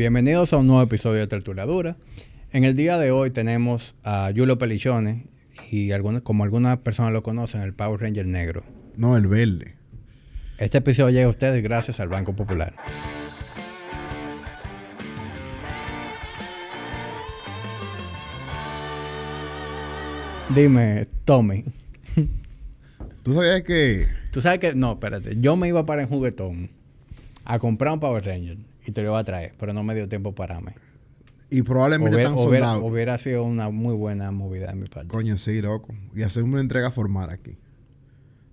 Bienvenidos a un nuevo episodio de Tertuladura. En el día de hoy tenemos a Yulo Pelichones y como algunas personas lo conocen, el Power Ranger negro. No, el verde. Este episodio llega a ustedes gracias al Banco Popular. Dime, Tommy. ¿Tú sabías que Tú sabes que, no, espérate, yo me iba para en juguetón a comprar un Power Ranger y te lo iba a traer, pero no me dio tiempo para mí. y probablemente Hubiera, sido una muy buena movida de mi parte. Coño, sí, loco. Y hacer una entrega formal aquí.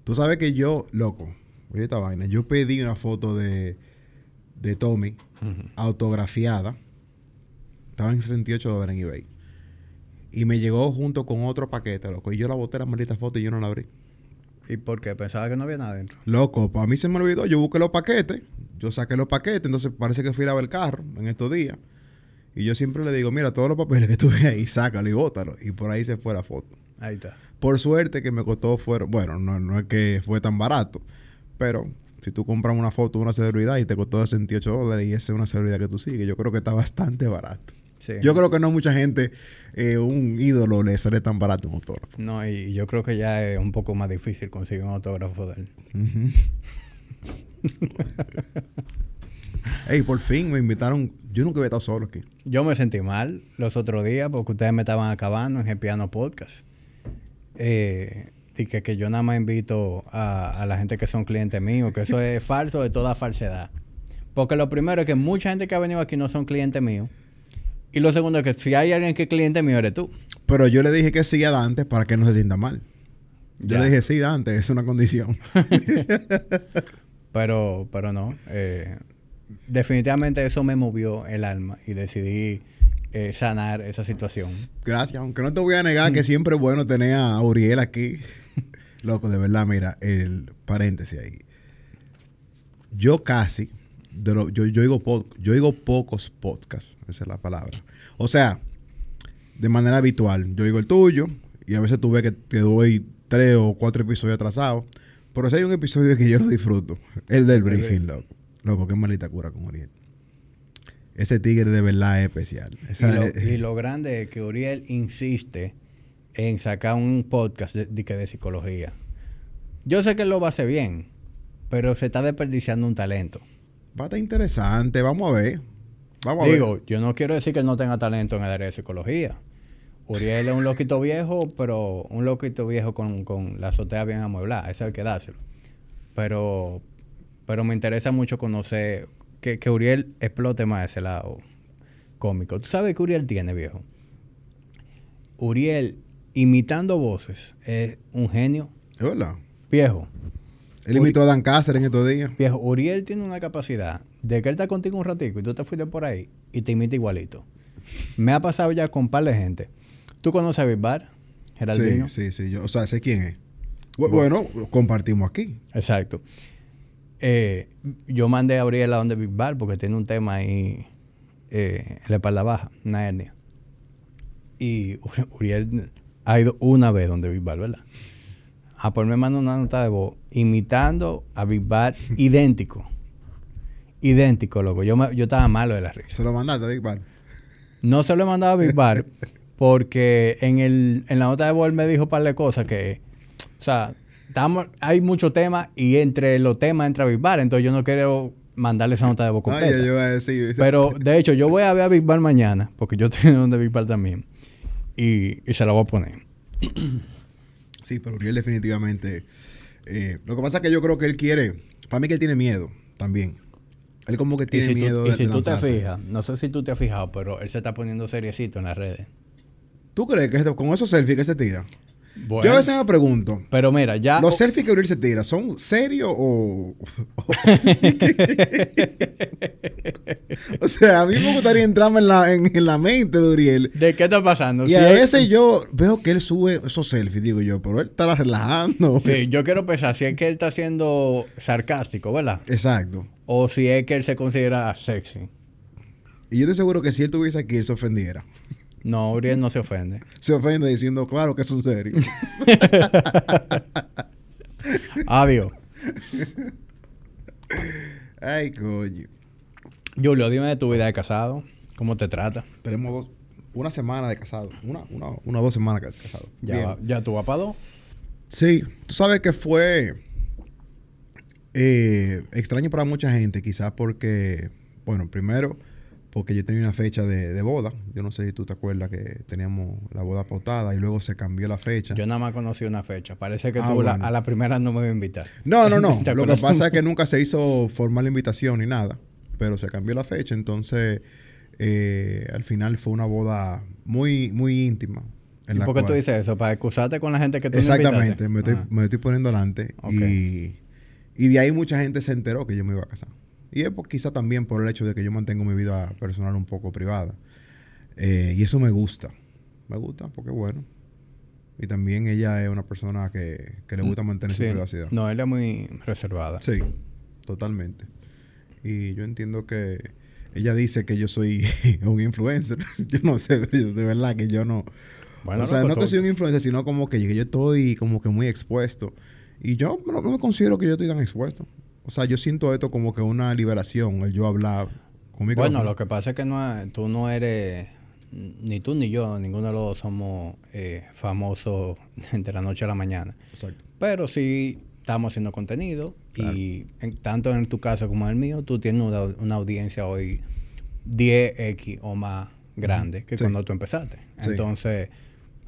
Tú sabes que yo, loco, oye esta vaina, yo pedí una foto de, de Tommy autografiada. Estaba en 68 dólares en eBay. Y me llegó junto con otro paquete, loco. Y yo la boté la maldita foto y yo no la abrí. ¿Y por qué? Pensaba que no había nada dentro. Loco, para mí se me olvidó. Yo busqué los paquetes. Yo saqué los paquetes. Entonces parece que fui a lavar el carro en estos días. Y yo siempre le digo, mira, todos los papeles que tuve ahí, sácalo y bótalo. Y por ahí se fue la foto. Ahí está. Por suerte que me costó fueron, bueno, no, no es que fue tan barato, pero si tú compras una foto de una celebridad y te costó 68 dólares y esa es una celebridad que tú sigues, yo creo que está bastante barato. Sí. Yo creo que no mucha gente, eh, un ídolo le sale tan barato un autógrafo. No, y yo creo que ya es un poco más difícil conseguir un autógrafo de él. Ujú. Ey, por fin me invitaron. Yo nunca había estado solo aquí. Yo me sentí mal los otros días porque ustedes me estaban acabando en el piano podcast. Eh, y que, que yo nada más invito a, a la gente que son clientes míos, que eso es falso de toda falsedad. Porque lo primero es que mucha gente que ha venido aquí no son clientes míos. Y lo segundo es que si hay alguien que es cliente mío, eres tú. Pero yo le dije que sí a Dante para que no se sienta mal. Yo Ya. le dije, sí, Dante, es una condición. Pero, pero no. eh, definitivamente eso me movió el alma y decidí eh, sanar esa situación. Gracias, aunque no te voy a negar que siempre es bueno tener a Uriel aquí. Loco, de verdad, mira, el paréntesis ahí. Yo casi, de lo- yo, yo, digo po- yo digo pocos podcasts, esa es la palabra. O sea, de manera habitual, yo digo el tuyo y a veces tú ves que te doy tres o cuatro episodios atrasados. Pero si hay un episodio que yo lo disfruto, el del briefing, loco. Loco, qué maldita cura con Uriel. Ese tigre de verdad es especial. Y lo, y lo grande es que Uriel insiste en sacar un podcast de, de, psicología. Yo sé que él lo va a hacer bien, pero se está desperdiciando un talento. Va a estar interesante, vamos a ver. Vamos a Digo, ver. yo no quiero decir que él no tenga talento en el área de psicología. Uriel es un loquito viejo, pero un loquito viejo con, con la azotea bien amueblada. Eso hay que dárselo. Pero, pero me interesa mucho conocer que, que Uriel explote más ese lado cómico. ¿Tú sabes qué Uriel tiene, viejo? Uriel, imitando voces, es un genio verdad. viejo. Él imitó a Dan Cáceres en estos días. Viejo, Uriel tiene una capacidad de que él está contigo un ratico y tú te fuiste por ahí y te imita igualito. Me ha pasado ya con un par de gente. ¿Tú conoces a Bisbar? Geraldino. Sí, sí, sí. Yo, o sea, sé quién es. Bu- Bueno, lo compartimos aquí. Exacto. Eh, yo mandé a Uriel a donde Bisbar porque tiene un tema ahí eh, en la espalda baja, una hernia. Y Uri- Uriel ha ido una vez donde Bisbar, ¿verdad? A por me manda una nota de voz imitando a Bisbar idéntico. Idéntico, loco. Yo, me- yo estaba malo de la risa. Se lo mandaste, Big Bar. No se lo he mandado a Big Bar porque en, el, en la nota de voz él me dijo un par de cosas que, o sea, estamos, hay muchos temas y entre los temas entra Big Bar, entonces yo no quiero mandarle esa nota de voz Ay, completa. yo iba a decir. Pero de hecho, yo voy a ver a Big Bar mañana porque yo tengo donde Big Bar también y, y se la voy a poner. Sí, pero Uriel definitivamente. eh, lo que pasa es que yo creo que él quiere. Para mí que él tiene miedo también. Él como que Y tiene si, miedo tú, y de, si de tú te fijas, no sé si tú te has fijado, pero él se está poniendo seriecito en las redes. ¿Tú crees que esto- con esos selfies que se tira? Bueno, Yo a veces me pregunto. pero mira, ya... ¿Los selfies que Uriel se tira son serios o.? o sea, a mí me gustaría entrarme en la, en, en la mente de Uriel. ¿De qué está pasando? Y Si a veces yo veo que él sube esos selfies, digo yo, pero él está relajando. Sí, yo quiero pensar si es que él está siendo sarcástico, ¿verdad? Exacto. O si es que él se considera sexy. Y yo estoy seguro que si él estuviese aquí, él se ofendiera. No, Uriel no se ofende. Se ofende diciendo, claro que es un serio. Adiós. Ay, coño. Julio, dime de tu vida de casado. ¿Cómo te trata? Tenemos dos, una semana de casado. Una, una, una o dos semanas de casado. ¿Ya, va- ya para dos? Sí, tú sabes que fue eh, extraño para mucha gente, quizás porque, bueno, primero, porque yo tenía una fecha de, de boda. Yo no sé si tú te acuerdas que teníamos la boda pautada y luego se cambió la fecha. Yo nada más conocí una fecha. Parece que Ah, tú la- a la primera no me voy a invitar. No, no, no. Lo que pasa es que nunca se hizo formal invitación ni nada, pero se cambió la fecha, entonces eh, al final fue una boda muy, muy íntima. en ¿Y por qué tú dices eso? ¿Para excusarte con la gente que tú Exactamente, me estoy, me estoy poniendo delante. Y, y de ahí mucha gente se enteró que yo me iba a casar. Y es por- quizá también por el hecho de que yo mantengo mi vida personal un poco privada. Eh, y eso me gusta. Me gusta porque bueno. Y también ella es una persona que, que le gusta mantener Sí. su privacidad. No, ella es muy reservada. Sí, totalmente. Y yo entiendo que ella dice que yo soy un influencer. yo no sé, de verdad que yo no... Bueno, o sea, loco, no que soy un influencer, sino como que yo estoy como que muy expuesto. Y yo no, no me considero que yo estoy tan expuesto. O sea, yo siento esto como que una liberación, el yo hablar conmigo. Bueno, lo que pasa es que no, tú no eres, ni tú ni yo, ninguno de los dos somos eh, famosos de la noche a la mañana. Exacto. Pero sí estamos haciendo contenido Claro. y en- tanto en tu caso como en el mío, tú tienes una, una audiencia hoy 10x o más grande que Sí. cuando tú empezaste. Sí. Entonces,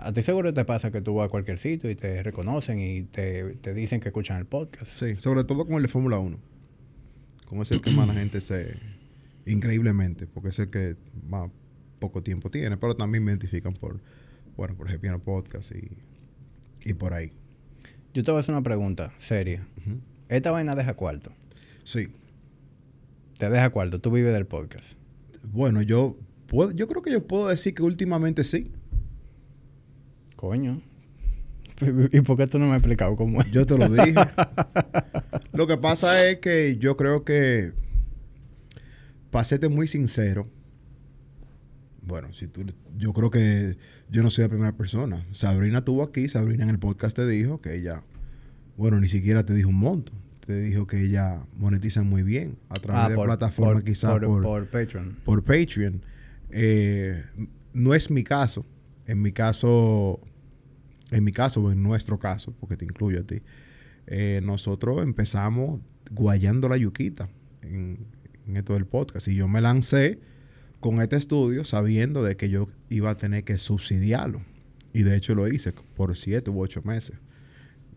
a ti seguro te pasa que tú vas a cualquier sitio y te reconocen y te, te dicen que escuchan el podcast. Sí, sobre todo con el de Fórmula 1. Con ese es el que más la gente se... Increíblemente, porque es el que más poco tiempo tiene, pero también me identifican por, bueno, por el Piano Podcast y, y por ahí. Yo te voy a hacer una pregunta seria. Esta vaina deja cuarto. Sí. Te deja cuarto. Tú vives del podcast. Bueno, yo puedo, yo creo que yo puedo decir que últimamente sí. Coño. ¿Y por qué tú no me has explicado cómo es? Yo te lo dije. lo que pasa es que yo creo que, para serte muy sincero, bueno, si tú, yo creo que yo no soy la primera persona. Sabrina estuvo aquí, Sabrina en el podcast te dijo que ella, bueno, ni siquiera te dijo un monto. Te dijo que ella monetiza muy bien a través de plataformas quizás Ah, por, por, por Patreon. por Patreon. Eh, no es mi caso. En mi caso, en mi caso, o en nuestro caso, porque te incluyo a ti, eh, nosotros empezamos guayando la yuquita en, en esto del podcast. Y yo me lancé con este estudio sabiendo de que yo iba a tener que subsidiarlo. Y de hecho lo hice por siete u ocho meses.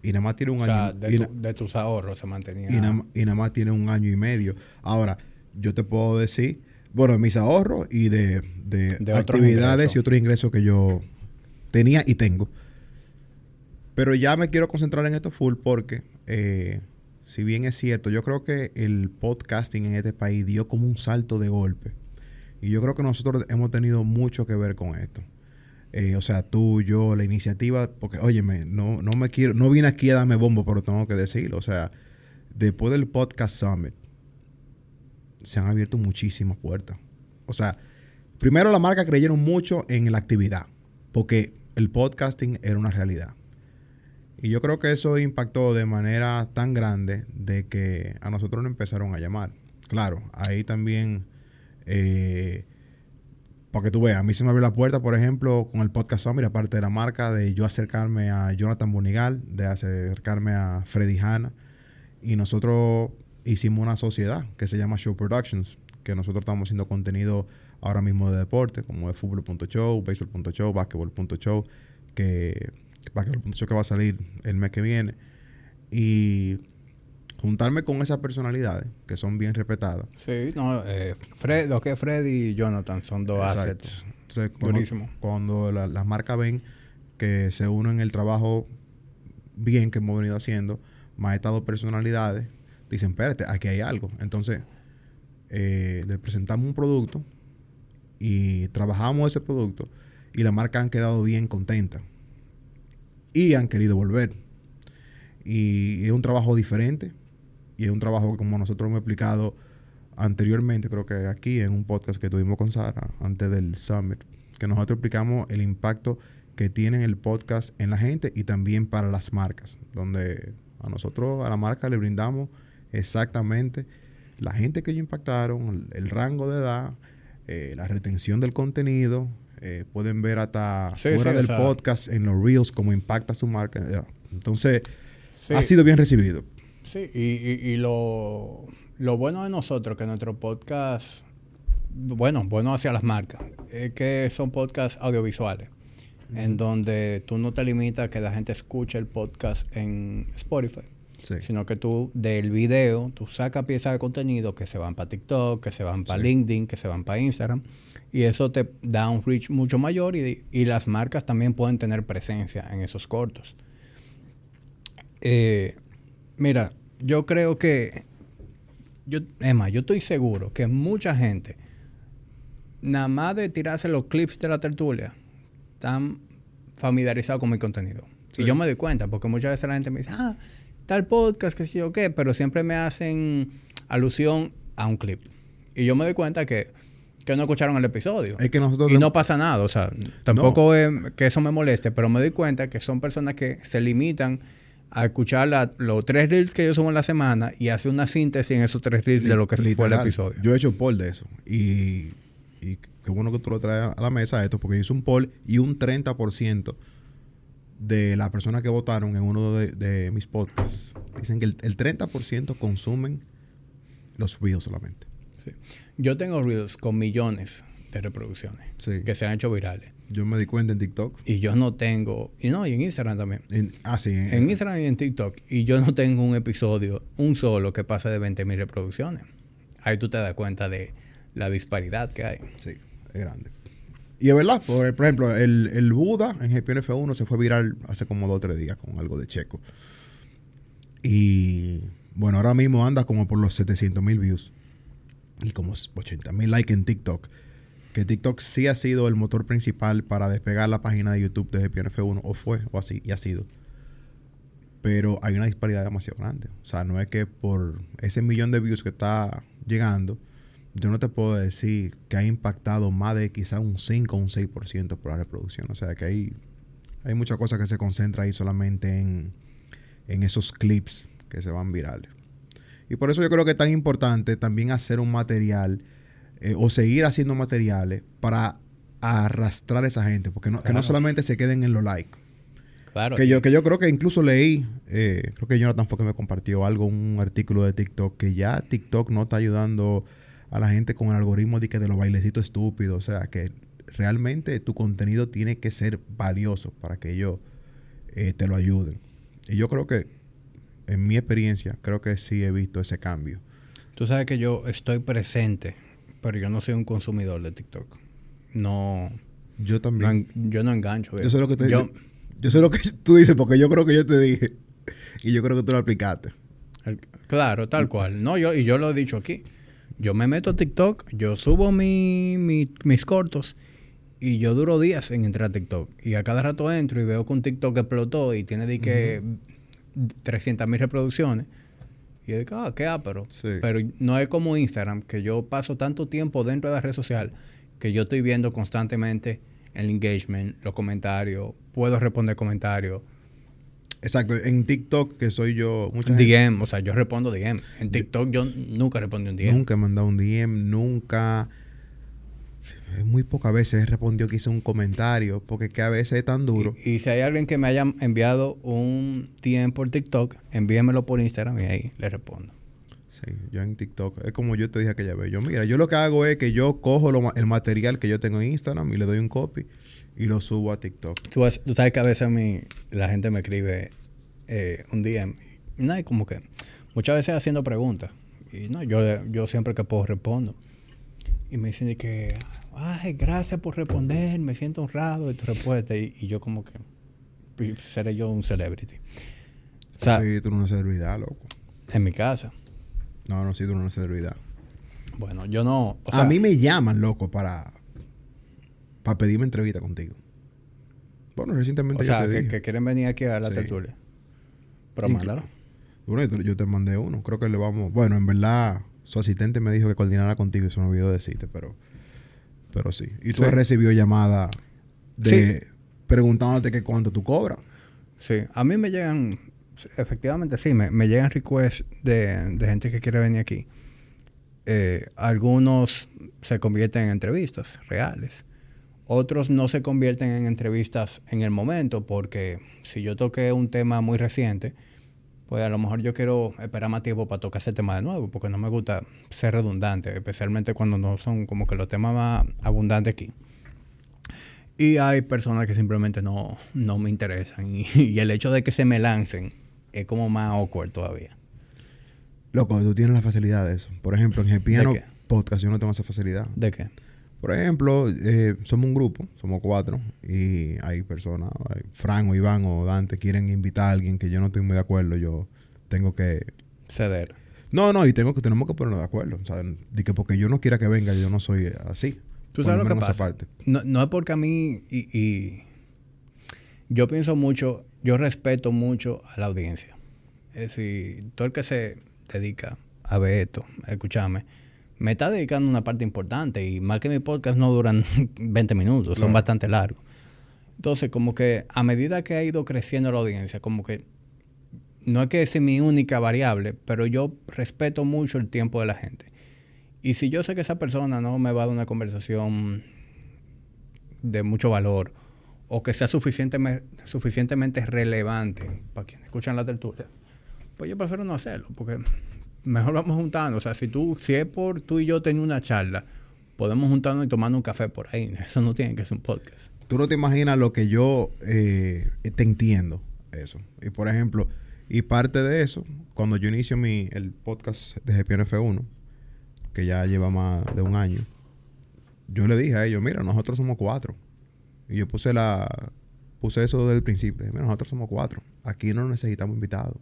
Y nada más tiene un O año. sea, y de, tu- de tus ahorros se mantenía. y nada, y nada más tiene un año y medio. Ahora, yo te puedo decir, bueno, de mis ahorros y de, de actividades y otros ingresos que yo tenía y tengo. Pero ya me quiero concentrar en esto full porque, eh, si bien es cierto, yo creo que el podcasting en este país dio como un salto de golpe. Y yo creo que nosotros hemos tenido mucho que ver con esto. Eh, o sea, tú, yo, la iniciativa, porque, óyeme, no, no me quiero, no vine aquí a darme bombo, pero tengo que decirlo. O sea, después del Podcast Summit, se han abierto muchísimas puertas. O sea, primero la marca creyeron mucho en la actividad, porque el podcasting era una realidad. Y yo creo que eso impactó de manera tan grande de que a nosotros nos empezaron a llamar. Claro, ahí también, eh, para que tú veas, a mí se me abrió la puerta, por ejemplo, con el podcast Summit, aparte de la marca, de yo acercarme a Jonathan Bonigal, de acercarme a Freddy Hanna. Y nosotros hicimos una sociedad que se llama Show Productions, que nosotros estamos haciendo contenido ahora mismo de deporte, como de fútbol.show, béisbol.show, básquetbol.show, que básquetbol.show que va a salir el mes que viene. Y juntarme con esas personalidades que son bien respetadas. Sí, no, eh, Fred, lo que es Freddy y Jonathan son dos Exacto. assets. Entonces, cuando, Durísimo. cuando la- las marcas ven que se unen el trabajo bien que hemos venido haciendo, más estas dos personalidades, dicen, espérate, aquí hay algo. Entonces, eh, le presentamos un producto y trabajamos ese producto y las marcas han quedado bien contentas y han querido volver. Y es un trabajo diferente y es un trabajo que como nosotros hemos explicado anteriormente, creo que aquí en un podcast que tuvimos con Sara antes del Summit, que nosotros explicamos el impacto que tiene el podcast en la gente y también para las marcas, donde a nosotros, a la marca le brindamos exactamente la gente que ellos impactaron, el, rango de edad, eh, la retención del contenido. Eh, pueden ver hasta Sí, fuera sí, o del sea- podcast en los reels cómo impacta su marca. Entonces, Sí. ha sido bien recibido. Sí, y, y- y lo, lo bueno de nosotros, que nuestro podcast, bueno, bueno hacia las marcas, es que son podcasts audiovisuales, en donde tú no te limitas a que la gente escuche el podcast en Spotify, Sí. sino que tú del video, tú sacas piezas de contenido que se van para TikTok, que se van para Sí. LinkedIn, que se van para Instagram, y eso te da un reach mucho mayor y, y las marcas también pueden tener presencia en esos cortos. Eh, mira, yo creo que, yo, es más, yo estoy seguro que mucha gente, nada más de tirarse los clips de la tertulia, están familiarizados con mi contenido. Sí. Y yo me doy cuenta, porque muchas veces la gente me dice, ah, tal podcast, que sé yo qué, pero siempre me hacen alusión a un clip. Y yo me doy cuenta que, que no escucharon el episodio. Es que nosotros... Y no pasa nada, o sea, tampoco es que eso me moleste, pero me doy cuenta que son personas que se limitan a escuchar la- los tres reels que yo subo en la semana y hacer una síntesis en esos tres reels de lo que fue el Literal. episodio. Yo he hecho poll de eso. Y, y qué bueno que tú lo traes a la mesa esto, porque yo hice un poll y un 30% de las personas que votaron en uno de, de mis podcasts dicen que el, el 30% consumen los reels solamente. Sí. Yo tengo reels con millones de reproducciones Sí. que se han hecho virales. Yo me di cuenta en TikTok. Y yo no tengo, y no, y en Instagram también. En, ah, sí. en- En Instagram y en TikTok. Y yo no tengo un episodio, un solo, que pase de 20 mil reproducciones. Ahí tú te das cuenta de la disparidad que hay. Sí, es grande. Y es verdad, por, por ejemplo, el, el Buda en GPNF1 se fue viral hace como dos o tres días con algo de Checo. Y bueno, ahora mismo anda como por los 700 mil views y como 80 mil likes en TikTok. Que TikTok sí ha sido el motor principal para despegar la página de YouTube de GPNF1, o fue, o así, y ha sido. Pero hay una disparidad demasiado grande. O sea, no es que por ese millón de views que está llegando, yo no te puedo decir que ha impactado más de quizá un 5 o un 6% por la reproducción. O sea, que hay, hay muchas cosas que se concentra ahí solamente en, en esos clips que se van virales. Y por eso yo creo que es tan importante también hacer un material eh, o seguir haciendo materiales para arrastrar a esa gente. Porque no, que no solamente se queden en los likes. Claro. Que yo, que yo creo que incluso leí, eh, creo que Jonathan fue que me compartió algo, un artículo de TikTok, que ya TikTok no está ayudando a la gente con el algoritmo de, que de los bailecitos estúpidos. O sea, que realmente tu contenido tiene que ser valioso para que ellos eh, te lo ayuden. Y yo creo que, en mi experiencia, creo que sí he visto ese cambio. Tú sabes que yo estoy presente, pero yo no soy un consumidor de TikTok. No. Yo también. Yo no engancho. Yo sé lo que te yo, yo, sé lo que tú dices porque yo creo que yo te dije y yo creo que tú lo aplicaste. Claro, tal cual. No, yo y yo lo he dicho aquí. Yo me meto a TikTok, yo subo mi, mis cortos y yo duro días en entrar a TikTok. Y a cada rato entro y veo que un TikTok explotó y tiene de que. 300.000 reproducciones. Y de que, ah, qué ápero. Sí. Pero no es como Instagram, que yo paso tanto tiempo dentro de la red social que yo estoy viendo constantemente el engagement, los comentarios, puedo responder comentarios. Exacto, en TikTok, que soy yo. Mucha DM, o sea, yo respondo DM. En TikTok yo, yo nunca respondí un DM. Nunca he mandado un DM, nunca muy pocas veces he respondido que hice un comentario, porque que a veces es tan duro. Y, y si hay alguien que me haya enviado un DM por TikTok, envíamelo por Instagram y ahí le respondo. Sí, yo en TikTok, es como yo te dije aquella vez. Yo, mira, yo lo que hago es que yo cojo lo el material que yo tengo en Instagram y le doy un copy y lo subo a TikTok. Tú, tú sabes que a veces a mí la gente me escribe eh, un DM. Y no, y como que muchas veces haciendo preguntas. Y no, yo, yo siempre que puedo respondo. Y me dicen de que, ay, gracias por responder, me siento honrado de tu respuesta. Y, y yo como que, "Pi- seré yo un celebrity. O sea, sí, tú no una celebridad, loco. en mi casa. No, no, sí, tú no una celebridad. Bueno, yo no... o a mí me llaman, loco, para, para pedirme entrevista contigo. Bueno, recientemente O yo sea, te que, dije. que quieren venir aquí a la Sí. tertulia. Pero mándalo. Bueno, yo te mandé uno. Creo que le vamos. Bueno, en verdad, su asistente me dijo que coordinara contigo y se me olvidó decirte, pero. Pero sí. Y tú Sí. has recibido llamada de preguntándote que cuánto tú cobras. Sí, a mí me llegan, efectivamente sí, me, me llegan requests de, de gente que quiere venir aquí. eh, algunos se convierten en entrevistas reales. Otros no se convierten en entrevistas en el momento porque si yo toqué un tema muy reciente, pues a lo mejor yo quiero esperar más tiempo para tocar ese tema de nuevo porque no me gusta ser redundante, especialmente cuando no son como que los temas más abundantes aquí. Y hay personas que simplemente no, no me interesan y, el hecho de que se me lancen es como más awkward todavía. Loco, tú tienes la facilidad de eso. Por ejemplo, en el piano podcast yo no tengo esa facilidad. ¿De qué? Por ejemplo, eh, somos un grupo, somos cuatro, y hay personas, hay Fran o Iván o Dante quieren invitar a alguien que yo no estoy muy de acuerdo, yo tengo que... Ceder. No, no, y tengo que, tenemos que ponernos de acuerdo. O sea, de que porque yo no quiera que venga, yo no soy así. ¿Tú sabes lo que pasa? No, no, es porque a mí, y, y, yo pienso mucho, yo respeto mucho a la audiencia. Es decir, todo el que se dedica a ver esto, a escucharme, me está dedicando una parte importante y más que mi podcast no duran 20 minutos, son bastante largos. Entonces, como que a medida que ha ido creciendo la audiencia, como que no es que sea mi única variable, pero yo respeto mucho el tiempo de la gente. Y si yo sé que esa persona no me va a dar una conversación de mucho valor o que sea suficientemente, suficientemente relevante para quienes escuchan la tertulia, pues yo prefiero no hacerlo, porque mejor vamos juntando. O sea, si tú, si es por tú y yo tener una charla, podemos juntarnos y tomar un café por ahí. Eso no tiene que ser un podcast. Tú no te imaginas lo que yo eh, te entiendo eso. Y por ejemplo, y parte de eso, cuando yo inicio mi, el podcast de GPN F1, que ya lleva más de un año, yo le dije a ellos, mira, nosotros somos cuatro. Y yo puse la puse eso desde el principio. Mira, nosotros somos cuatro. Aquí no necesitamos invitados.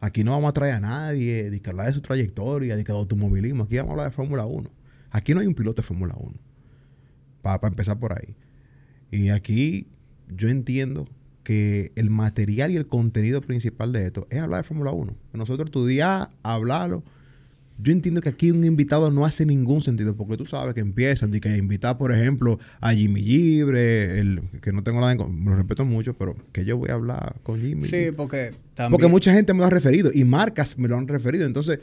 Aquí no vamos a traer a nadie, de que hablar de su trayectoria, de que de automovilismo. Aquí vamos a hablar de Fórmula 1. Aquí no hay un piloto de Fórmula 1. Para empezar por ahí. Y aquí yo entiendo que el material y el contenido principal de esto es hablar de Fórmula 1. Nosotros estudiar, hablarlo yo entiendo que aquí un invitado no hace ningún sentido, porque tú sabes que empiezan de que invitar, por ejemplo, a Jimmy Libre, el, que no tengo nada en lo respeto mucho, pero que yo voy a hablar con Jimmy. Sí, porque también... Porque mucha gente me lo ha referido y marcas me lo han referido. Entonces,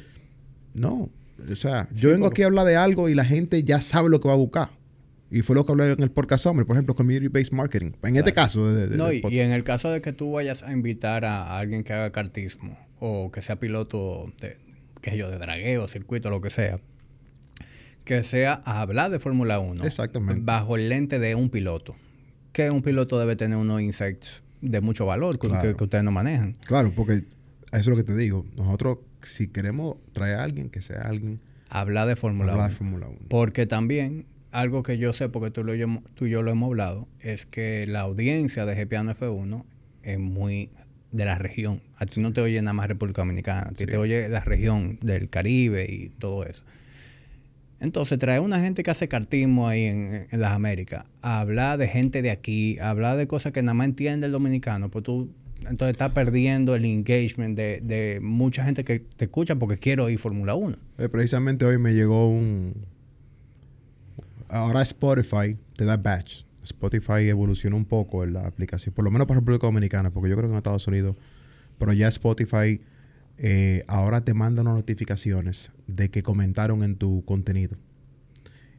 no. O sea, yo vengo aquí a hablar de algo y la gente ya sabe lo que va a buscar. Y fue lo que hablé en el podcast Summer, por ejemplo, Community Based Marketing. En este caso. De, no, y, y, en el caso de que tú vayas a invitar a alguien que haga cartismo o que sea piloto de, que yo, de dragueo, circuito, lo que sea, que sea a hablar de Fórmula 1 Exactamente. bajo el lente de un piloto. Que un piloto debe tener unos insights de mucho valor que, ustedes no manejan. Claro, porque eso es lo que te digo. Nosotros, si queremos traer a alguien, que sea alguien... Hablar de Fórmula 1. Fórmula 1. Porque también, algo que yo sé, porque tú, lo, tú y yo lo hemos hablado, es que la audiencia de GPano F1 es muy de la región. A ti no te oye nada más República Dominicana, a ti te oye la región del Caribe y todo eso. Entonces, trae una gente que hace cartismo ahí en, las Américas, hablar de gente de aquí, hablar de cosas que nada más entiende el dominicano, pues tú entonces estás perdiendo el engagement de, mucha gente que te escucha porque quiero oír Fórmula 1. Eh, precisamente hoy me llegó un... Ahora Spotify te da batch Spotify evolucionó un poco en la aplicación, por lo menos para República Dominicana, porque yo creo que en Estados Unidos, pero ya Spotify eh, ahora te manda unas notificaciones de que comentaron en tu contenido.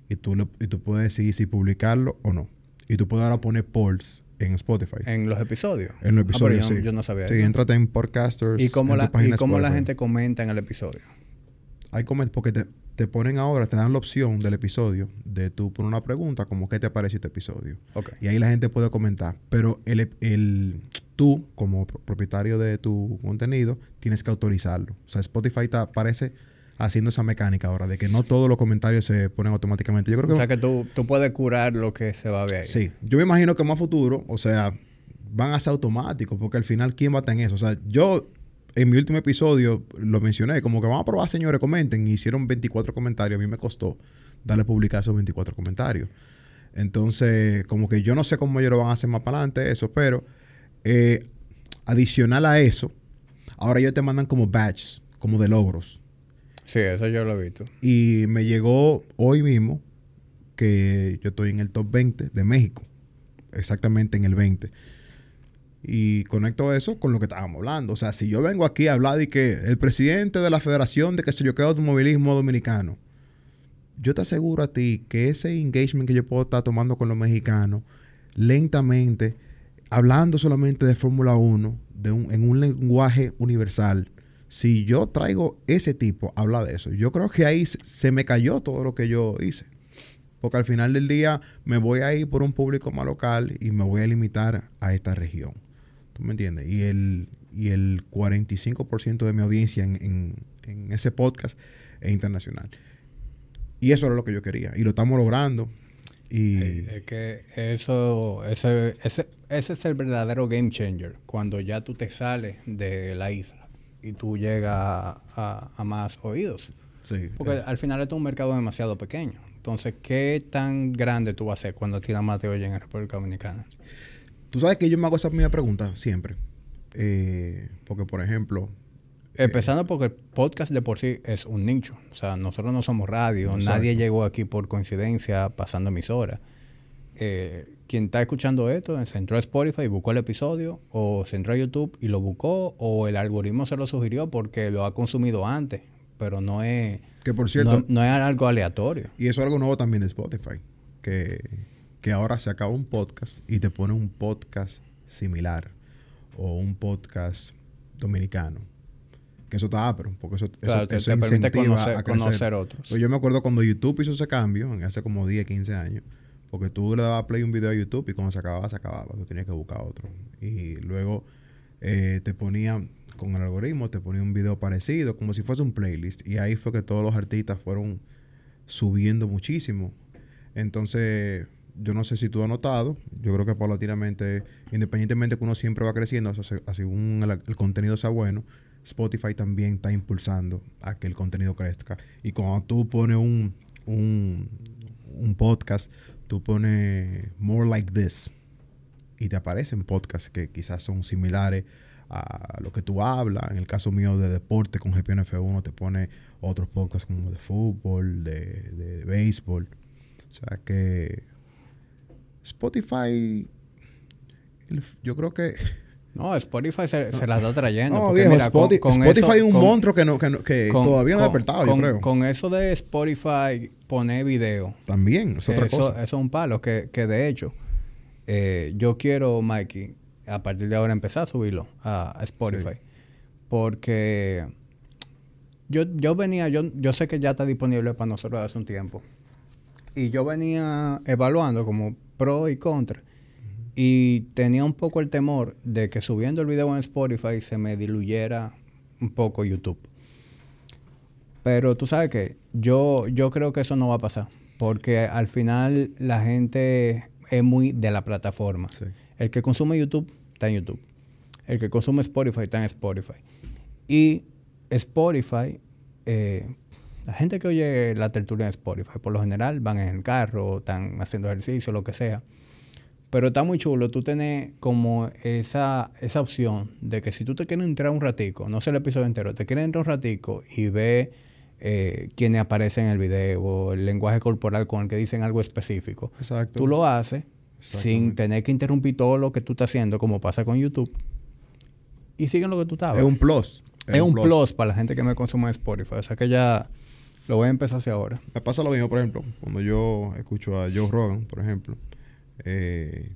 Y tú, y tú puedes decidir si publicarlo o no. Y tú puedes ahora poner polls en Spotify. En los episodios. En los ah, episodios, yo, sí. Yo no sabía Sí, entrate en podcasters. ¿Y cómo, la, ¿y cómo la gente comenta en el episodio? Hay comentarios, porque te, te ponen ahora, te dan la opción del episodio de tú poner una pregunta como qué te parece este episodio. Y ahí la gente puede comentar. Pero el, el, tú, como propietario de tu contenido, tienes que autorizarlo. O sea, Spotify te aparece haciendo esa mecánica ahora de que no todos los comentarios se ponen automáticamente. Yo creo que... O sea, que tú, tú puedes curar lo que se va a ver ahí. Sí. Yo me imagino que más futuro, o sea, van a ser automáticos porque al final, ¿quién va a estar en eso? O sea, yo en mi último episodio lo mencioné, como que vamos a probar, señores, comenten. Y hicieron 24 comentarios. A mí me costó darle publicar esos 24 comentarios. Entonces, como que yo no sé cómo ellos lo van a hacer más para adelante, eso, pero eh, adicional a eso, ahora ellos te mandan como badges, como de logros. Sí, eso yo lo he visto. Y me llegó hoy mismo que yo estoy en el top 20 de México, exactamente en el 20. Y conecto eso con lo que estábamos hablando. O sea, si yo vengo aquí a hablar de que el presidente de la federación de que se yo qué automovilismo dominicano, yo te aseguro a ti que ese engagement que yo puedo estar tomando con los mexicanos, lentamente, hablando solamente de Fórmula 1, de un, en un lenguaje universal, si yo traigo ese tipo, habla de eso. Yo creo que ahí se me cayó todo lo que yo hice. Porque al final del día me voy a ir por un público más local y me voy a limitar a esta región. ¿Tú me entiendes? Y el, y el 45% de mi audiencia en, ese podcast es internacional. Y eso era lo que yo quería. Y lo estamos logrando. Y... Es que eso, ese, ese, ese es el verdadero game changer. Cuando ya tú te sales de la isla y tú llegas a, más oídos. Sí, Porque al final esto es un mercado demasiado pequeño. Entonces, ¿qué tan grande tú vas a ser cuando tienes más te oyen en República Dominicana? Tú sabes que yo me hago esa misma pregunta siempre. Eh, porque, por ejemplo... Eh, Empezando porque el podcast de por sí es un nicho. O sea, nosotros no somos radio. Nadie llegó aquí por coincidencia pasando emisoras. Eh, quien está escuchando esto se entró a Spotify y buscó el episodio, o se entró a YouTube y lo buscó, o el algoritmo se lo sugirió porque lo ha consumido antes, pero no es que por cierto. No, es algo aleatorio. Y eso es algo nuevo también de Spotify. Que, que ahora se acaba un podcast y te pone un podcast similar. O un podcast dominicano. Que eso está pero porque eso, eso, te, permite conocer, otros. Pues yo me acuerdo cuando YouTube hizo ese cambio, hace como 10, 15 años, porque tú le dabas play un video a YouTube y cuando se acababa, se acababa. Tú tenías que buscar otro. Y luego eh, te ponía con el algoritmo te ponía un video parecido, como si fuese un playlist. Y ahí fue que todos los artistas fueron subiendo muchísimo. Entonces, yo no sé si tú has notado, yo creo que paulatinamente, independientemente que uno siempre va creciendo, así según el, contenido sea bueno, Spotify también está impulsando a que el contenido crezca. Y cuando tú pones un, un, un podcast, tú pones More Like This y te aparecen podcasts que quizás son similares a lo que tú hablas. En el caso mío de deporte con GPNF1 te pone otros podcasts como de fútbol, de, de, béisbol. O sea que Spotify, yo creo que... No, Spotify se, la está trayendo. No, viejo, Spotify, es un monstruo que, no, que, todavía no ha despertado, yo creo. Con eso de Spotify poner video. También, es otra cosa. Eso es un palo que, que de hecho, eh, yo quiero, Mikey, a partir de ahora empezar a subirlo a, Spotify. Porque yo, yo venía, yo, yo sé que ya está disponible para nosotros hace un tiempo. Y yo venía evaluando como pro y contra. Y tenía un poco el temor de que subiendo el video en Spotify se me diluyera un poco YouTube. Pero tú sabes que yo, yo creo que eso no va a pasar. Porque al final la gente es muy de la plataforma. El que consume YouTube está en YouTube. El que consume Spotify está en Spotify. Y Spotify, eh, la gente que oye la tertulia en Spotify, por lo general van en el carro, están haciendo ejercicio, lo que sea. Pero está muy chulo tú tenés como esa, esa opción de que si tú te quieres entrar un ratico, no sé el episodio entero, te quieres entrar un ratico y ve eh, quiénes aparecen en el video, el lenguaje corporal con el que dicen algo específico. Exacto. Tú lo haces sin tener que interrumpir todo lo que tú estás haciendo, como pasa con YouTube. Y siguen lo que tú estabas. Es un plus. Es, un plus. para la gente que me consume Spotify. O sea que ya lo voy a empezar hacia ahora. Me pasa lo mismo, por ejemplo, cuando yo escucho a Joe Rogan, por ejemplo. Eh,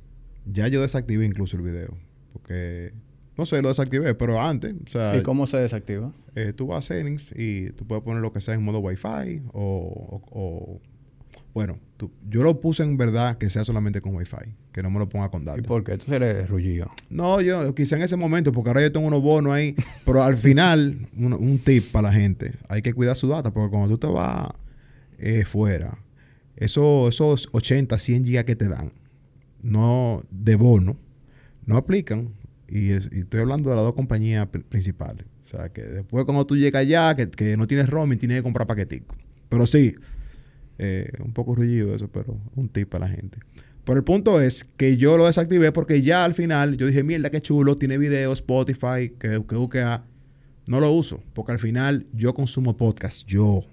ya yo desactivé incluso el video. Porque, no sé, lo desactivé, pero antes. O sea, ¿Y cómo se desactiva? Eh, tú vas a settings y tú puedes poner lo que sea en modo Wi-Fi o bueno, yo lo puse en verdad que sea solamente con Wi-Fi, que no me lo ponga con data. ¿Y por qué? Tú eres rullido. No, yo quizá en ese momento, porque ahora yo tengo unos bonos ahí, pero al final, un, tip para la gente, hay que cuidar su data, porque cuando tú te vas eh, fuera, eso, esos 80, 100 gigas que te dan, no de bono, no aplican. Y, estoy hablando de las dos compañías principales. O sea, que después cuando tú llegas allá, que, que no tienes roaming, tienes que comprar paquetico. Pero sí, eh, un poco rullido eso, pero un tip para la gente. Pero el punto es que yo lo desactivé porque ya al final yo dije, mierda, qué chulo, tiene video, Spotify, que, que, No lo uso, porque al final yo consumo podcast, yo,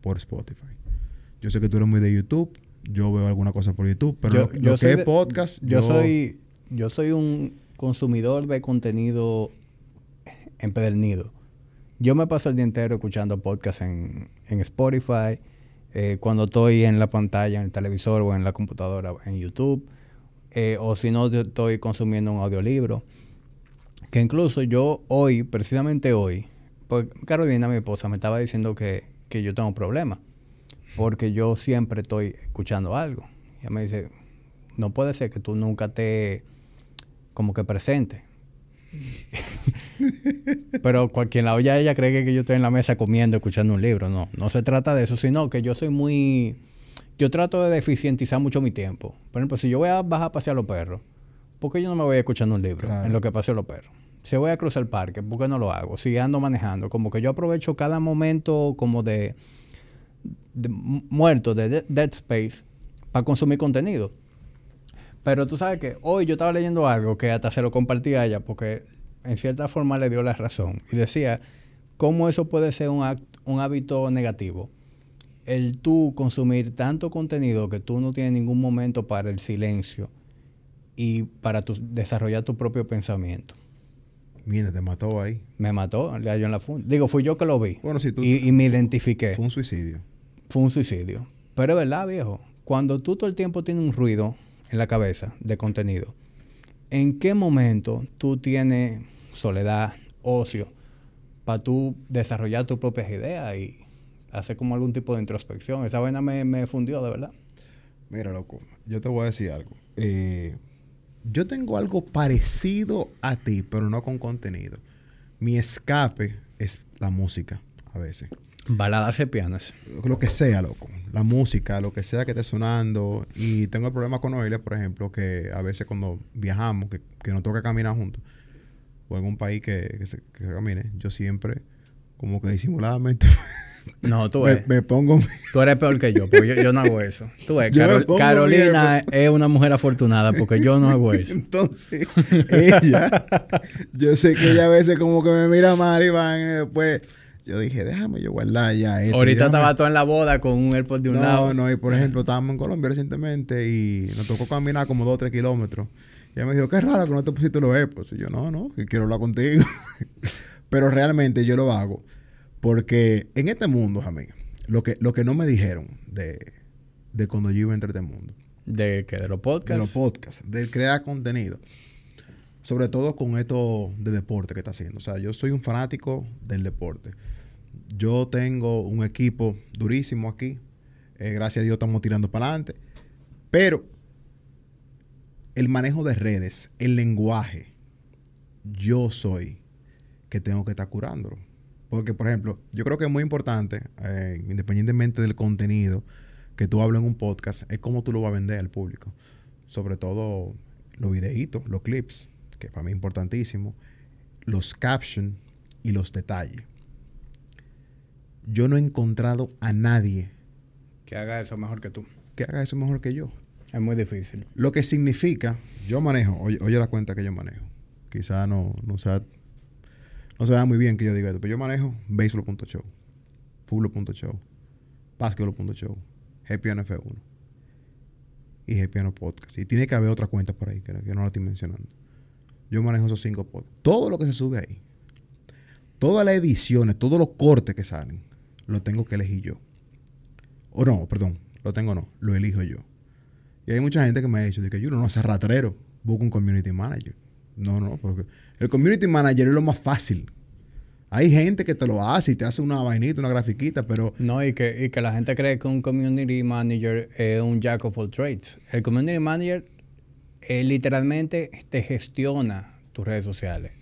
por Spotify. Yo sé que tú eres muy de YouTube, yo veo alguna cosa por YouTube, pero yo, lo, que es podcast... Yo, soy, yo soy un consumidor de contenido empedernido. Yo me paso el día entero escuchando podcast en, en Spotify, eh, cuando estoy en la pantalla, en el televisor o en la computadora, en YouTube, eh, o si no, estoy consumiendo un audiolibro. Que incluso yo hoy, precisamente hoy, pues Carolina, mi esposa, me estaba diciendo que, que yo tengo problemas, porque yo siempre estoy escuchando algo. Ella me dice, no puede ser que tú nunca te como que presente. Pero cualquier lado ya ella cree que yo estoy en la mesa comiendo, escuchando un libro. No, no se trata de eso, sino que yo soy muy... Yo trato de deficientizar mucho mi tiempo. Por ejemplo, si yo voy a bajar a pasear a los perros, ¿por qué yo no me voy escuchando un libro Claro. en lo que paseo a los perros? Si voy a cruzar el parque, ¿por qué no lo hago? Si ando manejando, como que yo aprovecho cada momento como de, de mu- muerto, de- dead space, para consumir contenido. Pero tú sabes que hoy yo estaba leyendo algo que hasta se lo compartí a ella porque en cierta forma le dio la razón. Y decía cómo eso puede ser un, act- un hábito negativo. El tú consumir tanto contenido que tú no tienes ningún momento para el silencio y para tu- desarrollar tu propio pensamiento. Mira, te mató ahí. Me mató, le halló en la funda. Digo, fui yo que lo vi. Bueno, si tú... y, y me identifiqué. Fue un suicidio. Fue un suicidio. Pero es verdad, viejo. Cuando tú todo el tiempo tienes un ruido en la cabeza de contenido, ¿en qué momento tú tienes soledad, ocio, para tú desarrollar tus propias ideas y hacer como algún tipo de introspección? Esa vaina me, me fundió, de verdad. Mira, loco, yo te voy a decir algo. Eh, yo tengo algo parecido a ti, pero no con contenido. Mi escape es la música, a veces. Baladas y pianas. Lo que sea, loco. La música, lo que sea que esté sonando. Y tengo el problema con Oile, por ejemplo, que a veces cuando viajamos, que, que nos toca caminar juntos, o en un país que, que se, que se camine, yo siempre, como que disimuladamente, No, tú me, ves. me pongo... Tú eres peor que yo, porque yo, yo no hago eso. Tú ves, me Carol- Carolina bien, es una mujer afortunada porque yo no hago eso. Entonces, ella, yo sé que ella a veces como que me mira mal y van y después yo dije, déjame yo guardar ya esto. Ahorita déjame- estaba todo en la boda con un AirPod de un No, lado. no, y por ejemplo, estábamos en Colombia recientemente y nos tocó caminar como dos o tres kilómetros. Y ella me dijo, qué raro que no te pusiste los AirPods. Y yo, no, no, que quiero hablar contigo. Pero realmente yo lo hago porque en este mundo, amigo, lo que, lo que no me dijeron de, de cuando yo iba a entrar a este mundo, ¿De qué? ¿De los podcasts? de los podcasts, de crear contenido. Sobre todo con esto de deporte que está haciendo. O sea, yo soy un fanático del deporte. Yo tengo un equipo durísimo aquí. Eh, gracias a Dios estamos tirando para adelante. Pero el manejo de redes, el lenguaje, yo soy que tengo que estar curándolo. Porque, por ejemplo, yo creo que es muy importante, eh, independientemente del contenido que tú hables en un podcast, es cómo tú lo vas a vender al público. Sobre todo los videitos, los clips, que para mí es importantísimo, los captions y los detalles. Yo no he encontrado a nadie Que haga eso mejor que tú. que haga eso mejor que yo. Es muy difícil. Lo que significa, yo manejo, oye, oye la cuenta que yo manejo. Quizá no, no sea, no se vea muy bien que yo diga esto, pero yo manejo baseball.show, fútbol.show, basketball.show, Happy NF1 y Piano Podcast. Y tiene que haber otra cuenta por ahí que, que no la estoy mencionando. Yo manejo esos cinco podcasts. Todo lo que se sube ahí, todas las ediciones, todos los cortes que salen, lo tengo que elegir yo. O no, perdón, lo tengo no, lo elijo yo. Y hay mucha gente que me ha dicho de que yo no sé ratrero, busco un community manager. No, no, porque el community manager es lo más fácil. Hay gente que te lo hace y te hace una vainita, una grafiquita, pero No, y que, y que la gente cree que un community manager es un jack of all trades. El community manager eh, literalmente te gestiona tus redes sociales.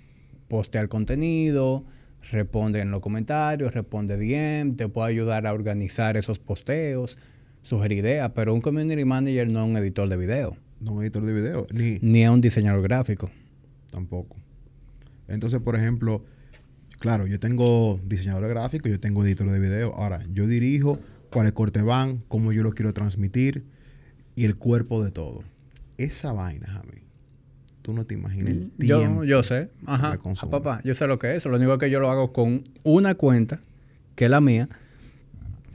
Postea el contenido, responde en los comentarios, responde DM, te puede ayudar a organizar esos posteos, sugerir ideas, pero un community manager no es un editor de video, no es editor de video, ni ni es un diseñador gráfico. tampoco. Entonces, por ejemplo, claro, yo tengo diseñador gráfico, yo tengo editor de video. Ahora, yo dirijo cuáles cortes van, cómo yo lo quiero transmitir y el cuerpo de todo. Esa vaina, Jamie, tú no te imaginas el tiempo. Yo, yo sé. Ajá. consume. Ah, papá, yo sé lo que es. Lo único que yo lo hago con una cuenta, que es la mía.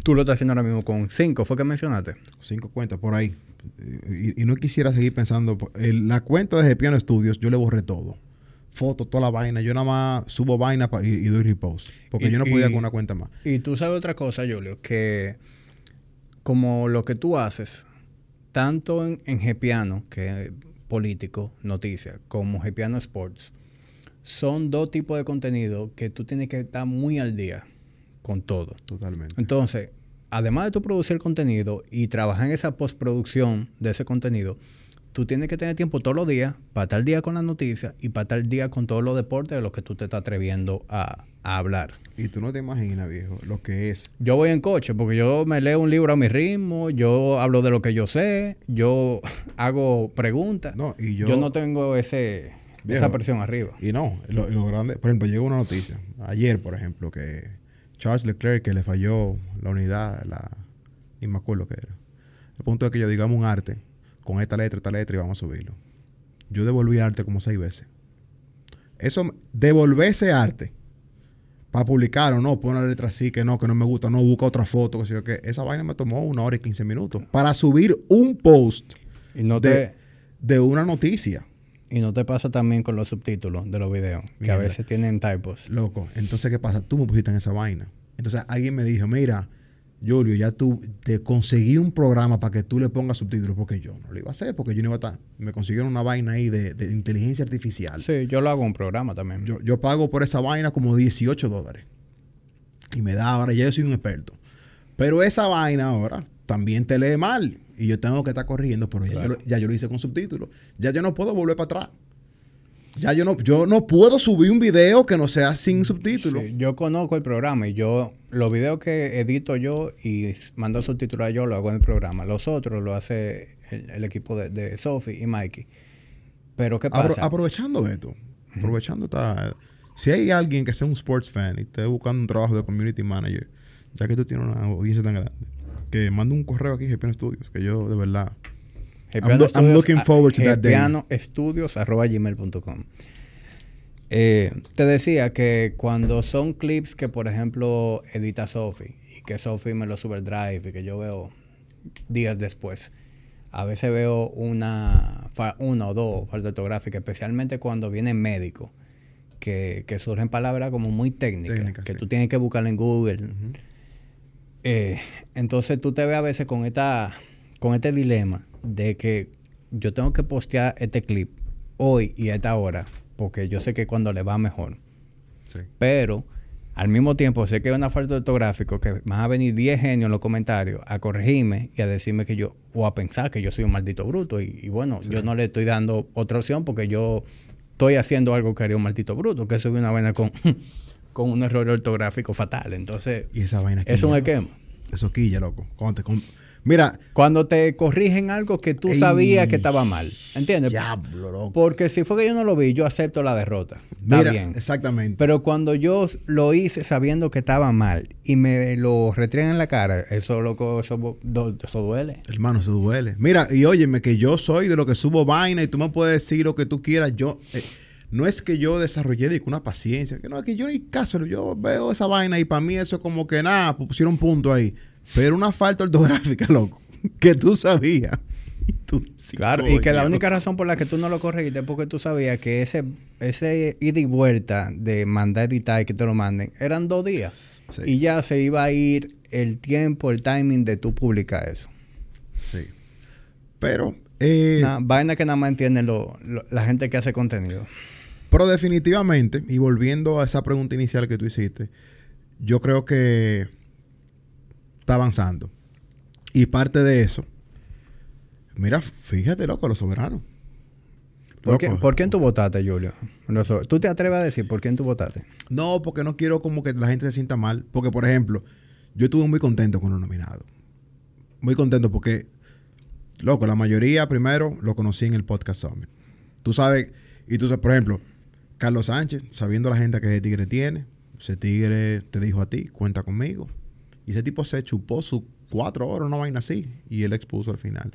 Tú lo estás haciendo ahora mismo con cinco, ¿fue que mencionaste? Cinco cuentas por ahí. Y, y no quisiera seguir pensando. la cuenta de Piano Studios, yo le borré todo. Fotos, toda la vaina. Yo nada más subo vaina y, y doy repost. Porque Y- yo no podía y- con una cuenta más. Y tú sabes otra cosa, Julio, que como lo que tú haces, tanto en, en Gepiano, que político, noticias, como Gepiano Sports, son dos tipos de contenido que tú tienes que estar muy al día con todo. Totalmente. Entonces, además de tú producir contenido y trabajar en esa postproducción de ese contenido, tú tienes que tener tiempo todos los días para estar día con las noticias y para estar día con todos los deportes de los que tú te estás atreviendo a, a hablar. Y tú no te imaginas, viejo, lo que es. Yo voy en coche porque yo me leo un libro a mi ritmo, yo hablo de lo que yo sé, yo hago preguntas. No, y yo- yo no tengo ese Viejo. esa presión arriba. Y no, lo, lo grande, por ejemplo, llegó una noticia ayer, por ejemplo, que Charles Leclerc que le falló la unidad, la ni me acuerdo qué era. El punto es que yo digamos un arte con esta letra, esta letra y vamos a subirlo. Yo devolví arte como seis veces. Eso, devolver ese arte para publicar o no, pon la letra así, que no, que no me gusta, no, busca otra foto, que sé yo qué. Esa vaina me tomó una hora y quince minutos para subir un post Y no de, te de una noticia. y no te pasa también con los subtítulos de los videos, que a veces tienen typos. Loco, entonces, ¿qué pasa? Tú me pusiste en esa vaina. Entonces, alguien me dijo, mira, Julio, ya tú te conseguí un programa para que tú le pongas subtítulos, porque yo no lo iba a hacer, porque yo no iba a estar. Me consiguieron una vaina ahí de, de inteligencia artificial. Sí, yo lo hago un programa también. Yo, yo pago por esa vaina como 18 dólares. Y me da ahora, ya yo soy un experto. Pero esa vaina ahora también te lee mal. Y yo tengo que estar corrigiendo, pero ya, yo, lo, ya yo lo hice con subtítulos. Ya yo no puedo volver para atrás. Ya yo no, yo no puedo subir un video que no sea sin subtítulos. Sí, yo conozco el programa y yo, los videos que edito yo y mando subtítulos a yo, lo hago en el programa. Los otros lo hace el, el equipo de, de Sophie y Mikey. Pero ¿qué Apro- pasa? aprovechando esto, aprovechando esta, si hay alguien que sea un sports fan y esté buscando un trabajo de community manager, ya que tú tienes una audiencia tan grande, que mande un correo aquí a GPN Studios, que yo de verdad I'm lo- I'm looking forward to that day. pianoestudios.gmail.com eh, Te decía que cuando son clips que, por ejemplo, edita Sophie y que Sophie me lo sube al drive y que yo veo días después, a veces veo una, una o dos faltas ortográficas, especialmente cuando viene médico, que, que surgen palabras como muy técnicas, que sí. tú tienes que buscarla en Google. Eh, entonces tú te ves a veces con esta con este dilema de que yo tengo que postear este clip hoy y a esta hora porque yo sé que cuando le va mejor. sí. Pero al mismo tiempo sé que hay una falta de ortográfico que van a venir 10 genios en los comentarios a corregirme y a decirme que yo, o a pensar que yo soy un maldito bruto. Y, y bueno, yo no le estoy dando otra opción porque yo estoy haciendo algo que haría un maldito bruto, que eso es una vaina con, con un error ortográfico fatal. Entonces, Y esa vaina es un esquema. Eso quilla, loco. Cuando te Mira, Cuando te corrigen algo que tú Ey. sabías que estaba mal. ¿Entiendes? diablo, loco. Porque si fue que yo no lo vi, yo acepto la derrota. Está Mira, bien. exactamente. Pero cuando yo lo hice sabiendo que estaba mal y me lo retriegan en la cara, eso loco, eso, eso duele. Hermano, se duele. Mira, y óyeme, que yo soy de lo que subo vaina y tú me puedes decir lo que tú quieras. Yo, eh, no es que yo desarrollé de que una paciencia, que no, es que yo ni caso, yo veo esa vaina y para mí eso es como que nada, pues pusieron un punto ahí. Pero una falta ortográfica, loco, que tú sabías. Y tú, sí, Claro, y que la única razón por la que tú no lo corregiste es porque tú sabías que ese, ese ida y vuelta de mandar editar y que te lo manden eran dos días. Sí. Y ya se iba a ir el tiempo, el timing de tú publicar eso. Sí. Pero, eh, Una vaina que nada más entienden lo- lo- la gente que hace contenido. Pero definitivamente, y volviendo a esa pregunta inicial que tú hiciste, yo creo que está avanzando. Y parte de eso, mira, fíjate, loco, los soberanos. ¿Por, qué. ¿Por quién tú votaste, Julio? ¿Tú te atreves a decir por quién tú votaste? No, porque no quiero como que la gente se sienta mal. Porque, por ejemplo, yo estuve muy contento con los nominados. Muy contento porque, loco, la mayoría primero lo conocí en el podcast Summit. Tú sabes, y tú sabes, por ejemplo, Carlos Sánchez, sabiendo la gente que ese tigre tiene, ese tigre te dijo a ti, cuenta conmigo. Y ese tipo se chupó sus cuatro horas, una vaina así, y él expuso al final.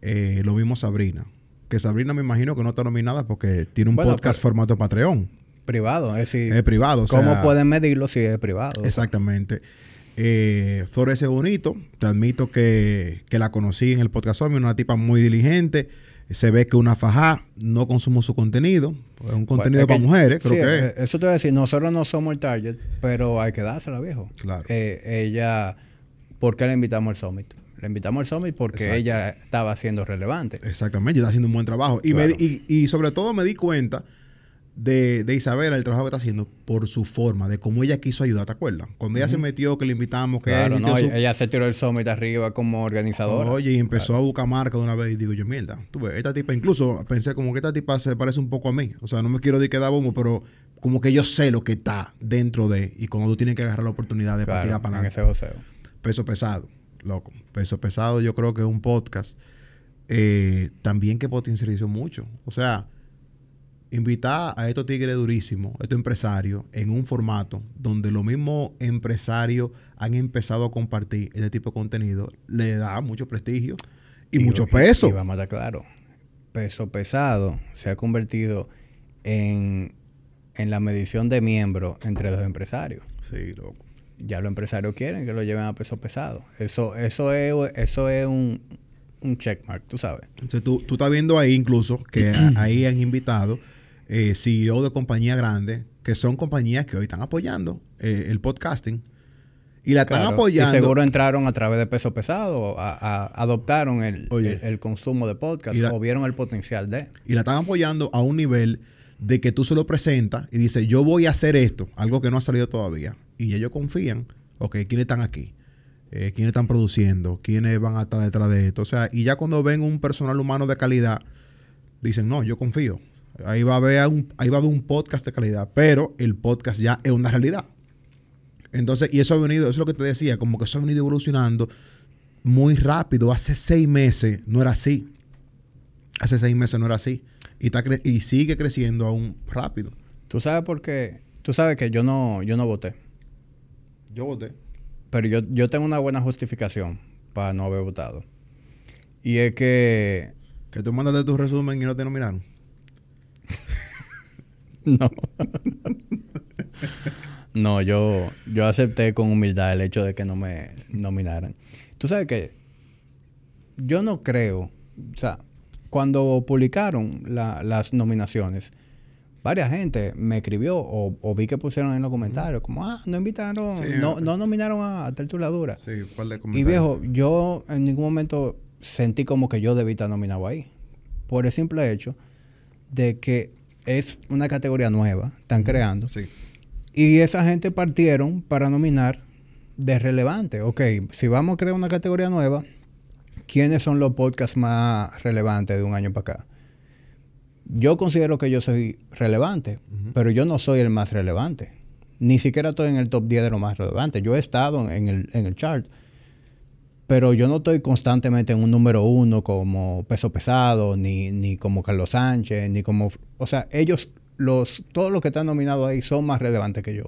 Eh, lo vimos Sabrina. Que Sabrina me imagino que no está nominada porque tiene un Bueno, podcast pero- formato Patreon. Privado, es decir, Es privado. o ¿cómo pueden medirlo si es privado? Exactamente. Eh, Florece Bonito, te admito que, que la conocí en el podcast una tipa muy diligente. Se ve que una faja, no consumo su contenido. Es un contenido Pues, es para que- mujeres, creo sí, que eh, es. Eso te voy a decir, nosotros no somos el target, pero hay que dársela, viejo. Claro. Eh, ella, ¿por qué la invitamos al Summit? La invitamos al Summit porque Exacto. ella estaba siendo relevante. Exactamente, está haciendo un buen trabajo. Y, me Claro. y, y sobre todo me di cuenta de, de Isabela, el trabajo que está haciendo, por su forma, de cómo ella quiso ayudar, ¿te acuerdas? Cuando ella se metió, que le invitamos, que Claro, ella no, su- ella se tiró el Summit arriba como organizadora. Oye, y empezó a buscar marca de una vez y digo yo, mierda, tú ves, esta tipa, incluso pensé como que esta tipa se parece un poco a mí. O sea, no me quiero decir que da bombo, pero como que yo sé lo que está dentro de y cuando tú tienes que agarrar la oportunidad de claro, tirar para adelante. ese joseo. Peso pesado, loco. Peso pesado, yo creo que es un podcast eh, también que potencializó mucho. O sea, invitar a estos tigres durísimos, estos empresarios, en un formato donde los mismos empresarios han empezado a compartir este tipo de contenido, le da mucho prestigio y, mucho peso. Y, vamos a estar claro, peso pesado se ha convertido en, en la medición de miembros entre dos empresarios. Sí, loco. Ya los empresarios quieren que lo lleven a peso pesado. Eso, eso es, eso es un, un checkmark, tú sabes. Entonces tú, tú estás viendo ahí incluso que ahí han invitado eh, CEO de compañías grandes, que son compañías que hoy están apoyando eh, el podcasting. Y la están apoyando. Y seguro entraron a través de peso pesado, a- a- adoptaron el, Oye. el, el consumo de podcast la- o vieron el potencial de. y la están apoyando a un nivel de que tú se lo presentas y dices, yo voy a hacer esto, algo que no ha salido todavía. Y ellos confían, ok, ¿quiénes están aquí? Eh, ¿Quiénes están produciendo? ¿Quiénes van a estar detrás de esto? O sea, y ya cuando ven un personal humano de calidad, dicen, no, yo confío. Ahí va a haber un, ahí va a haber un podcast de calidad, pero el podcast ya es una realidad. Entonces, y eso ha venido, eso es lo que te decía, como que eso ha venido evolucionando muy rápido. Hace seis meses no era así. Hace seis meses no era así. Y, está cre- y sigue creciendo aún rápido. ¿Tú sabes por qué? Tú sabes que yo no, yo no voté. Yo voté. Pero yo, yo tengo una buena justificación para no haber votado. Y es que... Que tú mandaste tu resumen y no te nominaron. No. no, yo, yo acepté con humildad el hecho de que no me nominaran. Tú sabes que yo no creo, o sea, cuando publicaron la- las nominaciones, varias gente me escribió o, o vi que pusieron en los comentarios como, ah, no invitaron, Sí, no, no nominaron a Tertuladura. Sí, par de Y viejo, yo en ningún momento sentí como que yo debí estar nominado ahí. Por el simple hecho de que es una categoría nueva, están creando. Sí. Y esa gente partieron para nominar de relevante. Ok, si vamos a crear una categoría nueva, ¿quiénes son los podcasts más relevantes de un año para acá? Yo considero que yo soy relevante, pero yo no soy el más relevante. Ni siquiera estoy en el top 10 de lo más relevante. Yo he estado en el, en el chart, pero yo no estoy constantemente en un número uno como peso pesado, ni, ni como Carlos Sánchez, ni como... O sea, ellos, los, todos los que están nominados ahí son más relevantes que yo.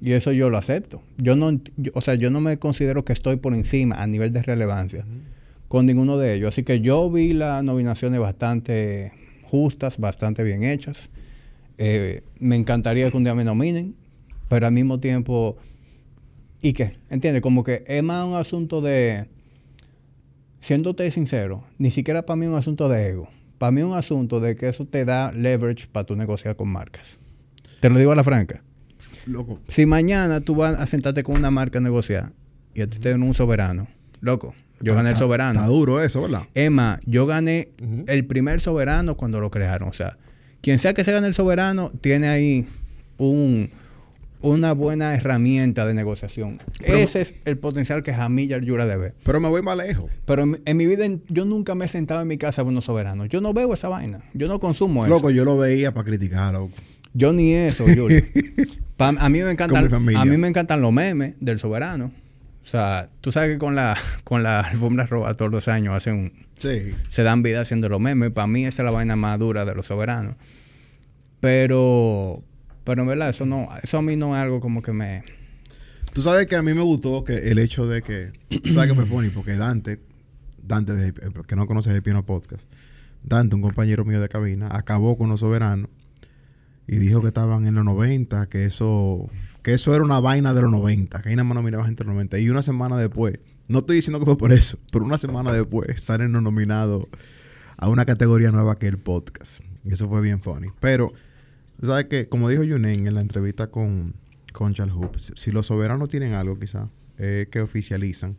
Y eso yo lo acepto. Yo no, yo- o sea, yo no me considero que estoy por encima a nivel de relevancia con ninguno de ellos. Así que yo vi las nominaciones bastante justas, bastante bien hechas. Eh, me encantaría que un día me nominen, pero al mismo tiempo, ¿y qué? ¿Entiendes? Como que es más un asunto de, siéndote sincero, ni siquiera para mí un asunto de ego. Para mí es un asunto de que eso te da leverage para tu negociar con marcas. Te lo digo a la franca. Loco. Si mañana tú vas a sentarte con una marca a negociar y a ti te dan un soberano, loco, yo gané el soberano. Está duro eso, ¿verdad? Emma, yo gané el primer soberano cuando lo crearon. O sea, quien sea que se gane el soberano, tiene ahí un, una buena herramienta de negociación. Pero- Ese es el potencial que Jamilla Yura debe. Pero me voy más lejos. Pero en, en mi vida, en- yo nunca me he sentado en mi casa ver unos soberanos. Yo no veo esa vaina. Yo no consumo eso. Loco, yo lo veía para criticar, loco. Yo ni eso, Julio. Pa- a mí me Con encantan, a mí me encantan los memes del soberano. O sea, tú sabes que con la con la alfombra roja todos los años hacen un, Sí. se dan vida haciendo los memes. Para mí esa es la vaina más dura de los soberanos. Pero, pero en verdad, eso no, eso a mí no es algo como que me. Tú sabes que a mí me gustó que el hecho de que... Tú sabes que me funny porque Dante, Dante, de, que no conoce el Piano Podcast, Dante, un compañero mío de cabina, acabó con los soberanos y dijo que estaban en los 90, que eso que eso era una vaina de los 90, que ahí nada más nominaba gente de los 90. Y una semana después, no estoy diciendo que fue por eso, pero una semana después salen los nominados a una categoría nueva que el podcast. Y eso fue bien funny. Pero, ¿sabes que Como dijo Yunen en la entrevista con, con Charles Hoop, si, los soberanos tienen algo quizá, es que oficializan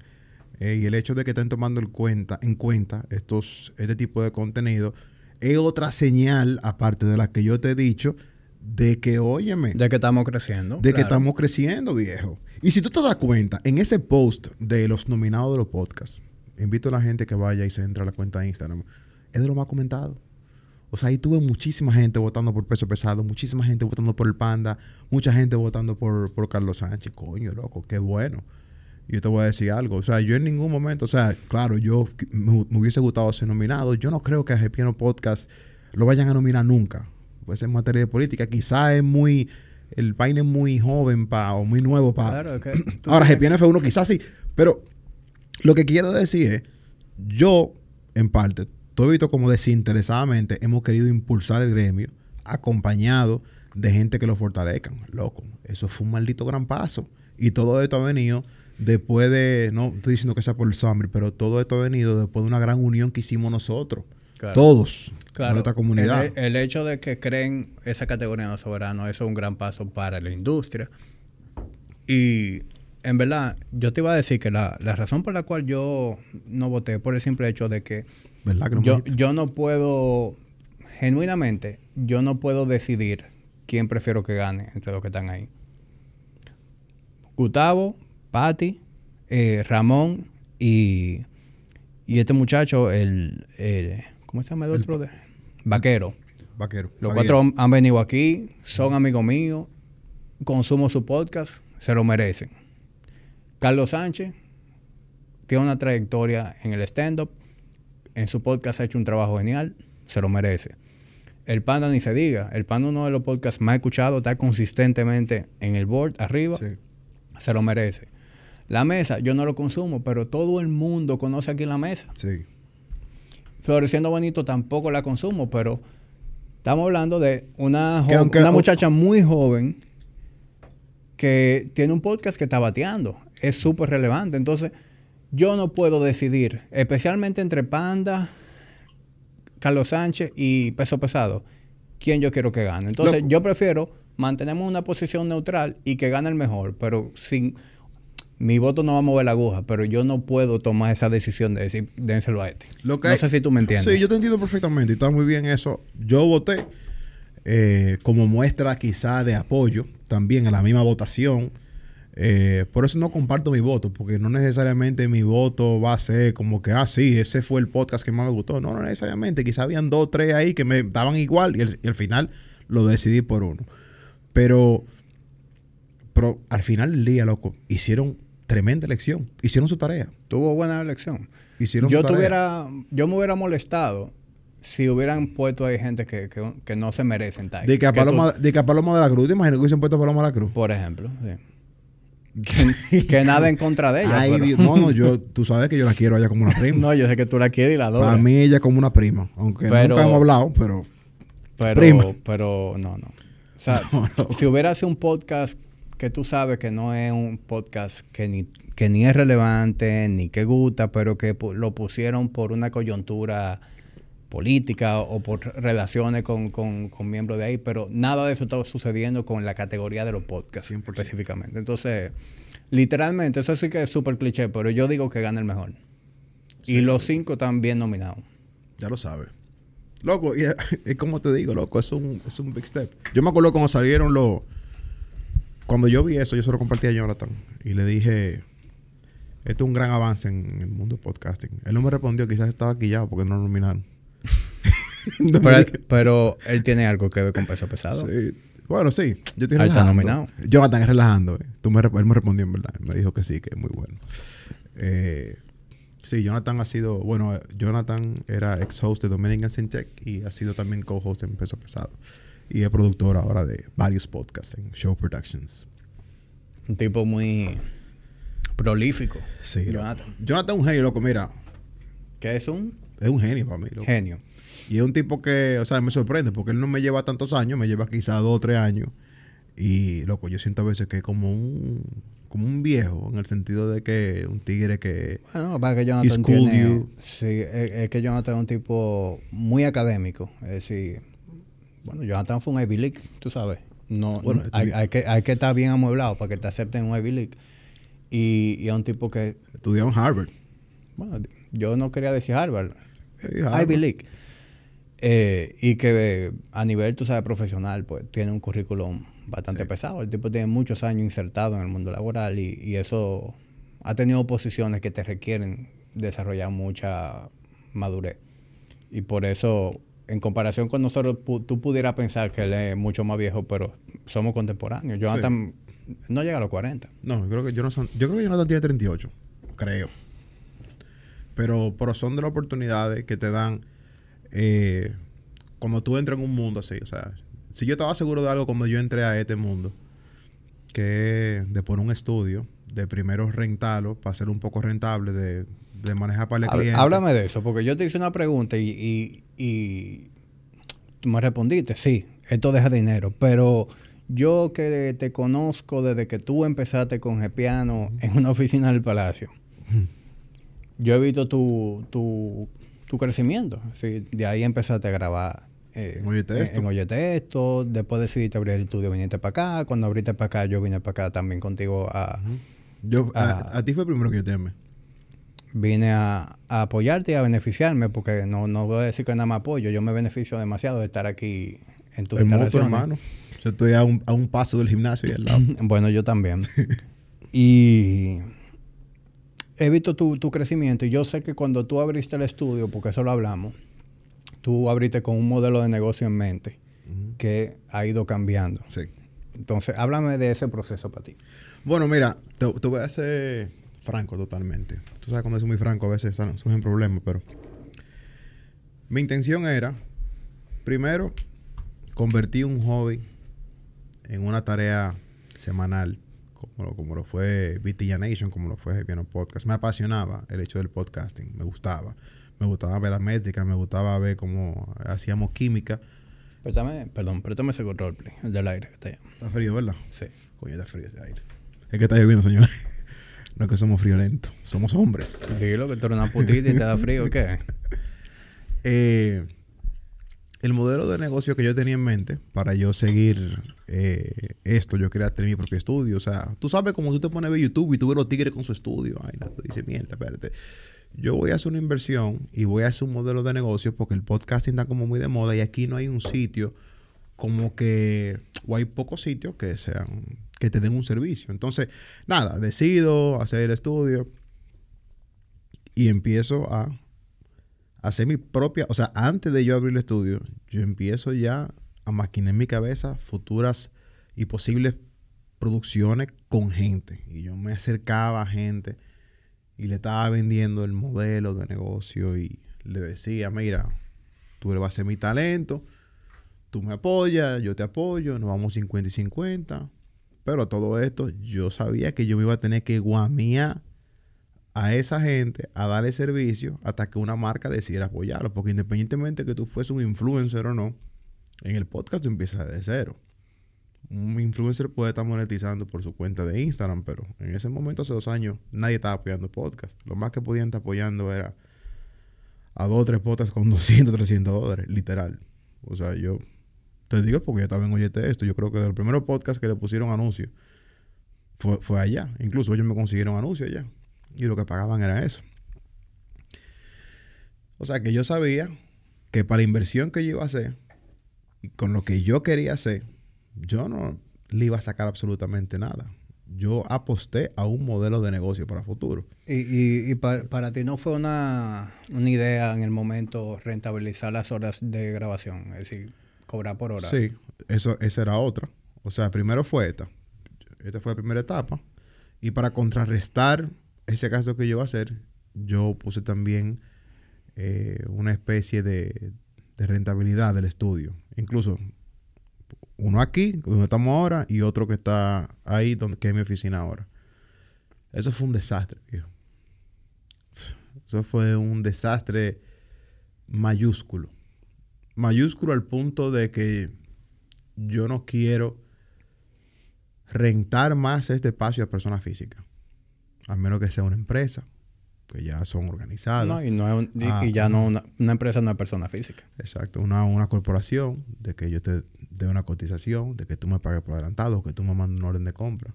eh, y el hecho de que estén tomando en cuenta, en cuenta estos, este tipo de contenido es otra señal, aparte de la que yo te he dicho, de que, óyeme, De que estamos creciendo. de que estamos creciendo, viejo. Y si tú te das cuenta, en ese post de los nominados de los podcasts, invito a la gente que vaya y se entre a la cuenta de Instagram, es de lo más comentado. O sea, ahí tuve muchísima gente votando por peso pesado, muchísima gente votando por el Panda, mucha gente votando por, por Carlos Sánchez. Coño, loco, qué bueno. Yo te voy a decir algo. O sea, yo en ningún momento, o sea, claro, yo me, me hubiese gustado ser nominado. Yo no creo que a Gepiano Podcast lo vayan a nominar nunca. Pues en materia de política, quizá es muy. El país es muy joven pa, o muy nuevo para. Claro, tú Ahora, GPN F1 quizás sí. Pero lo que quiero decir es, yo, en parte, todo visto como desinteresadamente hemos querido impulsar el gremio acompañado de gente que lo fortalezcan. Loco, eso fue un maldito gran paso. Y todo esto ha venido después de, no estoy diciendo que sea por el Summer, pero todo esto ha venido después de una gran unión que hicimos nosotros. Claro. Todos. Claro, esta comunidad. El, el hecho de que creen esa categoría de soberano, eso es un gran paso para la industria. Y en verdad, yo te iba a decir que la, la razón por la cual yo no voté por el simple hecho de que ¿Verdad que no me yo, yo no puedo, genuinamente, yo no puedo decidir quién prefiero que gane entre los que están ahí. Gustavo, Patti, eh, Ramón y, y este muchacho, el, el- ¿cómo se llama el otro? de? Vaquero. Vaquero. Los cuatro han venido aquí, son amigos míos, consumo su podcast, se lo merecen. Carlos Sánchez tiene una trayectoria en el stand-up, en su podcast ha hecho un trabajo genial, se lo merece. El Panda ni se diga, el Panda uno de los podcasts más escuchados, está consistentemente en el board arriba, Sí. se lo merece. La mesa, yo no lo consumo, pero todo el mundo conoce aquí la mesa. Sí. Floreciendo Bonito tampoco la consumo, pero estamos hablando de una, Que jo- aunque- una muchacha muy joven que tiene un podcast que está bateando. Es súper relevante. Entonces, yo no puedo decidir, especialmente entre Panda, Carlos Sánchez y Peso Pesado, quién yo quiero que gane. Entonces, Loco. yo prefiero mantenerme en una posición neutral y que gane el mejor, pero sin... Mi voto no va a mover la aguja, pero yo no puedo tomar esa decisión de decir, dénselo a este. Lo que no hay- sé si tú me entiendes. Sí, yo te entiendo perfectamente y está muy bien eso. Yo voté eh, como muestra quizá de apoyo también a la misma votación. Eh, por eso no comparto mi voto, porque no necesariamente mi voto va a ser como que, ah, sí, ese fue el podcast que más me gustó. No, no necesariamente. Quizá habían dos o tres ahí que me daban igual y, el- y al final lo decidí por uno. Pero, pero al final del día, loco, hicieron tremenda elección. Hicieron su tarea. Tuvo buena elección. Hicieron Yo su tarea. tuviera, yo me hubiera molestado si hubieran puesto ahí gente que, que, que no se merecen ahí. De que, a tú- Paloma, de que a Paloma de la Cruz, ¿te imaginas que hubiesen puesto a Paloma de la Cruz? por ejemplo, sí. Que, que nada en contra de ella. Ay, pero- Dios, no, no, yo, tú sabes que yo la quiero a ella como una prima. no, yo sé que tú la quieres y la adoras. Para mí ella como una prima, aunque Pero- nunca hemos hablado, pero pero, prima. pero no, no. O sea, No, no. si hubiera sido un podcast que tú sabes que no es un podcast que ni, que ni es relevante, ni que gusta, pero que lo pusieron por una coyuntura política o por relaciones con, con- con miembros de ahí, pero nada de eso está sucediendo con la categoría de los podcasts 100%. específicamente. Entonces, literalmente, eso sí que es súper cliché, pero yo digo que gana el mejor. Y los cinco están bien nominados. ya lo sabes. Loco, y como te digo, loco, es un, es un big step. Yo me acuerdo cuando salieron los... Cuando yo vi eso, yo se lo compartí a Jonathan y le dije, esto es un gran avance en el mundo podcasting. Él no me respondió, quizás estaba quillado porque no lo nominaron. Pero, él tiene algo que ver con peso pesado. Sí. Bueno, sí. Yo estoy relajando. nominado. Jonathan es relajando. eh. Tú me, él me respondió en verdad. Él me dijo que sí, que es muy bueno. Eh, sí, Jonathan ha sido... Bueno, Jonathan era ex-host de Dominican Syntech y ha sido también co-host en Peso Pesado. Y es productor ahora de varios podcasts en Show Productions. Un tipo muy prolífico. Sí. Jonathan. Jonathan es un genio, loco. Mira, Que es un es un genio para mí. loco. genio. Y es un tipo que, o sea, me sorprende porque él no me lleva tantos años, me lleva quizás dos o tres años. Y, loco, yo siento a veces que es como un, como un viejo, en el sentido de que un tigre que... Bueno, para que Jonathan tiene... you. Sí, es, es que Jonathan es un tipo muy académico. Es decir, bueno, Jonathan fue un Ivy League, tú sabes. No, Bueno, no- hay, hay que, hay que estar bien amueblado para que te acepten en un Ivy League. Y, y es un tipo que estudió en Harvard. bueno, yo no quería decir Harvard. Ivy League. Eh, y que a nivel, tú sabes, profesional, pues tiene un currículum bastante Sí. pesado. El tipo tiene muchos años insertado en el mundo laboral y, y eso ha tenido posiciones que te requieren desarrollar mucha madurez. Y por eso, en comparación con nosotros, pu- tú pudieras pensar que él es mucho más viejo, pero somos contemporáneos. Jonathan no llega a los 40. No, yo creo que Jonathan, yo creo que Jonathan tiene 38. Creo. Pero, pero son de las oportunidades que te dan eh, cuando tú entras en un mundo así. O sea, si yo estaba seguro de algo cuando yo entré a este mundo, que de poner un estudio, de primero rentarlo para ser un poco rentable, de, de manejar para el cliente. Háblame de eso, porque yo te hice una pregunta y, y, y tú me respondiste, sí, esto deja dinero, pero yo que te conozco desde que tú empezaste con el piano en una oficina del Palacio, yo he visto tu, tu, tu crecimiento. Sí, de ahí empezaste a grabar. eh, Oye Texto. En, en Oye Texto. Después decidiste abrir el estudio, viniste para acá. Cuando abriste para acá, yo vine para acá también contigo a, Yo, a, a ti fue primero que yo te amé. vine a, a apoyarte y a beneficiarme, porque no, no voy a decir que nada más apoyo, yo me beneficio demasiado de estar aquí en tu El moto, hermano. Yo estoy a un, a un paso del gimnasio y al lado. Bueno, yo también. y he visto tu, tu crecimiento y yo sé que cuando tú abriste el estudio, porque eso lo hablamos, tú abriste con un modelo de negocio en mente que ha ido cambiando. Sí. Entonces, háblame de ese proceso para ti. Bueno, mira, te, te voy a ser franco totalmente. Tú sabes cuando soy muy franco a veces son- surgen problemas, pero mi intención era, primero, convertir un hobby en una tarea semanal, como como lo fue Vitilla Nation, como lo fue Piano Podcast. Me apasionaba el hecho del podcasting, me gustaba. Me gustaba ver las métricas, me gustaba ver cómo hacíamos química. Préstame, perdón, préstame ese roleplay, el del aire que está allá. Está frío, ¿verdad? Sí. Coño, está frío ese aire. Es que está lloviendo, señores. No es que somos friolentos, somos hombres. Dilo que tú eres una putita y te da frío, ¿qué? Eh, el modelo de negocio que yo tenía en mente para yo seguir eh, esto, yo quería tener mi propio estudio. O sea, tú sabes como tú te pones a ver YouTube y tú ves los tigres con su estudio. Ay, no, tú dices, mierda, espérate. Yo voy a hacer una inversión y voy a hacer un modelo de negocio porque el podcasting está como muy de moda y aquí no hay un sitio como que, o hay pocos sitios que sean, que te den un servicio. Entonces, nada, decido hacer el estudio y empiezo a hacer mi propia, o sea, antes de yo abrir el estudio, yo empiezo ya a maquinar en mi cabeza futuras y posibles producciones con gente. Y yo me acercaba a gente y le estaba vendiendo el modelo de negocio y le decía, mira, tú vas a ser mi talento, tú me apoyas, yo te apoyo, nos vamos 50 y 50. Pero todo esto, yo sabía que yo me iba a tener que guamear a esa gente a darle servicio hasta que una marca decidiera apoyarlo. Porque independientemente que tú fueses un influencer o no, en el podcast tú empiezas de cero. Un influencer puede estar monetizando por su cuenta de Instagram, pero en ese momento, hace dos años, nadie estaba apoyando podcast. Lo más que podían estar apoyando era a dos o tres podcasts con 200, 300 dólares, literal. O sea, yo te digo porque yo en Oyete esto. Yo creo que del primer podcast que le pusieron anuncios fue, fue allá. Incluso ellos me consiguieron anuncios allá. Y lo que pagaban era eso. O sea que yo sabía que para la inversión que yo iba a hacer y con lo que yo quería hacer, yo no le iba a sacar absolutamente nada. Yo aposté a un modelo de negocio para futuro. Y, y, y pa- para ti no fue una, una idea en el momento rentabilizar las horas de grabación, es decir, cobrar por hora. Sí, eso, esa era otra. O sea, primero fue esta. Esta fue la primera etapa. Y para contrarrestar ese gasto que yo iba a hacer, yo puse también eh, una especie de, rentabilidad del estudio. Incluso uno aquí, donde estamos ahora, y otro que está ahí, donde es mi oficina ahora. Eso fue un desastre, viejo. Eso fue un desastre mayúsculo. Mayúsculo al punto de que yo no quiero rentar más este espacio a personas físicas. A menos que sea una empresa, que ya son organizadas. No, y, no es un- y- Ah, y ya no una, una empresa no es persona física. Exacto, una, una corporación, de que yo te dé una cotización, de que tú me pagues por adelantado, que tú me mandes un orden de compra.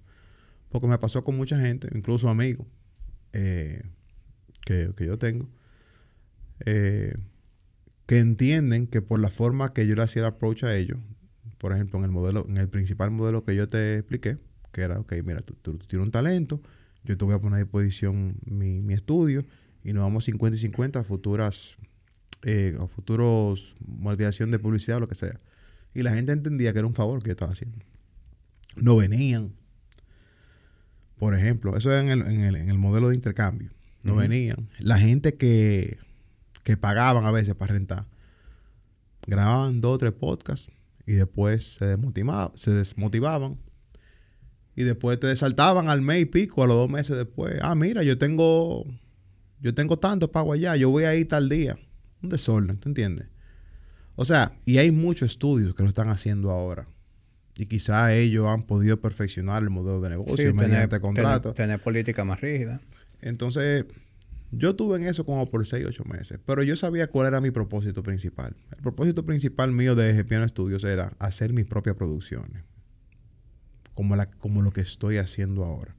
Porque me pasó con mucha gente, incluso amigos, eh, que, que yo tengo, eh, que entienden que por la forma que yo le hacía el approach a ellos, por ejemplo, en el modelo, en el principal modelo que yo te expliqué, que era, ok, mira, tú, tú tienes un talento, yo te voy a poner a disposición mi, mi estudio y nos vamos 50 y 50 a futuras, eh, a futuros monetización de publicidad o lo que sea. Y la gente entendía que era un favor que yo estaba haciendo. No venían. Por ejemplo, eso es en el, en el, en el modelo de intercambio. No venían. La gente que, que pagaban a veces para rentar, grababan dos o tres podcasts y después se, desmotiva- se desmotivaban. Y después te saltaban al mes y pico, a los dos meses después. Ah, mira, yo tengo, yo tengo tanto pago allá, yo voy a ir tal día. Un desorden, ¿tú entiendes? O sea, y hay muchos estudios que lo están haciendo ahora. Y quizá ellos han podido perfeccionar el modelo de negocio Sí, mediante tener, contrato. tener, tener política más rígida. Entonces, yo estuve en eso como por 6, 8 meses. Pero yo sabía cuál era mi propósito principal. El propósito principal mío de Gepiano Studios era hacer mis propias producciones. Como, la, como lo que estoy haciendo ahora.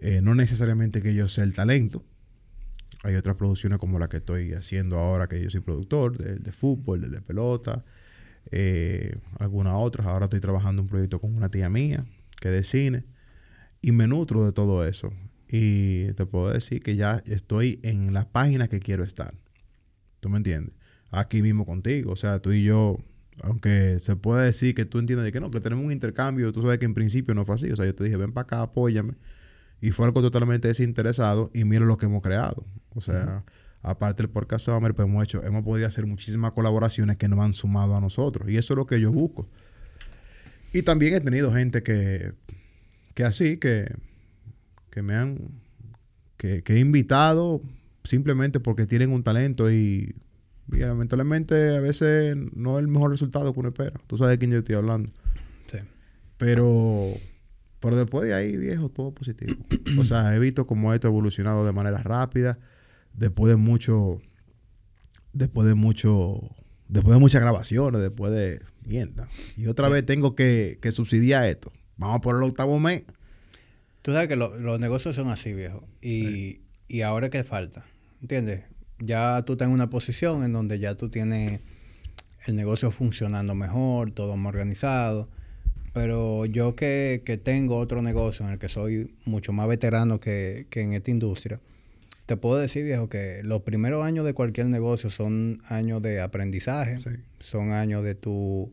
Eh, no necesariamente que yo sea el talento. Hay otras producciones como la que estoy haciendo ahora, que yo soy productor, del de fútbol, del de pelota, eh, algunas otras. Ahora estoy trabajando un proyecto con una tía mía, que es de cine, y me nutro de todo eso. Y te puedo decir que ya estoy en la página que quiero estar. ¿Tú me entiendes? Aquí mismo contigo. O sea, tú y yo, aunque se puede decir que tú entiendes de que no, que tenemos un intercambio, tú sabes que en principio no fue así. O sea, yo te dije, ven para acá, apóyame. Y fue algo totalmente desinteresado y mira lo que hemos creado. O sea, aparte del podcast Summer, pues hemos hecho, hemos podido hacer muchísimas colaboraciones que nos han sumado a nosotros. Y eso es lo que yo busco. Y también he tenido gente que, que así, que, que me han, que, que he invitado simplemente porque tienen un talento y, y lamentablemente a veces no es el mejor resultado que uno espera. Tú sabes de quién yo estoy hablando. Sí. Pero, pero después de ahí, viejo, todo positivo. o sea, he visto cómo esto ha evolucionado de manera rápida, después de mucho, después de mucho, después de muchas grabaciones, después de mierda. Y otra vez tengo que, que subsidiar esto. Vamos por el octavo mes. Tú sabes que lo- los negocios son así, viejo. Y, y ahora qué falta. ¿Entiendes? Ya tú estás en una posición en donde ya tú tienes el negocio funcionando mejor, todo más organizado. Pero yo que, que tengo otro negocio en el que soy mucho más veterano que, que en esta industria, te puedo decir, viejo, que los primeros años de cualquier negocio son años de aprendizaje, Sí. son años de tu...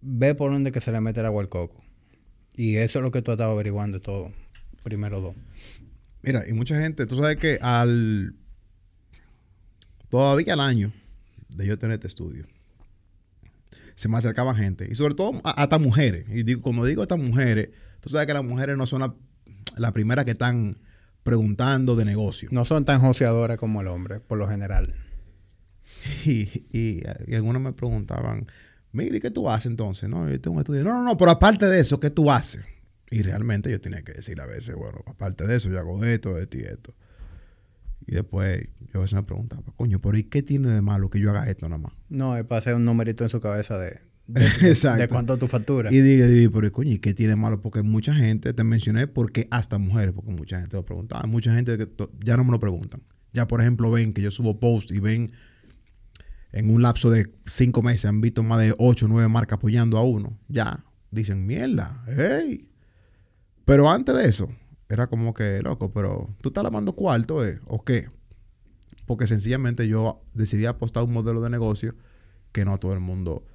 Ve por dónde que se le mete el agua al coco. Y eso es lo que tú has estado averiguando todo. Primero dos. Mira, y mucha gente, tú sabes que al. Todavía al año de yo tener este estudio, se me acercaba gente, y sobre todo hasta mujeres. Y digo, como digo estas mujeres, tú sabes que las mujeres no son la, la primera que están preguntando de negocio. No son tan joseadoras como el hombre, por lo general. Y, y, y algunos me preguntaban, mire, ¿y qué tú haces entonces? No, yo tengo un estudio. No, no, no, pero aparte de eso, ¿qué tú haces? Y realmente yo tenía que decir a veces, bueno, aparte de eso, yo hago esto, esto y esto. Y después yo a veces me preguntaba, coño, pero ¿y qué tiene de malo que yo haga esto nada más? No, es para hacer un numerito en su cabeza de, de, Exacto. de cuánto tú facturas. Y digo, digo, pero coño, ¿y qué tiene de malo? Porque mucha gente, te mencioné porque hasta mujeres, porque mucha gente lo preguntaba. Mucha gente que ya no me lo preguntan. Ya, por ejemplo, ven que yo subo post y ven en un lapso de cinco meses han visto más de ocho o nueve marcas apoyando a uno. Ya, dicen, mierda, hey. Pero antes de eso, era como que, loco, pero tú estás lavando cuarto, ¿eh? ¿O qué? Porque sencillamente yo decidí apostar un modelo de negocio que no todo el mundo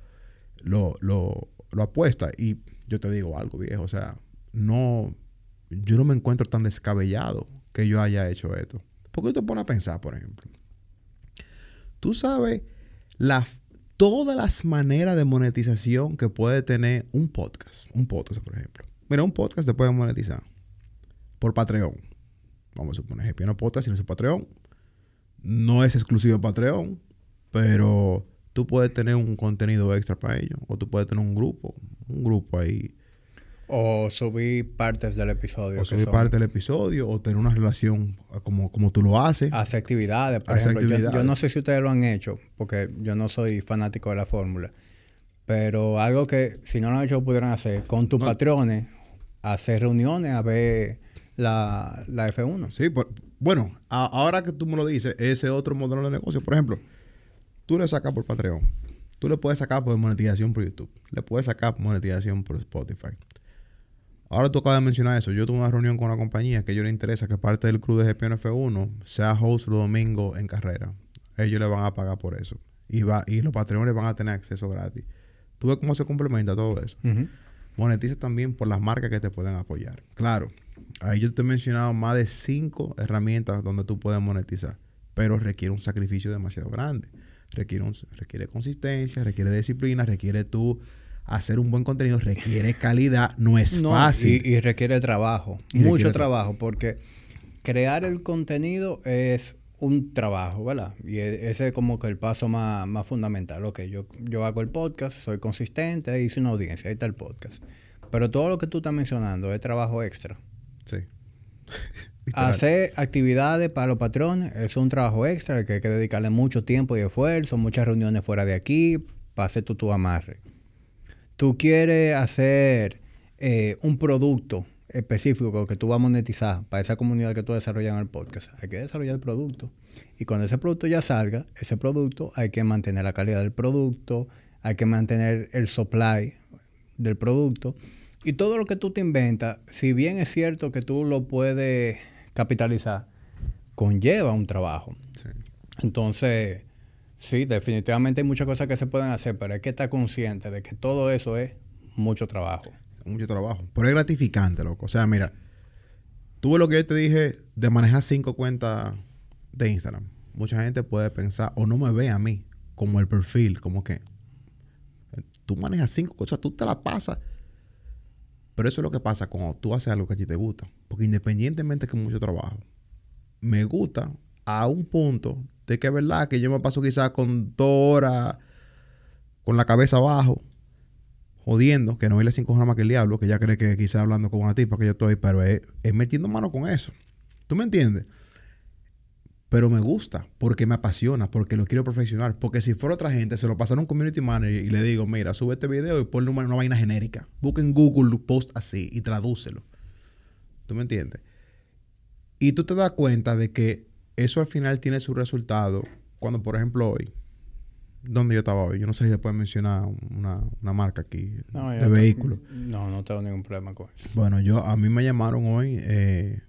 lo, lo, apuesta. Y yo te digo algo, viejo. O sea, no. Yo no me encuentro tan descabellado que yo haya hecho esto. Porque tú te pones a pensar, por ejemplo. Tú sabes la, todas las maneras de monetización que puede tener un podcast. Un podcast, por ejemplo. Mira, un podcast se puede monetizar por Patreon. Vamos a suponer que Piano Podcast tiene su Patreon. No es exclusivo Patreon, pero tú puedes tener un contenido extra para ellos. O tú puedes tener un grupo, un grupo ahí. O subir partes del episodio. O subir parte del episodio, o tener una relación como, como tú lo haces. Hacer actividades, por ejemplo. Yo- no sé si ustedes lo han hecho, porque yo no soy fanático de la fórmula. Pero algo que, si no lo han hecho, pudieran hacer con tus No. patrones, hacer reuniones a ver la, la F1. Sí, por- Bueno, ahora que tú me lo dices, ese otro modelo de negocio, por ejemplo, tú le sacas por Patreon, tú le puedes sacar por monetización por YouTube, le puedes sacar monetización por Spotify. Ahora tú acabas de mencionar eso. Yo tuve una reunión con una compañía que a ellos les interesa que parte del club de GPNF 1 sea host los domingos en carrera. Ellos le van a pagar por eso. Y, va, y los patrones van a tener acceso gratis. Tú ves cómo se complementa todo eso. Monetiza también por las marcas que te pueden apoyar. Claro, ahí yo te he mencionado más de cinco herramientas donde tú puedes monetizar, pero requiere un sacrificio demasiado grande. Requiere, requiere consistencia, requiere disciplina, requiere tú hacer un buen contenido, requiere calidad, no es fácil. Y, requiere trabajo, mucho trabajo, porque crear el contenido es un trabajo, ¿verdad? Y e, ese es como que el paso más, más fundamental. Ok, yo, yo hago el podcast, soy consistente, hice una audiencia, ahí está el podcast. Pero todo lo que tú estás mencionando es trabajo extra. Sí. Hacer actividades para los patrones es un trabajo extra que hay que dedicarle mucho tiempo y esfuerzo, muchas reuniones fuera de aquí, para hacer tu, tu amarre. Tú quieres hacer eh, un producto específico que tú vas a monetizar para esa comunidad que tú desarrollas en el podcast. Hay que desarrollar el producto. Y cuando ese producto ya salga, ese producto hay que mantener la calidad del producto, hay que mantener el supply del producto. Y todo lo que tú te inventas, si bien es cierto que tú lo puedes capitalizar, conlleva un trabajo. Entonces, sí, definitivamente hay muchas cosas que se pueden hacer, pero hay que estar consciente de que todo eso es mucho trabajo mucho trabajo. Pero es gratificante, loco. O sea, mira, tuve lo que yo te dije de manejar cinco cuentas de Instagram. Mucha gente puede pensar, o no me ve a mí, como el perfil, como que tú manejas cinco cosas, tú te la pasas. Pero eso es lo que pasa cuando tú haces algo que a ti te gusta. Porque independientemente que mucho trabajo, me gusta a un punto de que es verdad que yo me paso quizás con dos horas con la cabeza abajo jodiendo, que no le cinco horas más que el diablo, que ya cree que quizá hablando con una tipa que yo estoy, pero es, metiendo mano con eso. ¿Tú me entiendes? Pero me gusta, porque me apasiona, porque lo quiero profesional. Porque si fuera otra gente, se lo pasaron a un community manager y le digo, mira, sube este video y ponle una, una vaina genérica. Busca en Google post así y tradúcelo. ¿Tú me entiendes? Y tú te das cuenta de que eso al final tiene su resultado cuando, por ejemplo, hoy, donde yo estaba hoy. Yo no sé si puede mencionar una, marca aquí de vehículos. No, no tengo ningún problema con eso. Bueno, yo a mí me llamaron hoy. Eh,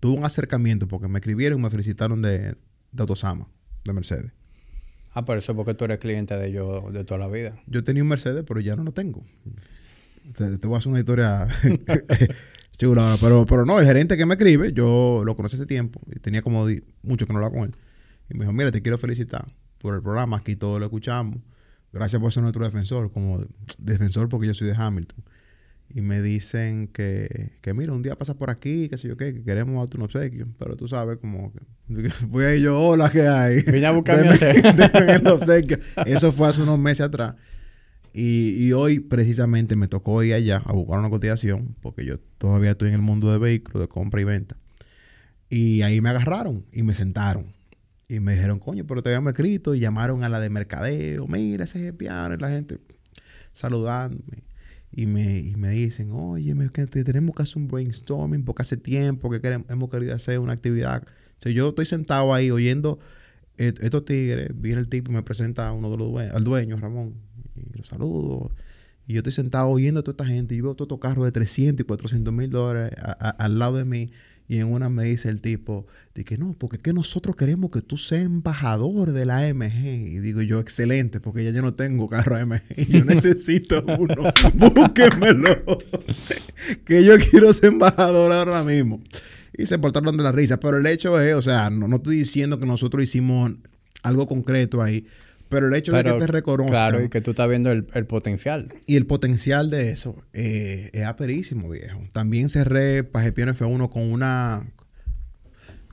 tuve un acercamiento porque me escribieron y me felicitaron de, de Autosama, de Mercedes. Ah, pero eso es porque tú eres cliente de ellos de toda la vida. Yo tenía un Mercedes, pero ya no lo tengo. Te, voy a hacer una historia chula. Pero, pero no, el gerente que me escribe, yo lo conocí hace tiempo. Y tenía como mucho que no hablaba con él. Y me dijo, mira, te quiero felicitar por el programa, aquí todos lo escuchamos. Gracias por ser nuestro defensor, como defensor porque yo soy de Hamilton. Y me dicen que, que mira, un día pasa por aquí, qué sé yo qué, que queremos darte un obsequio. Pero tú sabes, como que voy a ir yo, hola, ¿qué hay? Vine a buscar el obsequio. Eso fue hace unos meses atrás. Y, y, hoy precisamente me tocó ir allá a buscar una cotización, porque yo todavía estoy en el mundo de vehículos, de compra y venta. Y ahí me agarraron y me sentaron. Y me dijeron, coño, pero te habíamos escrito. Y llamaron a la de mercadeo. Mira, ese es piano. Y la gente saludándome. Y me, y me dicen, oye, que tenemos que hacer un brainstorming porque hace tiempo que queremos, hemos querido hacer una actividad. O yo estoy sentado ahí oyendo estos tigres. Viene el tipo y me presenta a uno de los dueños, al dueño, Ramón. Y lo saludo. Y yo estoy sentado oyendo a toda esta gente. Y yo veo todo estos carros de 300 y 400 mil dólares al lado de mí. Y en una me dice el tipo, de que no, porque es que nosotros queremos que tú seas embajador de la AMG. Y digo yo, excelente, porque ya yo no tengo carro AMG. Yo necesito uno. Búsquemelo. que yo quiero ser embajador ahora mismo. Y se portaron de la risa. Pero el hecho es, o sea, no, no estoy diciendo que nosotros hicimos algo concreto ahí. Pero el hecho de que te reconozcan... Claro, y que tú estás viendo el, potencial. Y el potencial de eso eh, es aperísimo, viejo. También cerré para GPN F1 con una...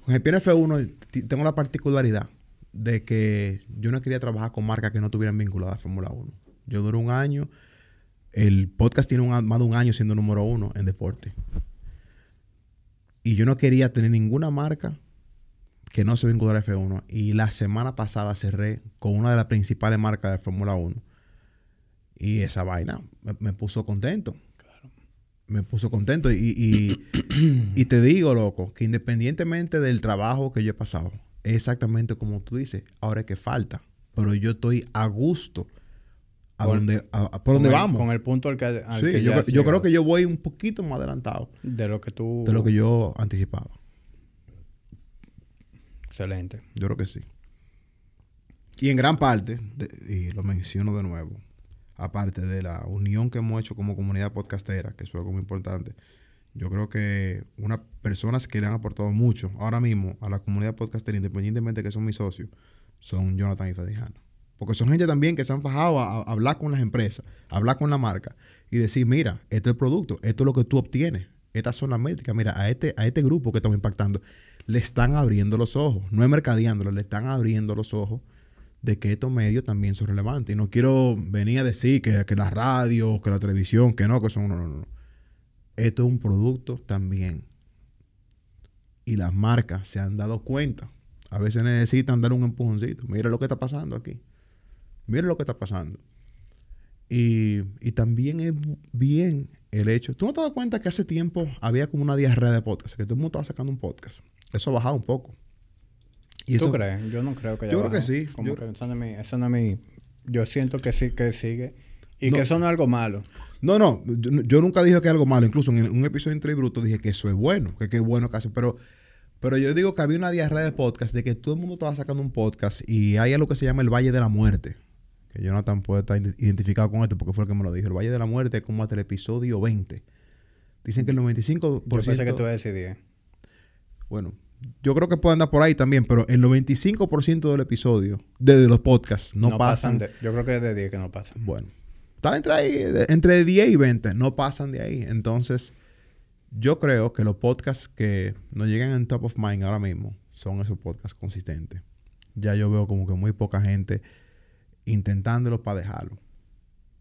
Con GPN F1 tengo la particularidad de que yo no quería trabajar con marcas que no tuvieran vinculadas a Fórmula 1. Yo duré un año. El podcast tiene más de un año siendo número uno en deporte. Y yo no quería tener ninguna marca que no se vinculó a F1. Y la semana pasada cerré con una de las principales marcas de Fórmula 1. Y esa vaina me, puso contento. Claro. me puso contento. Y, y, y te digo, loco, que independientemente del trabajo que yo he pasado, es exactamente como tú dices, ahora es que falta. Pero yo estoy a gusto a Por- donde, a- a- por donde Con el- vamos. Con el punto al que, al Sí, que yo, yo creo que yo voy un poquito más adelantado De lo que tú... de lo que yo anticipaba. Excelente. Yo creo que sí. Y en gran parte, de- y lo menciono de nuevo, aparte de la unión que hemos hecho como comunidad podcastera, que es algo muy importante, yo creo que unas personas que le han aportado mucho ahora mismo a la comunidad podcastera, independientemente que son mis socios, son Jonathan y Fedijano. Porque son gente también que se han fajado a, hablar con las empresas, hablar con la marca y decir, mira, este es el producto, esto es lo que tú obtienes, estas son las métricas, mira, a este, a este grupo que estamos impactando, le están abriendo los ojos, no es mercadeándolo, le están abriendo los ojos de que estos medios también son relevantes. Y no quiero venir a decir que, que la radio, que la televisión, que no, que son... No, no, no. Esto es un producto también. Y las marcas se han dado cuenta. A veces necesitan dar un empujoncito. Mira lo que está pasando aquí. Mira lo que está pasando. Y, y también es bien el hecho. ¿Tú no te das cuenta que hace tiempo había como una diarrea de podcast? Que todo el mundo estaba sacando un podcast. Eso ha bajado un poco. Y ¿Tú eso, crees? Yo no creo que haya Yo creo que bajado. sí. Como Yo- que eso no, es mi, eso no es mi... Yo siento que sí, que sigue. Y No. que eso no es algo malo. No, no, yo, yo nunca dije que es algo malo. Incluso en un episodio de Entre y Bruto dije que eso es bueno, que qué bueno que hace. Pero, pero yo digo que había una diarrea de podcast de que todo el mundo estaba sacando un podcast y hay algo que se llama el Valle de la Muerte. Que Jonathan puede estar ide- identificado con esto porque fue el que me lo dijo. El Valle de la Muerte es como hasta el episodio 20. Dicen que el 95%... Yo pensé que tú ibas a decir 10. Bueno, yo creo que puede andar por ahí también, pero el 95% del episodio, de, de los podcasts, no, pasan... de- yo creo que es de 10 que no pasan. Bueno, está entre ahí, de- entre 10 y 20, no pasan de ahí. Entonces, yo creo que los podcasts que nos llegan en top of mind ahora mismo son esos podcasts consistentes. Ya yo veo como que muy poca gente intentándolo para dejarlo.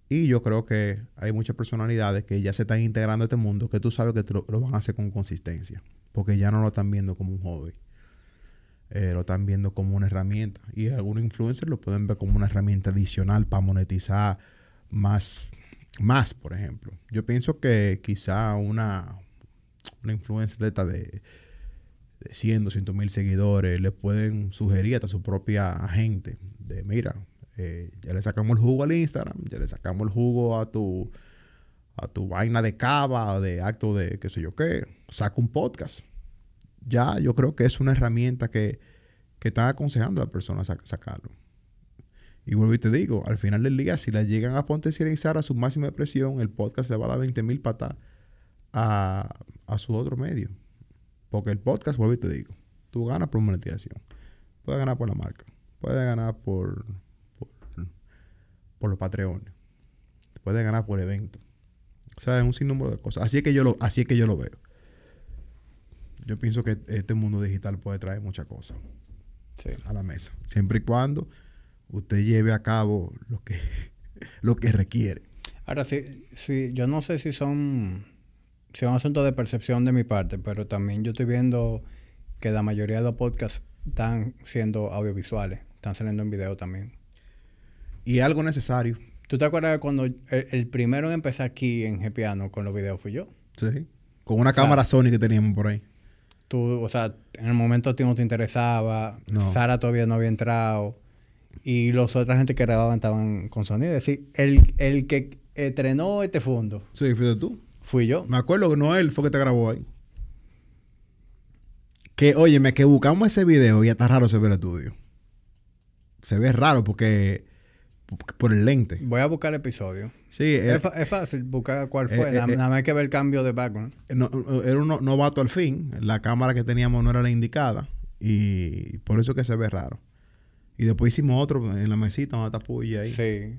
Y yo creo que hay muchas personalidades que ya se están integrando a este mundo que tú sabes que lo, lo van a hacer con consistencia. Porque ya no lo están viendo como un hobby. Eh, lo están viendo como una herramienta. Y algunos influencers lo pueden ver como una herramienta adicional para monetizar más, más, por ejemplo. Yo pienso que quizá una, una influencer de de, de 100, 200 mil seguidores le pueden sugerir hasta su propia gente de, mira, eh, ya le sacamos el jugo al Instagram, ya le sacamos el jugo a tu a tu vaina de cava de acto de qué sé yo qué, saca un podcast. Ya yo creo que es una herramienta que, que están aconsejando a la persona sac- sacarlo. Y vuelvo y te digo, al final del día, si la llegan a potencializar a su máxima expresión, el podcast le va a dar 20 mil patas a, a su otro medio. Porque el podcast, vuelvo y te digo, tú ganas por monetización, puedes ganar por la marca, puedes ganar por, por, los patreones, puedes ganar por eventos. O sea, es un sinnúmero de cosas. Así es que yo lo, así es que yo lo veo. Yo pienso que este mundo digital puede traer muchas cosas Sí. a la mesa. Siempre y cuando usted lleve a cabo lo que, lo que requiere. Ahora sí, sí, yo no sé si son, si es un asunto de percepción de mi parte, pero también yo estoy viendo que la mayoría de los podcasts están siendo audiovisuales, están saliendo en video también. Y es algo necesario. ¿Tú te acuerdas cuando el, el primero en empezar aquí en Gepiano con los videos fui yo? Sí. Con una cámara Sony que teníamos por ahí. Tú, o sea, en el momento a ti no te interesaba, No. Sara todavía no había entrado y los otras gente que grababan estaban con sonido. Es decir, el, el que estrenó este fondo Sí, fuiste tú. fui yo. Me acuerdo que Noel fue que te grabó ahí. Que, óyeme, que buscamos ese video y está raro se ve el estudio. Se ve raro porque... Por el lente. Voy a buscar el episodio. Sí, Es, fa- es fácil buscar cuál Eh, fue. eh, nada, eh. nada más hay que ver el cambio de background. no- era un no- novato al fin. La cámara que teníamos no era la indicada. Y por eso que se ve raro. Y después hicimos otro en la mesita, está Puyi ahí. Sí.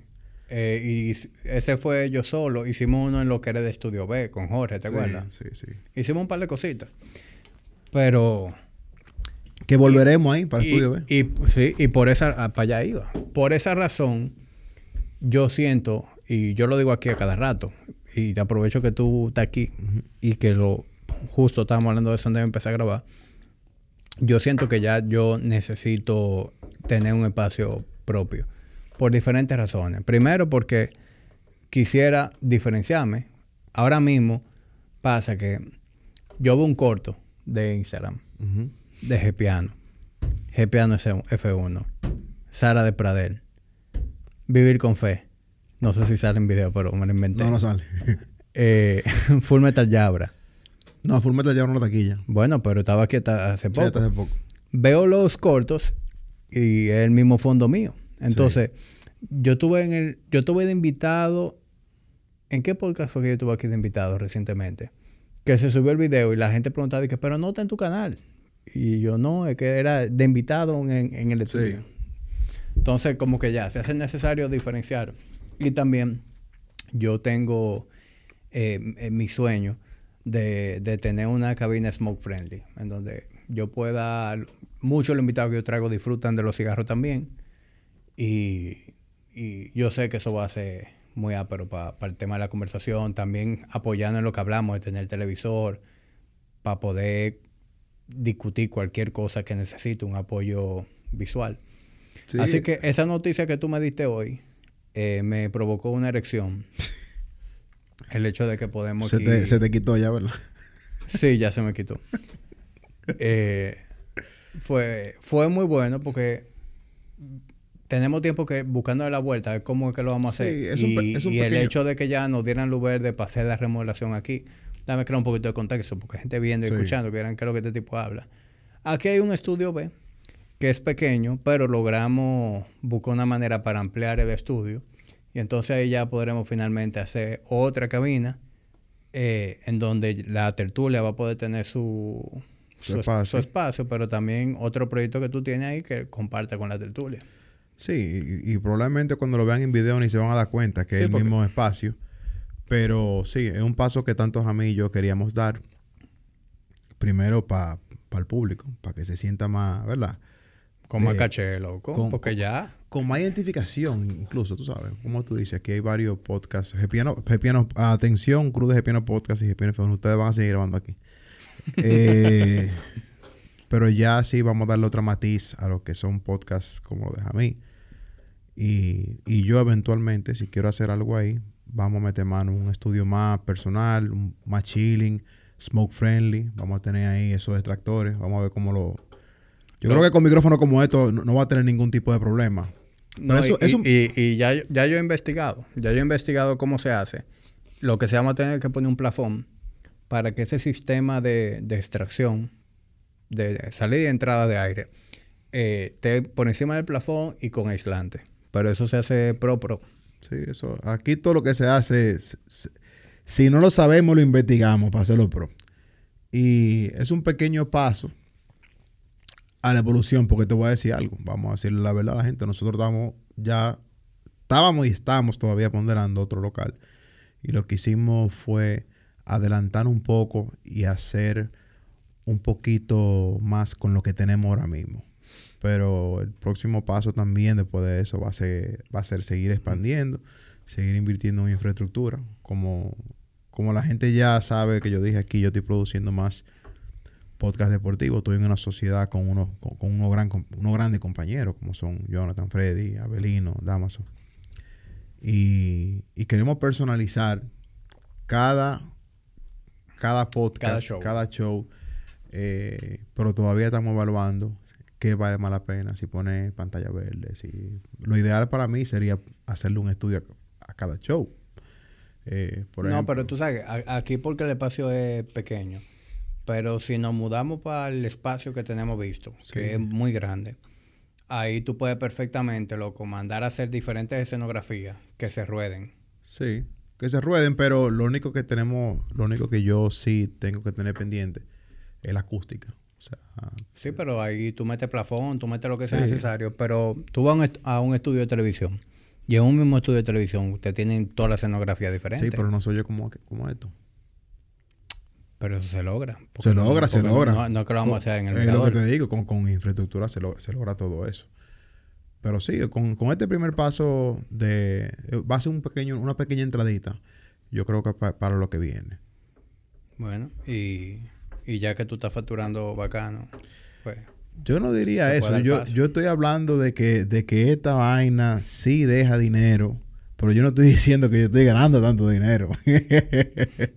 Eh, y ese fue yo solo. Hicimos uno en lo que era de Estudio B con Jorge, ¿te Sí, acuerdas? Sí, sí. Hicimos un par de cositas. Pero... Que volveremos ahí para y, estudio B. y, sí, y por esa... ah, Para allá iba. Por esa razón, yo siento, y yo lo digo aquí a cada rato, y te aprovecho que tú estás aquí y que lo... Justo estábamos hablando de eso antes de empezar a grabar. Yo siento que ya yo necesito tener un espacio propio. Por diferentes razones. Primero porque quisiera diferenciarme. Ahora mismo Pasa que yo veo un corto de Instagram Ujú. De Gepiano. Gepiano F1. Sara de Pradel. Vivir con fe. No sé si sale en video, pero me lo inventé. No, no sale. Eh, Full Metal Jabra. no, Full Metal lleva una taquilla. Bueno, pero estaba aquí hasta hace Sí, poco. hasta hace poco. Veo los cortos y es el mismo fondo mío. Entonces, yo tuve en el, yo tuve de invitado. ¿En qué podcast fue que yo tuve aquí de invitado recientemente? Que se subió el video y la gente preguntaba, pero no está en tu canal. Y yo no, es que era de invitado en, en el Sí. estudio. Entonces, como que ya, se hace necesario diferenciar. Y también yo tengo eh, mi sueño de, de tener una cabina smoke friendly, en donde yo pueda, muchos de los invitados que yo traigo disfrutan de los cigarros también. Y, y yo sé que eso va a ser muy ápero para el tema de la conversación, también apoyando en lo que hablamos de tener televisor, para poder discutir cualquier cosa que necesite un apoyo visual. Sí. Así que esa noticia que tú me diste hoy eh, me provocó una erección. El hecho de que podemos... se, te, se te quitó ya, ¿verdad? Sí, ya se me quitó. Eh, fue, fue muy bueno porque tenemos tiempo que buscando la vuelta cómo es que lo vamos a Sí, hacer. es un y pe- es un y el hecho de que ya nos dieran luz verde para hacer la remodelación aquí, dame crear un poquito de contexto, porque hay gente viendo y Sí. escuchando que eran lo que este tipo habla. Aquí hay un estudio B que es pequeño, pero logramos buscar una manera para ampliar el estudio. Y entonces ahí ya podremos finalmente hacer otra cabina eh, en donde la tertulia va a poder tener su, Su espacio. su espacio, pero también otro proyecto que tú tienes ahí que comparte con la tertulia. Sí, y, y probablemente cuando lo vean en video ni se van a dar cuenta que Sí, es el mismo espacio. Pero sí, es un paso que tanto a mí y yo queríamos dar. Primero para el público, para que se sienta más, ¿verdad? Con más Eh, caché, loco. con- porque ya... Con más identificación, incluso, tú sabes. Como tú dices, aquí hay varios podcasts. Gepiano, Gepiano, atención, Cruz de Gepiano Podcast y Gepiano FM. Ustedes van a seguir grabando aquí. Eh, pero ya sí vamos a darle otra matiz a lo que son podcasts como lo de Jamí. Y, y yo eventualmente, si quiero hacer algo ahí, vamos a meter mano un estudio más personal, un- más chilling, smoke friendly. Vamos a tener ahí esos extractores. Vamos a ver cómo lo... Yo creo que con micrófono como esto no, no va a tener ningún tipo de problema. No, Pero eso- y, eso- y- y ya, yo- ya yo he investigado. Ya yo he investigado cómo se hace. Lo que se llama tener que poner un plafón para que ese sistema de, de extracción, de salida y entrada de aire, eh, esté por encima del plafón y con aislante. Pero eso se hace pro pro. Sí, eso. Aquí todo lo que se hace, es- si no lo sabemos, lo investigamos para hacerlo pro. Y es un pequeño paso a la evolución, porque te voy a decir algo. Vamos a decirle la verdad a la gente. Nosotros estamos ya, estábamos y estamos todavía ponderando otro local. Y lo que hicimos fue adelantar un poco y hacer un poquito más con lo que tenemos ahora mismo. Pero el próximo paso también después de eso va a ser, va a ser seguir expandiendo, seguir invirtiendo en infraestructura. Como, como la gente ya sabe que yo dije aquí, yo estoy produciendo más podcast deportivos. Estoy en una sociedad con unos, con, con unos, gran, com- unos grandes compañeros como son Jonathan, Freddy, Abelino, Damaso. Y, y queremos personalizar cada, cada podcast, Cada show. eh, pero todavía estamos evaluando qué vale más la pena, si pone pantalla verde. Si... Lo ideal para mí sería hacerle un estudio a, a cada show. Eh, por no, ejemplo, pero tú sabes, aquí porque el espacio es pequeño. Pero si nos mudamos para el espacio que tenemos visto, Sí. que es muy grande, ahí tú puedes perfectamente, loco, mandar a hacer diferentes escenografías que se rueden. Sí, que se rueden, pero lo único que tenemos, lo único que yo sí tengo que tener pendiente es la acústica. Sea, Sí, pero ahí tú metes plafón, tú metes lo que sea Sí. necesario. Pero tú vas a un, est- a un estudio de televisión y en un mismo estudio de televisión usted tienen toda la escenografía diferente. sí, pero no soy yo como, como esto. Pero eso se logra. Se logra, se logra. No, no es que lo vamos a hacer en el Es lo que te digo, con, con infraestructura se logra, se logra todo eso. Pero sí, con, con este primer paso de... Va a ser un pequeño, una pequeña entradita. Yo creo que pa- para lo que viene. Bueno, y, y ya que tú estás facturando bacano, pues... Yo no diría eso. Yo, yo estoy hablando de que, de que esta vaina sí deja dinero. Pero yo no estoy diciendo que yo estoy ganando tanto dinero. yo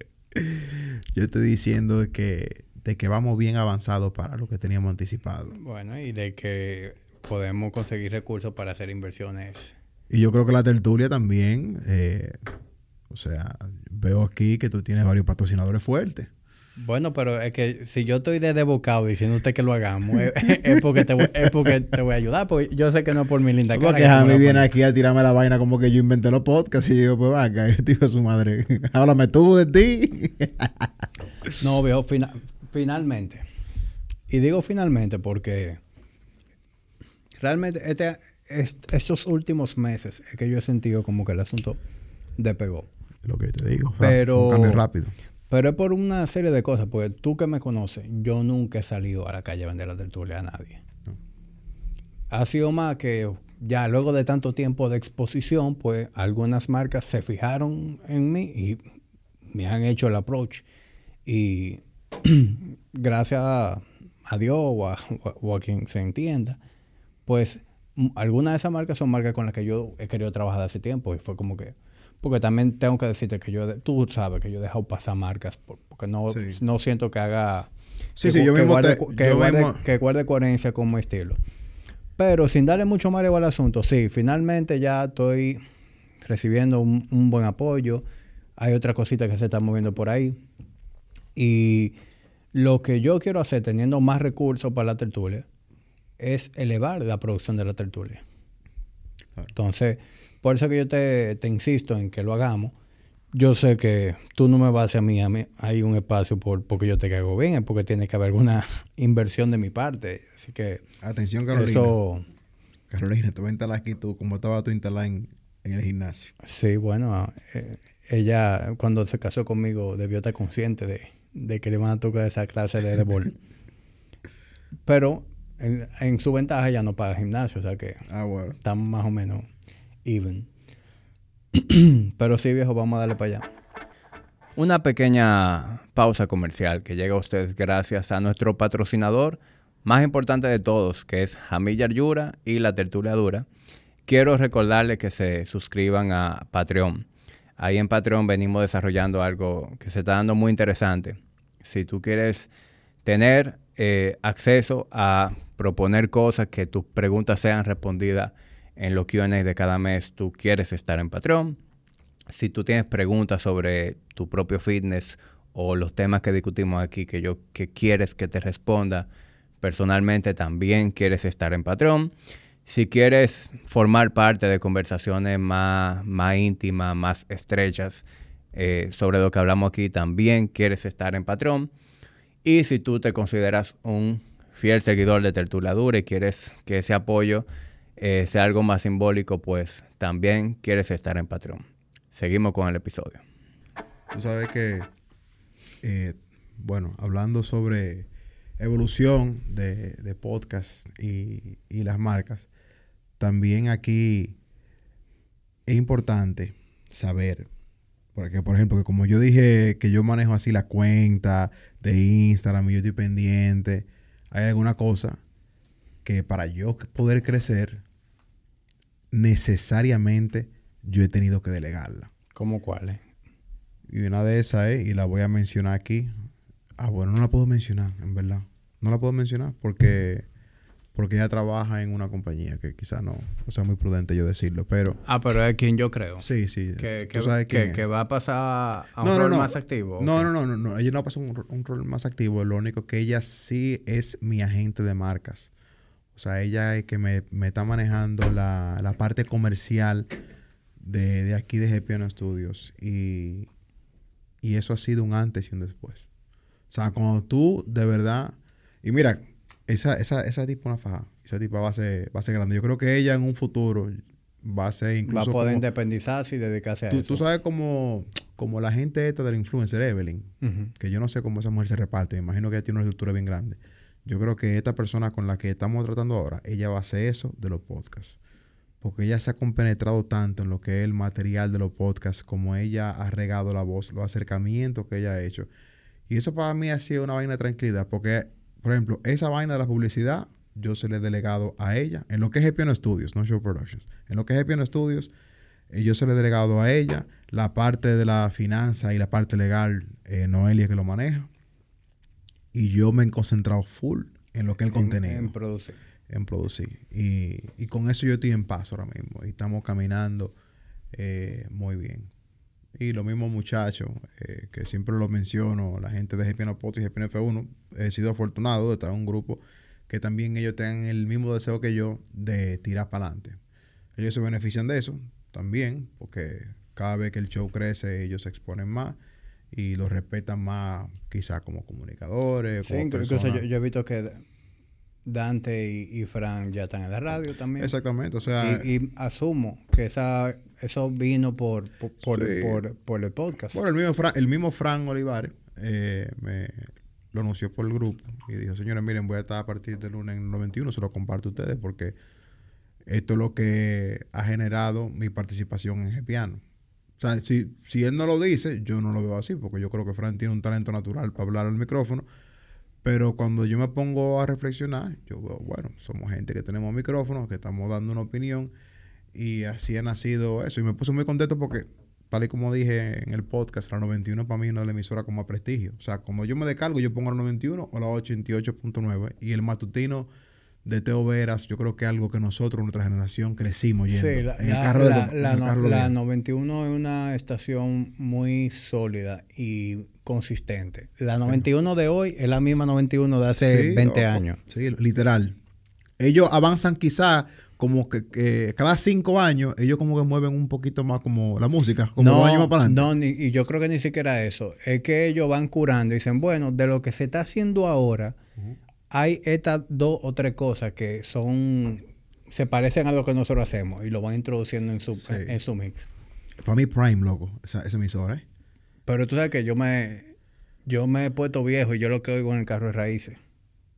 yo estoy diciendo que, de que vamos bien avanzados para lo que teníamos anticipado. Bueno, y de que podemos conseguir recursos para hacer inversiones. Y yo creo que la tertulia también, eh, o sea, veo aquí que tú tienes varios patrocinadores fuertes. Bueno, pero es que si yo estoy de diciendo diciéndote que lo hagamos, es, porque te voy, es porque te voy a ayudar, porque yo sé que no es por mi linda cara. Porque a mí viene aquí a tirarme la vaina como que yo inventé los podcasts y yo, pues vaca, tío su madre. Háblame tú de ti. no, veo, finalmente. Y digo finalmente porque realmente este, estos últimos meses es que yo he sentido como que el asunto despegó. Lo que te digo. Pero, un cambio rápido. Pero es por una serie de cosas, porque tú que me conoces, yo nunca he salido a la calle a vender la tertulia a nadie. Ha sido más que ya luego de tanto tiempo de exposición, pues algunas marcas se fijaron en mí y me han hecho el approach. Y gracias a, Dios o a, quien se entienda, pues algunas de esas marcas son marcas con las que yo he querido trabajar hace tiempo y fue como que porque también tengo que decirte que yo, tú sabes que yo he dejado pasar marcas porque no, no siento que haga... Sí, sí, yo mismo guarde, que, guarde, coherencia con mi estilo. Pero sin darle mucho mareo al asunto, sí, finalmente ya estoy recibiendo un, buen apoyo. Hay otra cosita que se está moviendo por ahí. Y lo que yo quiero hacer teniendo más recursos para la tertulia es elevar la producción de la tertulia. Entonces, por eso que yo te, insisto en que lo hagamos. Yo sé que tú no me vas a mí, a mí hay un espacio por, porque yo te caigo bien, es porque tiene que haber alguna inversión de mi parte. Así que... Atención, Carolina. Eso... Carolina, te voy a instalar aquí tú, como estaba tú instalada en, el gimnasio. Sí, bueno, eh, ella cuando se casó conmigo debió estar consciente de, que le van a tocar esa clase de debol. Pero en, en, su ventaja ya no paga gimnasio, o sea que ah, bueno. estamos más o menos even. Pero sí, viejo, vamos a darle para allá. Una pequeña pausa comercial que llega a ustedes gracias a nuestro patrocinador más importante de todos, que es Jamilla Yura y La Tertulia Dura. Quiero recordarles que se suscriban a Patreon. Ahí en Patreon venimos desarrollando algo que se está dando muy interesante. Si tú quieres tener eh, acceso a proponer cosas, que tus preguntas sean respondidas en los QA de cada mes tú quieres estar en Patreon. Si tú tienes preguntas sobre tu propio fitness o los temas que discutimos aquí que yo que quieres que te responda personalmente, también quieres estar en Patreon. Si quieres formar parte de conversaciones más, más íntimas, más estrechas eh, sobre lo que hablamos aquí, también quieres estar en Patreon. Y si tú te consideras un fiel seguidor de Tertuladura y quieres que ese apoyo eh, sea algo más simbólico, pues también quieres estar en Patreon. Seguimos con el episodio. Tú sabes que, eh, bueno, hablando sobre evolución de, de podcast y, y las marcas, también aquí es importante saber porque, por ejemplo, que como yo dije que yo manejo así la cuenta de Instagram y yo estoy pendiente, hay alguna cosa que para yo poder crecer, necesariamente yo he tenido que delegarla. ¿Cómo cuáles? Y una de esas es, y la voy a mencionar aquí. Ah, bueno, no la puedo mencionar, en verdad. No la puedo mencionar porque porque ella trabaja en una compañía que quizá no o sea muy prudente yo decirlo, pero... Ah, pero es quien yo creo. Sí, sí. Que, que, va a pasar a un rol más activo. No, no, no, no, no, ella no pasa un, un rol más activo, lo único que ella sí es mi agente de marcas. O sea, ella es que me, está manejando la, parte comercial de, aquí de GPN Studios. Y, y eso ha sido un antes y un después. O sea, cuando tú de verdad... Y mira, esa, esa, esa tipo una faja. Esa tipa va a, ser, va a ser grande. Yo creo que ella en un futuro va a ser incluso... Va a poder independizarse y dedicarse a tú, eso. Tú sabes como, como la gente esta del influencer Evelyn, que yo no sé cómo esa mujer se reparte. Me imagino que ella tiene una estructura bien grande. Yo creo que esta persona con la que estamos tratando ahora, ella va a hacer eso de los podcasts. Porque ella se ha compenetrado tanto en lo que es el material de los podcasts, como ella ha regado la voz, los acercamientos que ella ha hecho. Y eso para mí ha sido una vaina de tranquilidad, porque, por ejemplo, esa vaina de la publicidad, yo se le he delegado a ella, en lo que es Epion Studios, no Show Productions. En lo que es Epion Studios, eh, yo se le he delegado a ella. La parte de la finanza y la parte legal, eh, Noelia que lo maneja. Y yo me he concentrado full en lo que es el contenido. En producir. En producir. Y, y con eso yo estoy en paz ahora mismo. Y estamos caminando eh, muy bien. Y lo mismo muchachos, eh, que siempre lo menciono, la gente de GPN Poto y GPN F1, he sido afortunado de estar en un grupo que también ellos tengan el mismo deseo que yo de tirar para adelante. Ellos se benefician de eso también, porque cada vez que el show crece, ellos se exponen más y los respetan más, quizás como comunicadores. Sí, como incluso yo, yo he visto que Dante y, y Fran ya están en la radio también. Exactamente, o sea, Y, y asumo que esa eso vino por por, por, Sí. por- por el podcast. Bueno, el mismo Fran, el mismo Fran Olivares eh, me lo anunció por el grupo y dijo, señores, miren, voy a estar a partir del lunes en el 91, se lo comparto a ustedes porque esto es lo que ha generado mi participación en Gepiano. O sea, si, si él no lo dice, yo no lo veo así, porque yo creo que Fran tiene un talento natural para hablar al micrófono. Pero cuando yo me pongo a reflexionar, yo veo, bueno, somos gente que tenemos micrófonos, que estamos dando una opinión, y así ha nacido eso. Y me puse muy contento porque, tal y como dije en el podcast, la 91 para mí es una de las con más prestigio. O sea, como yo me descargo, yo pongo la 91 o la 88.9. Y el matutino de Teo Veras, yo creo que es algo que nosotros, nuestra generación, crecimos yendo. Sí, la, en el carro la- los- la en el no- carro de la los- 91 es una estación muy sólida y consistente. La 91 de hoy es la misma 91 de hace Sí, 20 loco. años. Sí, literal. Ellos avanzan quizá como que, que cada cinco años, ellos como que mueven un poquito más como la música, como dos años más para adelante. no, ni- y yo creo que ni siquiera eso. Es que ellos van curando y dicen, bueno, de lo que se está haciendo ahora, hay estas dos o tres cosas que son se parecen a lo que nosotros hacemos y lo van introduciendo en su, Sí. en, en su mix. Para mí Prime, loco, esa, esa emisora, ¿eh? Pero tú sabes que yo me yo me he puesto viejo y yo lo que oigo en el carro es raíces.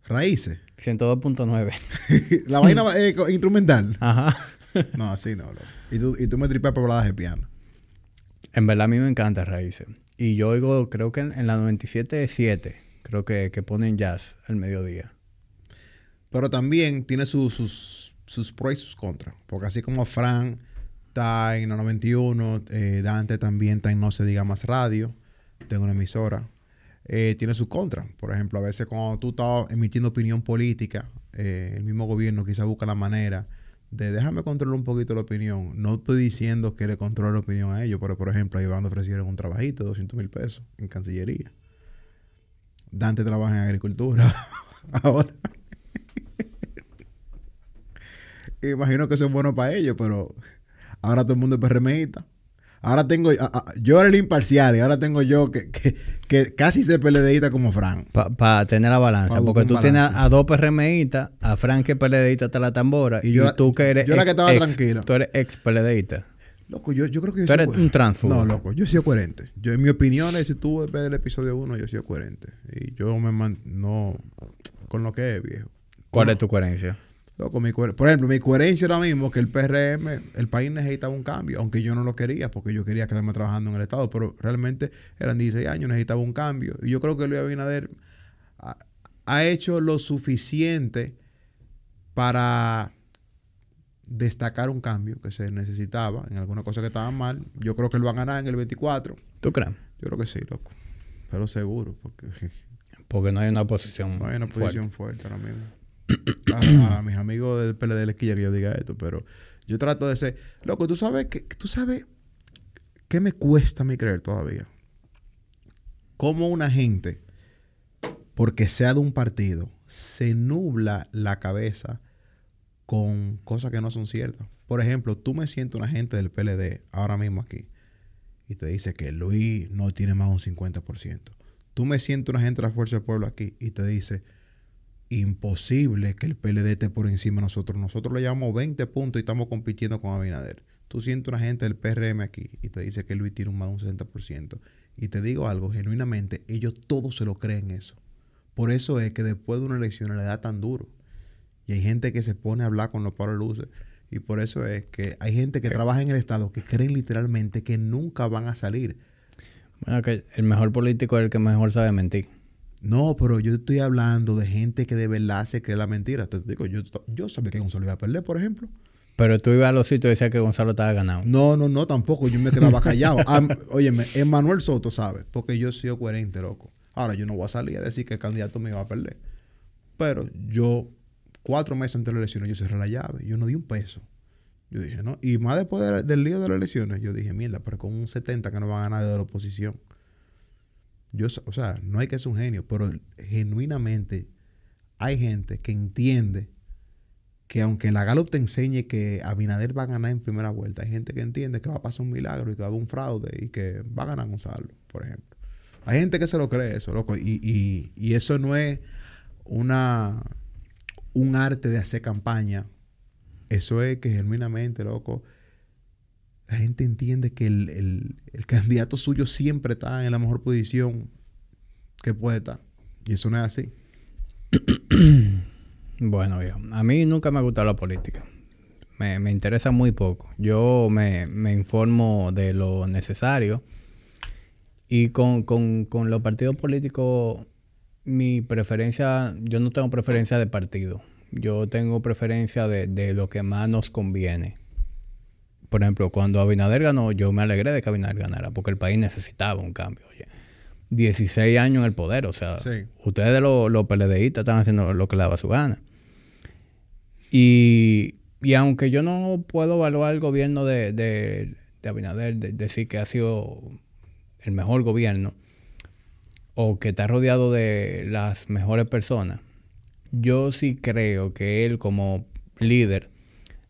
Raíces. 102.9. la vaina eh, instrumental. Ajá. No, así no, loco. Y tú, y tú me tripeas por hablar de piano. En verdad a mí me encanta raíces. Y yo oigo, creo que en, en la 97.7, creo que, que ponen jazz al mediodía. Pero también tiene sus, sus, pros y sus contras. Porque así como Fran está en la 91, eh, Dante también está en No Se Diga Más Radio, tengo una emisora, eh, tiene sus contras. Por ejemplo, a veces cuando tú estás emitiendo opinión política, eh, el mismo gobierno quizá busca la manera de déjame controlar un poquito la opinión. No estoy diciendo que le controle la opinión a ellos, pero por ejemplo, a Iván le ofrecieron un trabajito de 200 mil pesos en Cancillería. Dante trabaja en agricultura ahora. Imagino que eso es bueno para ellos, pero ahora todo el mundo es PRMista. Ahora tengo, a- a- yo era el imparcial y ahora tengo yo que, que, que casi se PLDista como Fran. Para tener la balanza. Pa' porque tú tienes a dos PRMistas, a Frank que es PLDista hasta la tambora. Y yo tú que eres. yo la que estaba ex- tranquilo. Tú eres ex. Loco, yo, yo creo que yo Tú soy eres un tránsfugo. No, loco, yo he sido coherente. Yo, en mi opinión, si tú ves el episodio 1, yo he sido coherente. Y yo me man, no con lo que es, viejo. ¿Cuál No, es tu coherencia? Loco, mi coher- por ejemplo, mi coherencia ahora mismo que el PRM, el país necesitaba un cambio, aunque yo no lo quería, porque yo quería quedarme trabajando en el Estado, pero realmente eran 16 años, necesitaba un cambio. Y yo creo que Luis Abinader ha, ha hecho lo suficiente para destacar un cambio que se necesitaba en alguna cosa que estaban mal. Yo creo que él va a ganar en el 24. ¿Tú crees? Yo creo que sí, loco. Pero seguro, porque Porque no hay una posición. no hay una fuerte. posición fuerte ahora mismo. A, a mis amigos del PLD les quilla que yo diga esto, pero yo trato de ser. Loco, tú sabes que tú sabes qué me cuesta a mí creer todavía. Cómo una gente, porque sea de un partido, se nubla la cabeza con cosas que no son ciertas. Por ejemplo, tú me sientes una gente del PLD ahora mismo aquí y te dice que Luis no tiene más de un 50%. Tú me sientes una gente de la Fuerza del Pueblo aquí y te dice imposible que el PLD esté por encima de nosotros. Nosotros le llevamos 20 puntos y estamos compitiendo con Abinader. Tú sientes una gente del PRM aquí y te dice que Luis tiene un más de un 60%. Y te digo algo, genuinamente, ellos todos se lo creen eso. Por eso es que después de una elección le da tan duro. Y hay gente que se pone a hablar con los de luces. Y por eso es que hay gente que trabaja en el Estado que creen literalmente que nunca van a salir. Bueno, que el mejor político es el que mejor sabe mentir. No, pero yo estoy hablando de gente que de verdad se cree la mentira. Te digo, yo, yo sabía que Gonzalo iba a perder, por ejemplo. Pero tú ibas a los sitios y decías que Gonzalo estaba ganado. No, no, no, tampoco. Yo me quedaba callado. Am- óyeme, Manuel Soto sabe, porque yo he sido coherente, loco. Ahora, yo no voy a salir a decir que el candidato me iba a perder. Pero yo, cuatro meses antes de las elecciones, yo cerré la llave. Yo no di un peso. Yo dije, no. Y más después de- del lío de las elecciones, yo dije, mierda, pero con un 70 que no va a ganar de la oposición. Yo, o sea, no hay que ser un genio, pero genuinamente hay gente que entiende que aunque la Gallup te enseñe que Abinader va a ganar en primera vuelta, hay gente que entiende que va a pasar un milagro y que va a haber un fraude y que va a ganar Gonzalo, por ejemplo. Hay gente que se lo cree eso, loco. Y, y- y eso no es una un arte de hacer campaña. Eso es que genuinamente, loco, la gente entiende que el, el- el candidato suyo siempre está en la mejor posición que puede estar. Y eso no es así. Bueno, viejo, a mí nunca me ha gustado la política. Me, me interesa muy poco. Yo me, me informo de lo necesario. Y con, con, con los partidos políticos, mi preferencia, yo no tengo preferencia de partido. Yo tengo preferencia de, de lo que más nos conviene. Por ejemplo, cuando Abinader ganó, yo me alegré de que Abinader ganara, porque el país necesitaba un cambio. Oye, 16 años en el poder, o sea, Sí. ustedes los, los PLDistas están haciendo lo que les daba su gana. Y, y aunque yo no puedo evaluar el gobierno de, de, de Abinader, de- decir que ha sido el mejor gobierno o que está rodeado de las mejores personas, yo sí creo que él como líder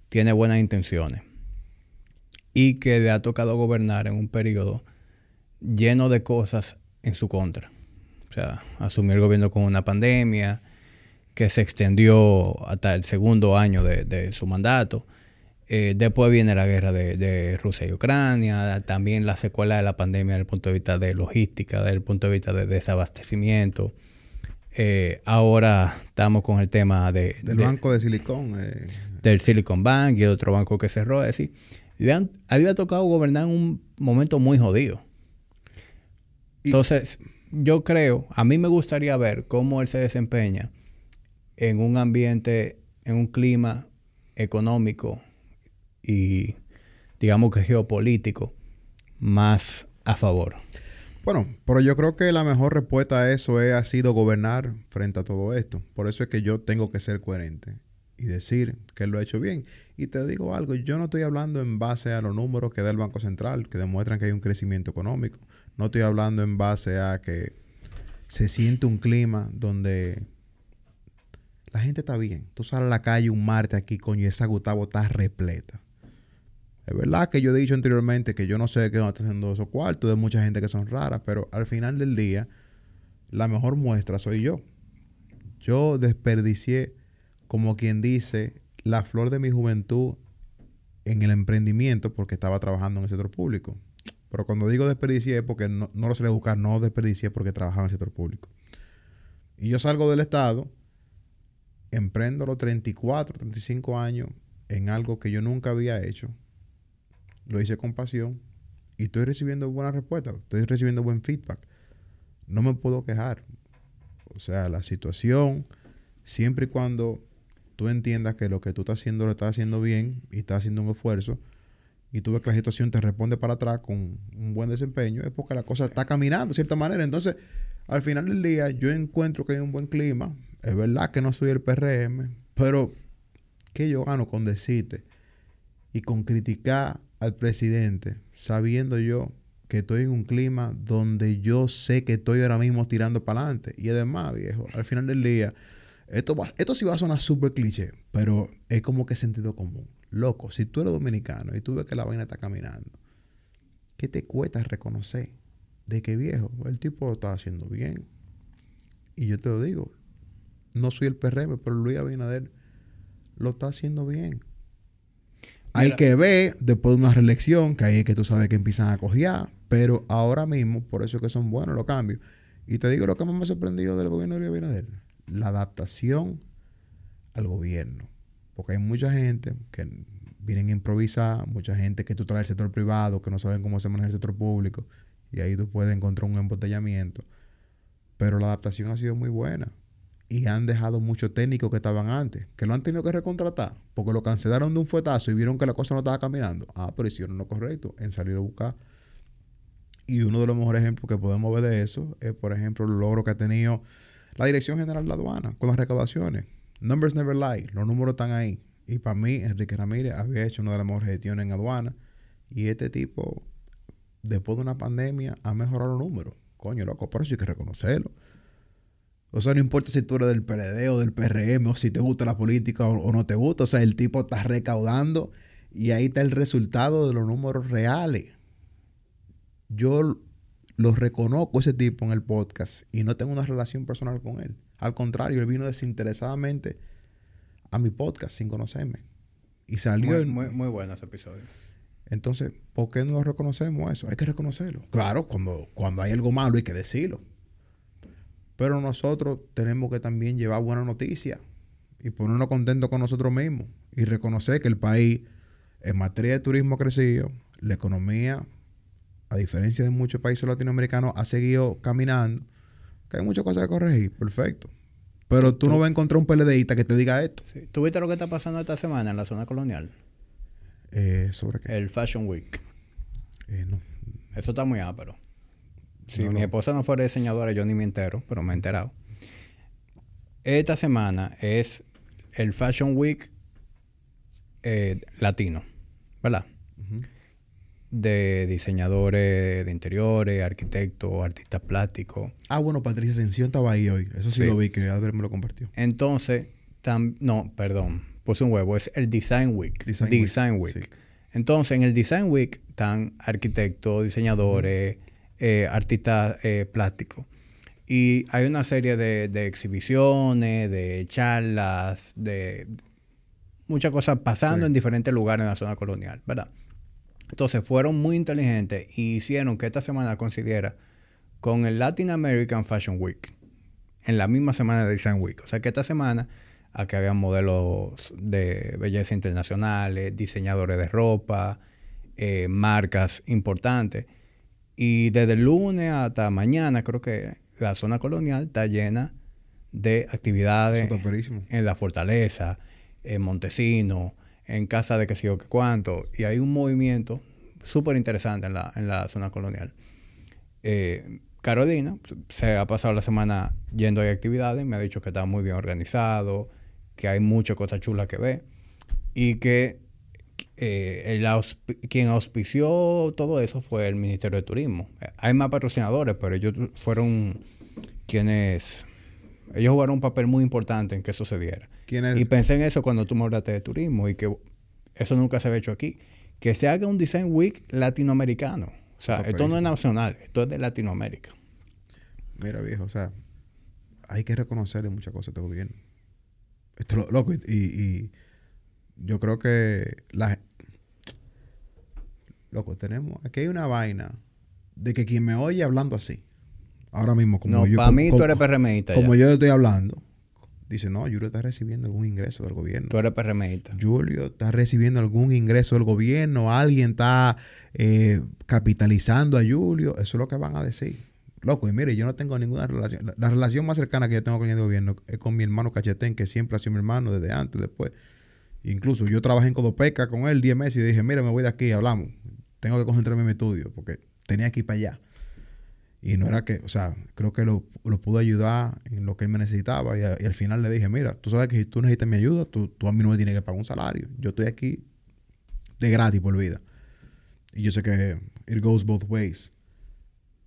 tiene buenas intenciones y que le ha tocado gobernar en un periodo lleno de cosas en su contra. O sea, asumió el gobierno con una pandemia que se extendió hasta el segundo año de, de su mandato. Eh, después viene la guerra de, de Rusia y Ucrania, también la secuela de la pandemia desde el punto de vista de logística, desde el punto de vista de desabastecimiento. Eh, ahora estamos con el tema de, Del de- banco de Silicón. eh, del Silicon Bank y otro banco que cerró. Es decir, le han, a él le ha tocado gobernar en un momento muy jodido. Y- Entonces, yo creo, a mí me gustaría ver cómo él se desempeña en un ambiente, en un clima económico y, digamos que geopolítico más a favor. Bueno, pero yo creo que la mejor respuesta a eso es, ha sido gobernar frente a todo esto. Por eso es que yo tengo que ser coherente y decir que lo ha hecho bien. Y te digo algo, yo no estoy hablando en base a los números que da el Banco Central, que demuestran que hay un crecimiento económico. No estoy hablando en base a que se siente un clima donde la gente está bien. Tú sales a la calle un martes aquí, coño, y esa Gustavo está repleta. Es verdad que yo he dicho anteriormente que yo no sé de qué van a estar haciendo esos cuartos, de mucha gente que son raras, pero al final del día, la mejor muestra soy yo. Yo desperdicié, como quien dice, la flor de mi juventud en el emprendimiento porque estaba trabajando en el sector público. Pero cuando digo desperdicié es porque no, no lo sé buscar, no desperdicié porque trabajaba en el sector público. Y yo salgo del Estado, emprendo los 34, 35 años en algo que yo nunca había hecho. Lo hice con pasión y estoy recibiendo buenas respuestas, estoy recibiendo buen feedback. No me puedo quejar. O sea, la situación, siempre y cuando tú entiendas que lo que tú estás haciendo lo estás haciendo bien y estás haciendo un esfuerzo y tú ves que la situación te responde para atrás con un buen desempeño, es porque la cosa está caminando de cierta manera. Entonces, al final del día, yo encuentro que hay un buen clima. Es verdad que no soy el PRM, pero ¿qué yo gano con decirte y con criticar al presidente sabiendo yo que estoy en un clima donde yo sé que estoy ahora mismo tirando para adelante? Y además, viejo, al final del día, esto, va, esto sí va a sonar súper cliché, pero es como que sentido común. Loco, si tú eres dominicano y tú ves que la vaina está caminando, ¿qué te cuesta reconocer de que viejo, el tipo lo está haciendo bien? Y yo te lo digo, no soy el PRM, pero Luis Abinader lo está haciendo bien. Hay Mira. que ver después de una reelección, que ahí es que tú sabes que empiezan a cojear, pero ahora mismo, por eso es que son buenos los cambios. Y te digo lo que más me ha sorprendido del gobierno de Abinader, la adaptación al gobierno. Porque hay mucha gente que vienen a improvisar, mucha gente que tú traes del sector privado, que no saben cómo se maneja el sector público, y ahí tú puedes encontrar un embotellamiento. Pero la adaptación ha sido muy buena. Y han dejado muchos técnicos que estaban antes, que lo han tenido que recontratar, porque lo cancelaron de un fuetazo y vieron que la cosa no estaba caminando. Ah, pero hicieron lo correcto en salir a buscar. Y uno de los mejores ejemplos que podemos ver de eso es, por ejemplo, el logro que ha tenido la Dirección General de la Aduana con las recaudaciones. Numbers never lie, los números están ahí. Y para mí, Enrique Ramírez había hecho una de las mejores gestiones en aduana. Y este tipo, después de una pandemia, ha mejorado los números. Coño, loco, por eso hay que reconocerlo. O sea, no importa si tú eres del PLD o del PRM o si te gusta la política o, o no te gusta. O sea, el tipo está recaudando y ahí está el resultado de los números reales. Yo lo reconozco ese tipo en el podcast y no tengo una relación personal con él. Al contrario, él vino desinteresadamente a mi podcast sin conocerme. Y salió... Muy, muy, muy bueno ese episodio. Entonces, ¿por qué no lo reconocemos eso? Hay que reconocerlo. Claro, cuando, cuando hay algo malo hay que decirlo. Pero nosotros tenemos que también llevar buena noticia y ponernos contentos con nosotros mismos y reconocer que el país en materia de turismo ha crecido, la economía, a diferencia de muchos países latinoamericanos, ha seguido caminando, que hay muchas cosas que corregir, perfecto. Pero tú no vas a encontrar un PLDista que te diga esto. Sí. ¿Tú viste lo que está pasando esta semana en la zona colonial? Eh, ¿Sobre qué? El Fashion Week. Eh, no. Eso está muy ápero. Si No, mi esposa no fuera diseñadora, yo ni me entero, pero me he enterado. Esta semana es el Fashion Week eh, latino, ¿verdad? De diseñadores de interiores, arquitectos, artistas plásticos. Ah, bueno, Patricia Ascensión estaba ahí hoy. Eso sí, Sí. lo vi, que Albert me lo compartió. Entonces, tam- no, perdón, puse un huevo, es el Design Week. Design Design, Week, Week. sí. Entonces, en el Design Week están arquitectos, diseñadores, eh, artistas eh, plásticos. Y hay una serie de, de exhibiciones, de charlas, de muchas cosas pasando Sí. en diferentes lugares en la zona colonial, ¿verdad? Entonces fueron muy inteligentes y hicieron que esta semana coincidiera con el Latin American Fashion Week en la misma semana de Design Week. O sea que esta semana aquí había modelos de belleza internacionales, diseñadores de ropa, eh, marcas importantes. Y desde el lunes hasta mañana creo que la zona colonial está llena de actividades en la fortaleza, en Montesino, en casa de que sé yo que cuánto. Y hay un movimiento súper interesante en la, en la zona colonial. Eh, Carolina se ha pasado la semana yendo a actividades, me ha dicho que está muy bien organizado, que hay muchas cosas chulas que ver y que eh, el auspi- quien auspició todo eso fue el Ministerio de Turismo. Hay más patrocinadores, pero ellos fueron quienes... Ellos jugaron un papel muy importante en que eso se diera. Y pensé en eso cuando tú me hablaste de turismo y que eso nunca se había hecho aquí. Que se haga un Design Week latinoamericano. O sea, esto no es nacional, esto es de Latinoamérica. Mira, viejo, o sea, hay que reconocerle muchas cosas a este gobierno. Esto es lo- loco, y- y yo creo que la loco, tenemos, aquí hay una vaina de que quien me oye hablando así, ahora mismo, como no, yo, para como- mí tú como- eres PRMista. como ya. yo estoy hablando, dice, no, Julio está recibiendo algún ingreso del gobierno. Tú eres PRMista. Julio está recibiendo algún ingreso del gobierno, alguien está eh, capitalizando a Julio, eso es lo que van a decir. Loco, y mire, yo no tengo ninguna relación. La, la relación más cercana que yo tengo con el gobierno es con mi hermano Cachetén, que siempre ha sido mi hermano desde antes, después. Incluso yo trabajé en Codopeca con él 10 meses y dije, mira, me voy de aquí, hablamos. Tengo que concentrarme en mi estudio porque tenía que ir para allá. Y no era que, o sea, creo que lo, lo pude ayudar en lo que él me necesitaba. Y, al final le dije, mira, tú sabes que si tú necesitas mi ayuda, tú, tú a mí no me tienes que pagar un salario. Yo estoy aquí de gratis por vida. Y yo sé que it goes both ways.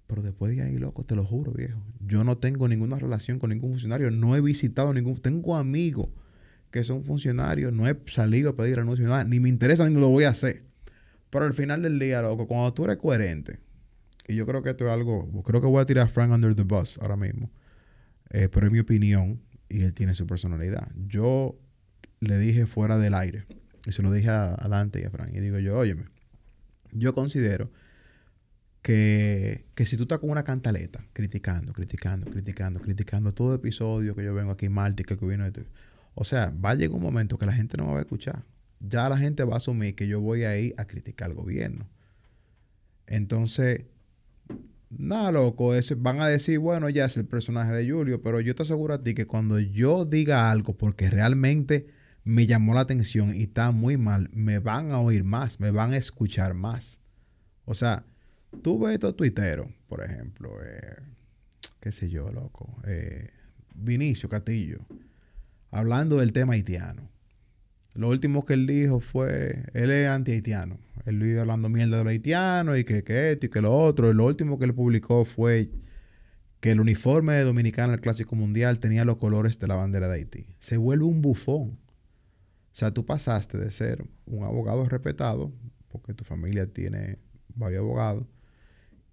Pero después de ahí, loco, te lo juro, viejo. Yo no tengo ninguna relación con ningún funcionario. No he visitado ningún... Tengo amigos que son funcionarios. No he salido a pedir anuncio, nada. Ni me interesa ni lo voy a hacer. Pero al final del día, loco, cuando tú eres coherente, y yo creo que esto es algo, creo que voy a tirar a Frank under the bus ahora mismo, eh, pero es mi opinión y él tiene su personalidad. Yo le dije fuera del aire, y se lo dije a, a Dante y a Frank, y digo yo, óyeme, yo considero que, que si tú estás con una cantaleta, criticando, criticando, criticando, criticando todo episodio que yo vengo aquí, Marty, que el gobierno de... O sea, va a llegar un momento que la gente no me va a escuchar. Ya la gente va a asumir que yo voy a ir a criticar al gobierno. Entonces, Nada, loco, ese- van a decir, bueno, ya es el personaje de Julio, pero yo te aseguro a ti que cuando yo diga algo porque realmente me llamó la atención y está muy mal, me van a oír más, me van a escuchar más. O sea, tú ves estos tuiteros, por ejemplo, eh, qué sé yo, loco, eh, Vinicio Castillo, hablando del tema haitiano. Lo último que él dijo fue, él es anti-haitiano. Él vive hablando mierda de los haitianos y que, que esto y que lo otro. Y lo último que él publicó fue que el uniforme de Dominicana al Clásico Mundial tenía los colores de la bandera de Haití. Se vuelve un bufón. O sea, tú pasaste de ser un abogado respetado, porque tu familia tiene varios abogados,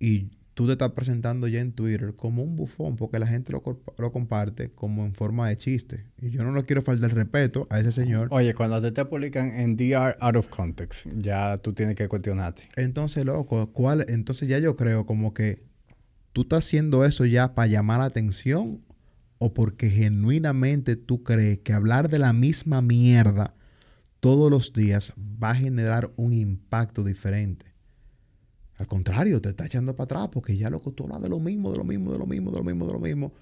y tú te estás presentando ya en Twitter como un bufón, porque la gente lo, lo comparte como en forma de chiste. Y yo no le quiero faltar el respeto a ese señor. Oye, cuando te, te publican en DR out of context, ya tú tienes que cuestionarte. Entonces, loco, ¿cuál? Entonces ya yo creo como que tú estás haciendo eso ya para llamar la atención o porque genuinamente tú crees que hablar de la misma mierda todos los días va a generar un impacto diferente. Al contrario, te está echando para atrás porque ya loco, tú hablas de lo mismo, de lo mismo, de lo mismo, de lo mismo, de lo mismo.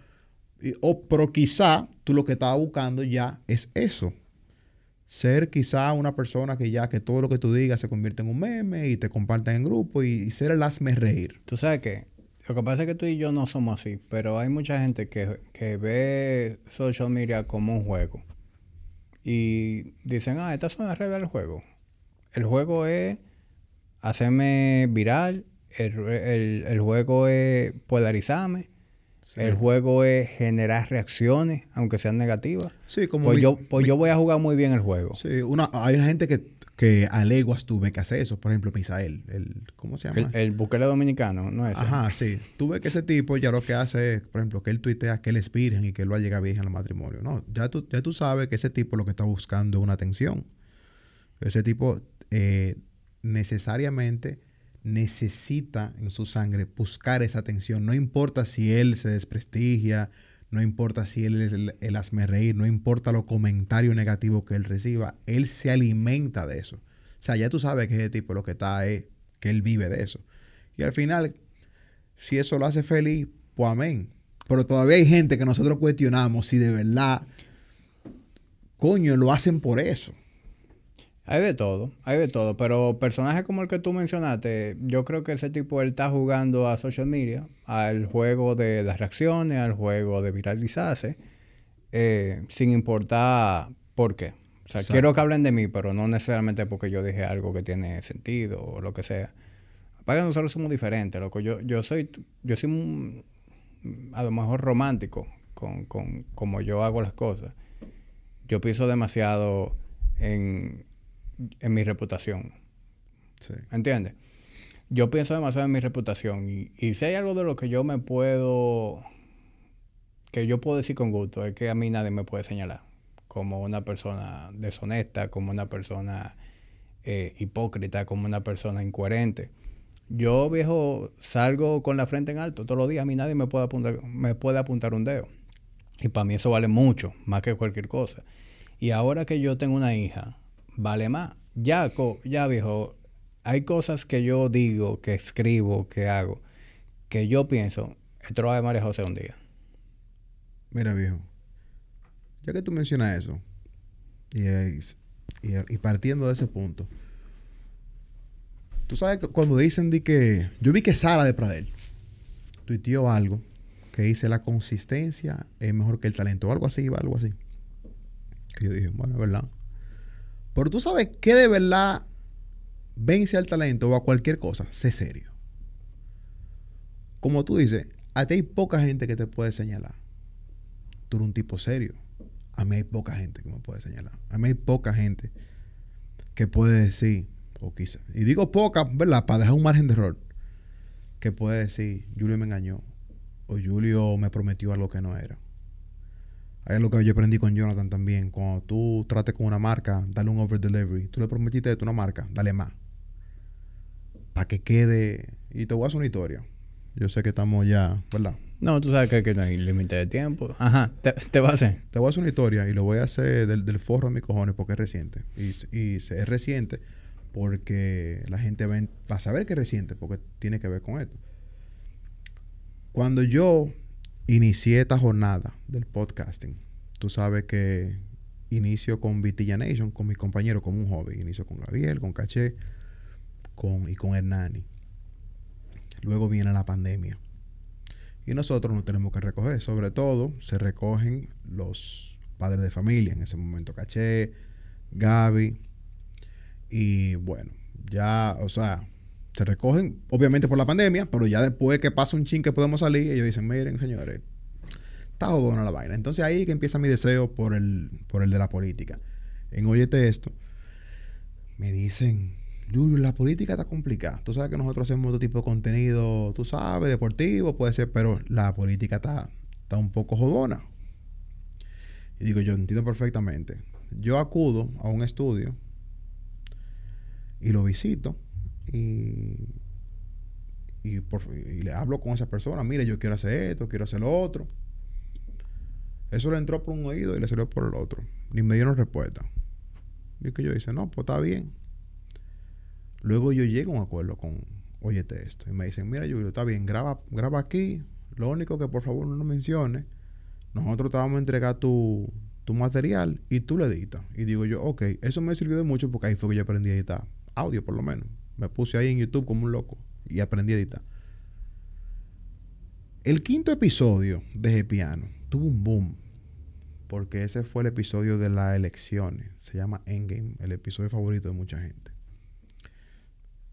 Y- o, pero quizá tú lo que estabas buscando ya es eso ser quizá una persona que ya que todo lo que tú digas se convierte en un meme y te comparten en grupo y, y ser el hazme reír. Tú sabes que lo que pasa es que tú y yo no somos así, pero hay mucha gente que, que ve social media como un juego. Y dicen, ah, estas son las reglas del juego. El juego es hacerme viral, el, el- el juego es polarizarme, el juego es generar reacciones, aunque sean negativas. Sí, como Pues, mi- yo, pues yo voy a jugar muy bien el juego. sí, una, hay una gente que, que a leguas tú ves que hace eso. Por ejemplo, Misael, el, ¿cómo se llama? El, el buquero dominicano, ¿no es? Ajá, sí. Tú ves que ese tipo ya lo que hace es, por ejemplo, que él tuitea que él es virgen y que él va a llegar virgen al matrimonio. No, ya tú, ya tú sabes que ese tipo lo que está buscando es una atención. Ese tipo eh, necesariamente necesita en su sangre buscar esa atención. No importa si él se desprestigia, no importa si él el, el reír, no importa los comentarios negativos que él reciba, él se alimenta de eso. O sea, ya tú sabes que ese tipo lo que está es que él vive de eso. Y al final, si eso lo hace feliz, pues amén. Pero todavía hay gente que nosotros cuestionamos si de verdad, coño, lo hacen por eso. Hay de todo, hay de todo, pero personajes como el que tú mencionaste, yo creo que ese tipo él está jugando a social media, al juego de las reacciones, al juego de viralizarse, eh, sin importar por qué. O sea, Exacto. quiero que hablen de mí, pero no necesariamente porque yo dije algo que tiene sentido o lo que sea. Aparte nosotros somos diferentes, loco. Yo, yo soy, yo soy un- a lo mejor romántico con, con como yo hago las cosas. Yo pienso demasiado en, en mi reputación. Sí. ¿Entiendes? Yo pienso demasiado en mi reputación. Y, y si hay algo de lo que yo me puedo. que yo puedo decir con gusto, es que a mí nadie me puede señalar como una persona deshonesta, como una persona eh, hipócrita, como una persona incoherente. Yo, viejo, salgo con la frente en alto todos los días. A mí nadie me puede apuntar, me puede apuntar un dedo. Y para mí eso vale mucho, más que cualquier cosa. Y ahora que yo tengo una hija, vale más. Ya, ya viejo, hay cosas que yo digo, que escribo, que hago, que yo pienso, esto lo a María José un día. Mira, viejo. Ya que tú mencionas eso, y, y, partiendo de ese punto, tú sabes que cuando dicen de que. Yo vi que Sara de Pradel tuiteó algo que dice la consistencia es mejor que el talento, o algo así, algo así. Que yo dije, bueno, es verdad. Pero tú sabes que de verdad vence al talento o a cualquier cosa, sé serio. Como tú dices, a ti hay poca gente que te puede señalar tú eres un tipo serio. A mí hay poca gente que me puede señalar. A mí hay poca gente que puede decir, o quizá, y digo poca, ¿verdad? Para dejar un margen de error, que puede decir, Julio me engañó, o Julio me prometió algo que no era. Hay algo que yo aprendí con Jonathan también. Cuando tú trates con una marca, dale un over delivery. Tú le prometiste a una marca, dale más. Para que quede. Y te voy a hacer una historia. Yo sé que estamos ya, ¿verdad? No, tú sabes que, aquí no hay límite de tiempo. Ajá, te, te va a hacer. Te voy a hacer una historia y lo voy a hacer del, del forro de mis cojones porque es reciente. Y, y es reciente porque la gente va, en- va a saber que es reciente porque tiene que ver con esto. cuando yo inicié esta jornada del podcasting, tú sabes que inicio con Vitilla Nation, con mis compañeros, como un hobby. Inicio con Gabriel, con Caché con, y con Hernani. Luego viene la pandemia. Y nosotros nos tenemos que recoger. Sobre todo, se recogen los padres de familia. En ese momento, Caché, Gaby. Y bueno, ya, o sea, se recogen, obviamente por la pandemia, pero ya después que pasa un chin que podemos salir, ellos dicen, miren, señores, está jodona la vaina. Entonces ahí que empieza mi deseo por el, por el de la política. En Oyete esto, me dicen, Julio, la política está complicada. Tú sabes que nosotros hacemos otro tipo de contenido, tú sabes, deportivo, puede ser, pero la política está, está un poco jodona. Y digo, yo entiendo perfectamente. Yo acudo a un estudio y lo visito y, y, le hablo con esa persona, mire, yo quiero hacer esto, quiero hacer lo otro. Eso le entró por un oído y le salió por el otro. Ni me dieron respuesta. Y que yo dice, no, pues está bien. Luego yo llego a un acuerdo con, óyete esto. Y me dicen, mira, Julio, está bien, graba, graba aquí. Lo único que por favor no nos menciones. Nosotros te vamos a entregar tu, tu material y tú lo editas. Y digo yo, ok, eso me sirvió de mucho porque ahí fue que yo aprendí a editar audio por lo menos. Me puse ahí en YouTube como un loco y aprendí a editar. El quinto episodio de Piano tuvo un boom. Porque ese fue el episodio de las elecciones. Se llama Endgame, el episodio favorito de mucha gente.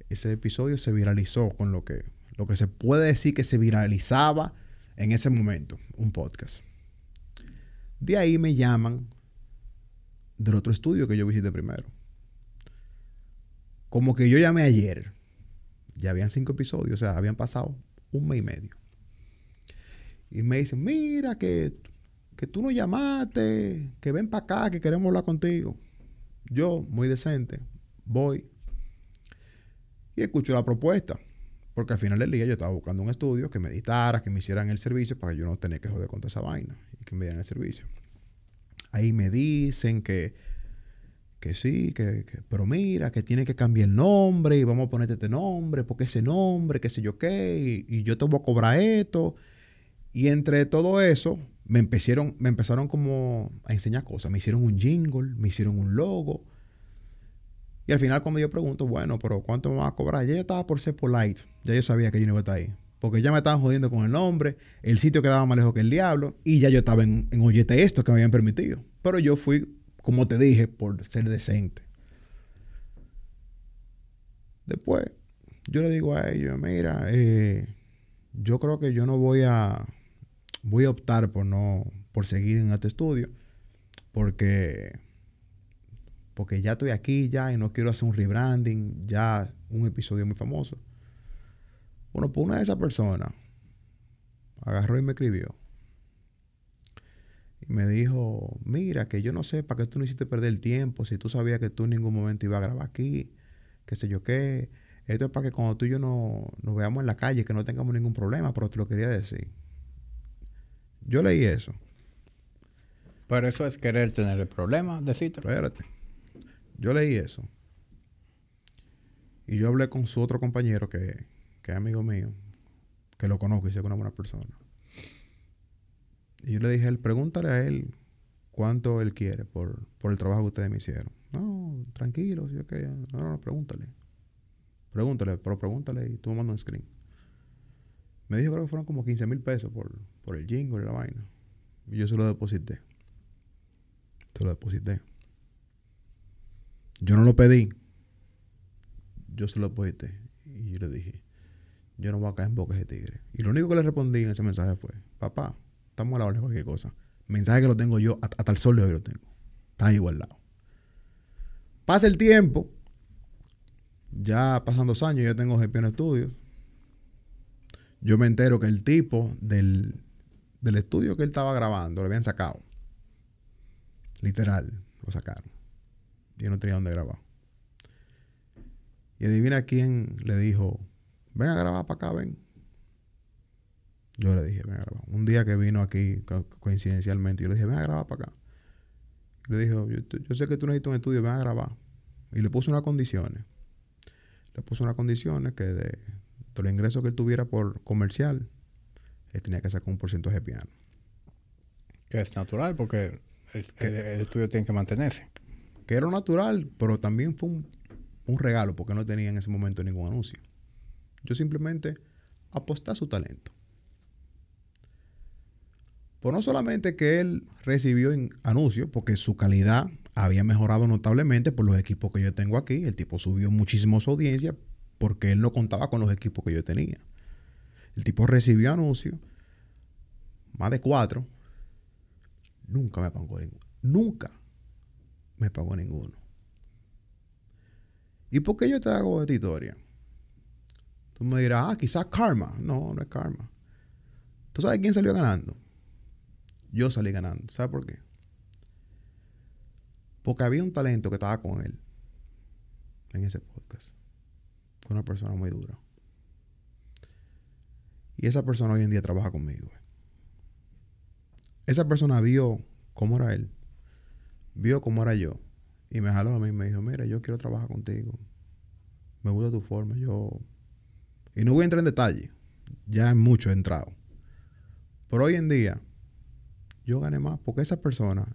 Ese episodio se viralizó con lo que, lo que se puede decir que se viralizaba en ese momento, un podcast. De ahí me llaman del otro estudio que yo visité primero. Como que yo llamé ayer. Ya habían cinco episodios, o sea, habían pasado un mes y medio. Y me dicen, mira que, que tú nos llamaste, que ven para acá, que queremos hablar contigo. Yo, muy decente, voy y escucho la propuesta. Porque al final del día yo estaba buscando un estudio que me editara, que me hicieran el servicio para que yo no tenga que joder con toda esa vaina y que me dieran el servicio. Ahí me dicen que que sí, que, pero mira, que tiene que cambiar el nombre y vamos a ponerte este nombre, porque ese nombre, qué sé yo qué, y, yo te voy a cobrar esto. Y entre todo eso, me empezaron, me empezaron como a enseñar cosas. Me hicieron un jingle, me hicieron un logo. Y al final cuando yo pregunto, bueno, pero ¿cuánto me va a cobrar? Ya yo estaba por ser polite. Ya yo sabía que yo no iba a estar ahí. Porque ya me estaban jodiendo con el nombre, el sitio quedaba más lejos que el diablo, y ya yo estaba en, en Oyete esto que me habían permitido. Pero yo fui como te dije, por ser decente. Después, yo le digo a ellos, mira, eh, yo creo que yo no voy a, voy a optar por no, por seguir en este estudio, porque, porque ya estoy aquí ya y no quiero hacer un rebranding, ya un episodio muy famoso. Bueno, pues una de esas personas agarró y me escribió y me dijo, mira, que yo no sé para qué tú no hiciste perder el tiempo, si tú sabías que tú en ningún momento ibas a grabar aquí, qué sé yo qué. Esto es para que cuando tú y yo no, nos veamos en la calle, que no tengamos ningún problema, pero te lo quería decir. Yo leí eso. Pero eso es querer tener el problema, decirte. Espérate. Yo leí eso. Y yo hablé con su otro compañero que, que es amigo mío, que lo conozco y sé que es una buena persona. Y yo le dije, él, pregúntale a él cuánto él quiere por, el trabajo que ustedes me hicieron. No, tranquilo, ¿sí? okay. no, no, pregúntale. Pregúntale, pero pregúntale y tú me mandas un screen. Me dijo creo que fueron como 15 mil pesos por, por el jingle y la vaina. Y yo se lo deposité. Se lo deposité. Yo no lo pedí. Yo se lo deposité. Y yo le dije, yo no voy a caer en boca de tigre. Y lo único que le respondí en ese mensaje fue, papá, Estamos a la hora de cualquier cosa. Mensaje que lo tengo yo, hasta el sol de hoy lo tengo. Está ahí guardado. Pasa el tiempo. Ya pasan dos años, ya tengo GP en estudios. Yo me entero que el tipo del, del estudio que él estaba grabando lo habían sacado. Literal, lo sacaron. Y no tenía dónde grabar. Y adivina quién le dijo, ven a grabar para acá, ven. Yo le dije, ven a grabar. Un día que vino aquí, coincidencialmente, yo le dije, ven a grabar para acá. Le dijo, yo, sé que tú necesitas un estudio, ven a grabar. Y le puse unas condiciones. Le puse unas condiciones que de, todo el ingreso que él tuviera por comercial, él tenía que sacar un porcentaje de piano. Que es natural porque el, el- el estudio tiene que mantenerse. Que era natural, pero también fue un, un regalo porque no tenía en ese momento ningún anuncio. Yo simplemente aposté a su talento. No solamente que él recibió anuncios, porque su calidad había mejorado notablemente por los equipos que yo tengo aquí. El tipo subió muchísimo su audiencia porque él no contaba con los equipos que yo tenía. El tipo recibió anuncios, más de cuatro. Nunca me pagó ninguno. Nunca me pagó ninguno. ¿Y por qué yo te hago esta historia? Tú me dirás, ah, quizás karma. No, no es karma. ¿Tú sabes quién salió ganando? Yo salí ganando. ¿Sabes por qué? Porque había un talento que estaba con él en ese podcast. Con una persona muy dura. Y esa persona hoy en día trabaja conmigo. Esa persona vio cómo era él. Vio cómo era yo. Y me jaló a mí y me dijo, mira, yo quiero trabajar contigo. Me gusta tu forma. Yo... Y no voy a entrar en detalle. Ya en mucho he entrado. Pero hoy en día, yo gané más porque esa persona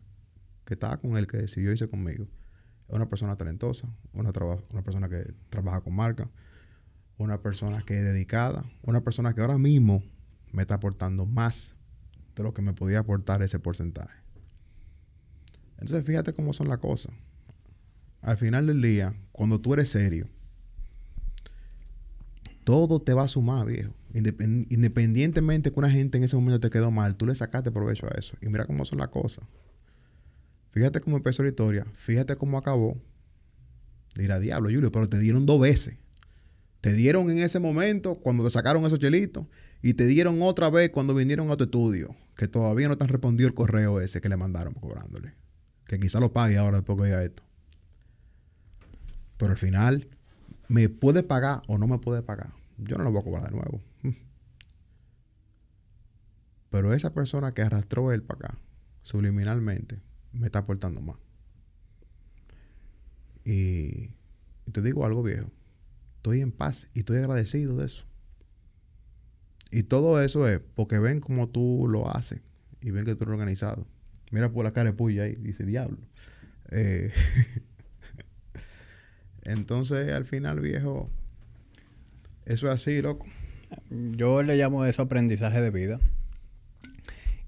que estaba con él, que decidió irse conmigo, es una persona talentosa, una, una persona que trabaja con marca, una persona que es dedicada, una persona que ahora mismo me está aportando más de lo que me podía aportar ese porcentaje. Entonces, fíjate cómo son las cosas. Al final del día, cuando tú eres serio, todo te va a sumar, viejo. Independ- independientemente que una gente en ese momento te quedó mal, tú le sacaste provecho a eso. Y mira cómo son las cosas. Fíjate cómo empezó la historia. Fíjate cómo acabó. Dirá, diablo, Julio, pero te dieron dos veces. Te dieron en ese momento cuando te sacaron esos chelitos y te dieron otra vez cuando vinieron a tu estudio, que todavía no te han respondido el correo ese que le mandaron cobrándole. Que quizá lo pague ahora después que oiga esto. Pero al final, ¿me puede pagar o no me puede pagar? Yo no lo voy a cobrar de nuevo. Pero esa persona que arrastró él para acá, subliminalmente, me está aportando más. Y, te digo algo viejo. Estoy en paz y estoy agradecido de eso. Y todo eso es porque ven como tú lo haces y ven que tú eres organizado. Mira por la cara de puya ahí, dice diablo. Eh, Entonces, al final, viejo, eso es así, loco. Yo le llamo eso aprendizaje de vida.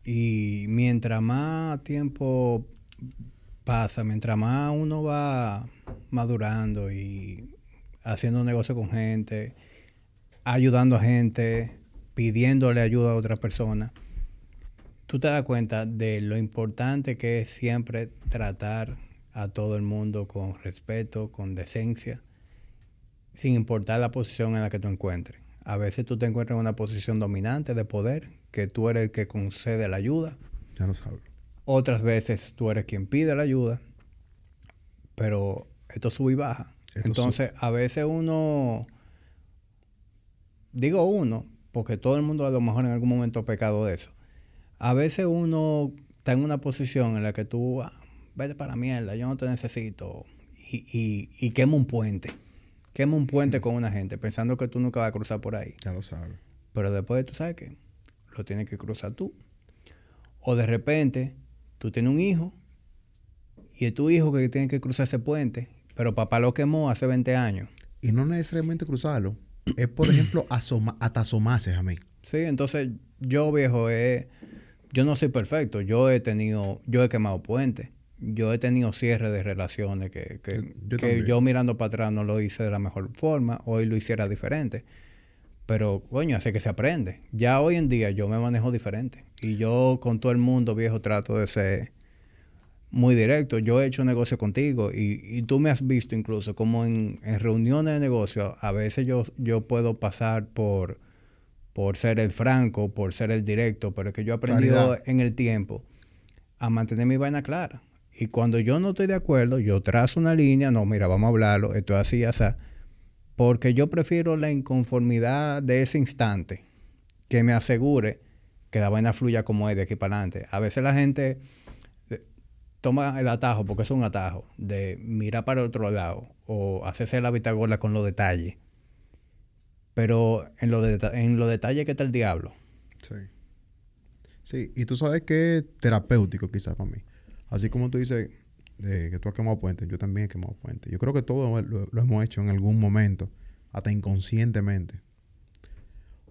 Y mientras más tiempo pasa, mientras más uno va madurando y haciendo negocio con gente, ayudando a gente, pidiéndole ayuda a otras personas, tú te das cuenta de lo importante que es siempre tratar a todo el mundo con respeto, con decencia, sin importar la posición en la que tú encuentres. A veces tú te encuentras en una posición dominante de poder, que tú eres el que concede la ayuda. Ya lo sabes. Otras veces tú eres quien pide la ayuda, pero esto sube y baja. Esto Entonces, a veces uno, digo uno, porque todo el mundo a lo mejor en algún momento ha pecado de eso. A veces uno está en una posición en la que tú, ah, vete para la mierda, yo no te necesito, y, y, y quema un puente. Quema un puente con una gente, pensando que tú nunca vas a cruzar por ahí. Ya lo sabes. Pero después tú sabes que lo tienes que cruzar tú. O de repente tú tienes un hijo y es tu hijo que tiene que cruzar ese puente, pero papá lo quemó hace 20 años. Y no necesariamente cruzarlo. Es, por ejemplo, asoma, hasta asomarse a mí. Sí, entonces yo viejo, eh, yo no soy perfecto. Yo he tenido, yo he quemado puentes. Yo he tenido cierre de relaciones que, que, Yo que también. yo mirando para atrás no lo hice de la mejor forma. Hoy lo hiciera diferente. Pero, coño, así que se aprende. Ya hoy en día yo me manejo diferente. Y yo con todo el mundo, viejo, trato de ser muy directo. Yo he hecho negocio contigo y, y tú me has visto incluso como en, en reuniones de negocio, a veces yo, yo puedo pasar por, por ser el franco, por ser el directo, pero es que yo he aprendido Claridad. en el tiempo a mantener mi vaina clara. Y cuando yo no estoy de acuerdo, yo trazo una línea, no, mira, vamos a hablarlo, esto es así, así. Porque yo prefiero la inconformidad de ese instante que me asegure que la vaina fluya como es de aquí para adelante. A veces la gente eh, toma el atajo, porque es un atajo, de mirar para otro lado o hacerse la vitagola con los detalles. Pero en los los detalles que está el diablo. Sí. Sí, y tú sabes que es terapéutico quizás para mí. Así como tú dices eh, que tú has quemado puentes, yo también he quemado puentes. Yo creo que todos lo, lo hemos hecho en algún momento, hasta inconscientemente.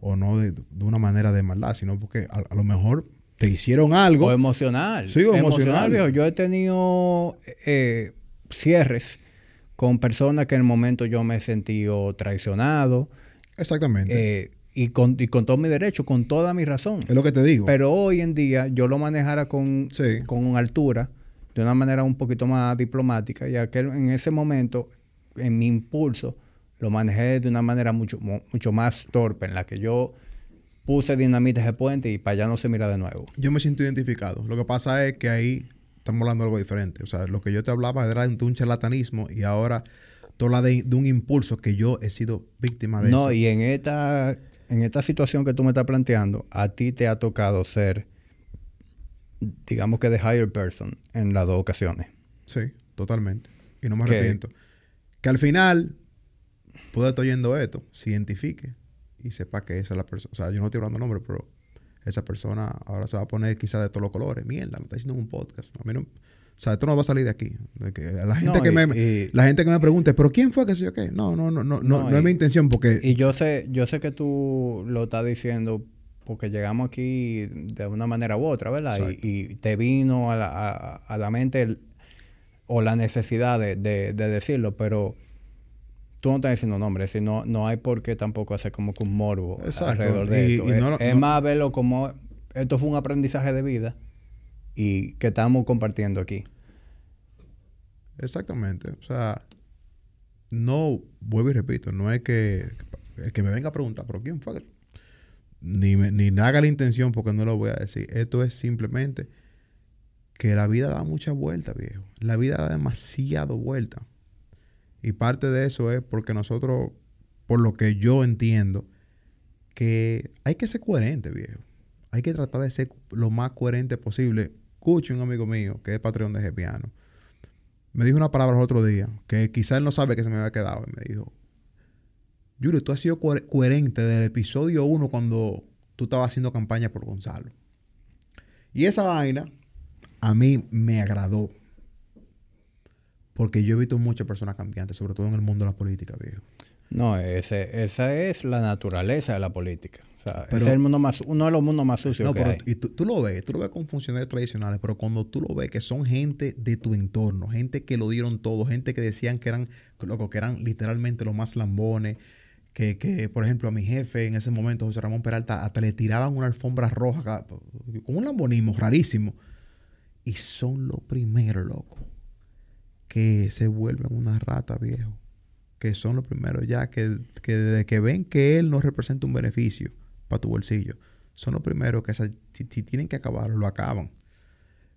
O no de, de una manera de maldad, sino porque a, a lo mejor te hicieron algo. O emocional. Sí, o emocional. viejo. Yo he tenido eh, cierres con personas que en el momento yo me he sentido traicionado. Exactamente. eh, y, con, y con todo mi derecho, con toda mi razón. es lo que te digo. Pero hoy en día yo lo manejara con, Sí. con altura, de una manera un poquito más diplomática, y aquel, en ese momento, en mi impulso, lo manejé de una manera mucho, mucho más torpe, en la que yo puse dinamita ese puente y para allá no se mira de nuevo. Yo me siento identificado. Lo que pasa es que ahí estamos hablando de algo diferente. O sea, lo que yo te hablaba era de un charlatanismo y ahora tú hablas de, de un impulso que yo he sido víctima de No, eso. y en esta, en esta situación que tú me estás planteando, a ti te ha tocado ser, digamos que de higher person en las dos ocasiones. Sí, totalmente. Y no me Que- arrepiento. Que al final, puede estar oyendo esto, se identifique y sepa que esa es la persona. O sea, yo no estoy hablando nombre, pero esa persona ahora se va a poner quizás de todos los colores. Mierda, me está diciendo en un podcast. A mí no... O sea, esto no va a salir de aquí. De que la gente No, que y- me... y- la gente que me pregunte, ¿pero quién fue que sé yo qué? No, no, no, no, no, No, es mi intención porque... Y yo sé, yo sé que tú lo estás diciendo porque llegamos aquí de una manera u otra, ¿verdad? Y, y te vino a la, a- a la mente el- o la necesidad de, de- de decirlo, pero tú no estás diciendo nombre, sino no hay por qué tampoco hacer como que un morbo Exacto. alrededor de esto. es no es más verlo como esto fue un aprendizaje de vida y que estamos compartiendo aquí. Exactamente. O sea, no, vuelvo y repito, no es que el que me venga a preguntar, pero ¿quién fue? Ni, me- ni haga la intención porque no lo voy a decir. Esto es simplemente que la vida da muchas vueltas, viejo. La vida da demasiado vueltas. Y parte de eso es porque nosotros, por lo que yo entiendo, que hay que ser coherente, viejo. Hay que tratar de ser lo más coherente posible. Escucho un amigo mío que es Patreon de Gepiano me dijo una palabra el otro día que quizás él no sabe que se me había quedado. Y me dijo, Julio, tú has sido coher- coherente desde el episodio 1 cuando tú estabas haciendo campaña por Gonzalo. Y esa vaina a mí me agradó. Porque yo he visto muchas personas cambiantes, sobre todo en el mundo de la política, viejo. No, ese, esa es la naturaleza de la política. O sea, Pero- ese es el mundo más, uno de los mundos más sucios No, que pero hay. y tú, tú lo ves, tú lo ves con funcionarios tradicionales, pero cuando tú lo ves que son gente de tu entorno, gente que lo dieron todo, gente que decían que eran, loco, que eran literalmente los más lambones, que, que, por ejemplo, a mi jefe en ese momento, José Ramón Peralta, hasta le tiraban una alfombra roja con un lambonismo rarísimo. Y son los primeros, loco, que se vuelven una rata, viejo. Que son los primeros ya que, que desde que ven que él no representa un beneficio para tu bolsillo, son los primeros que si, tienen que acabarlo, lo acaban.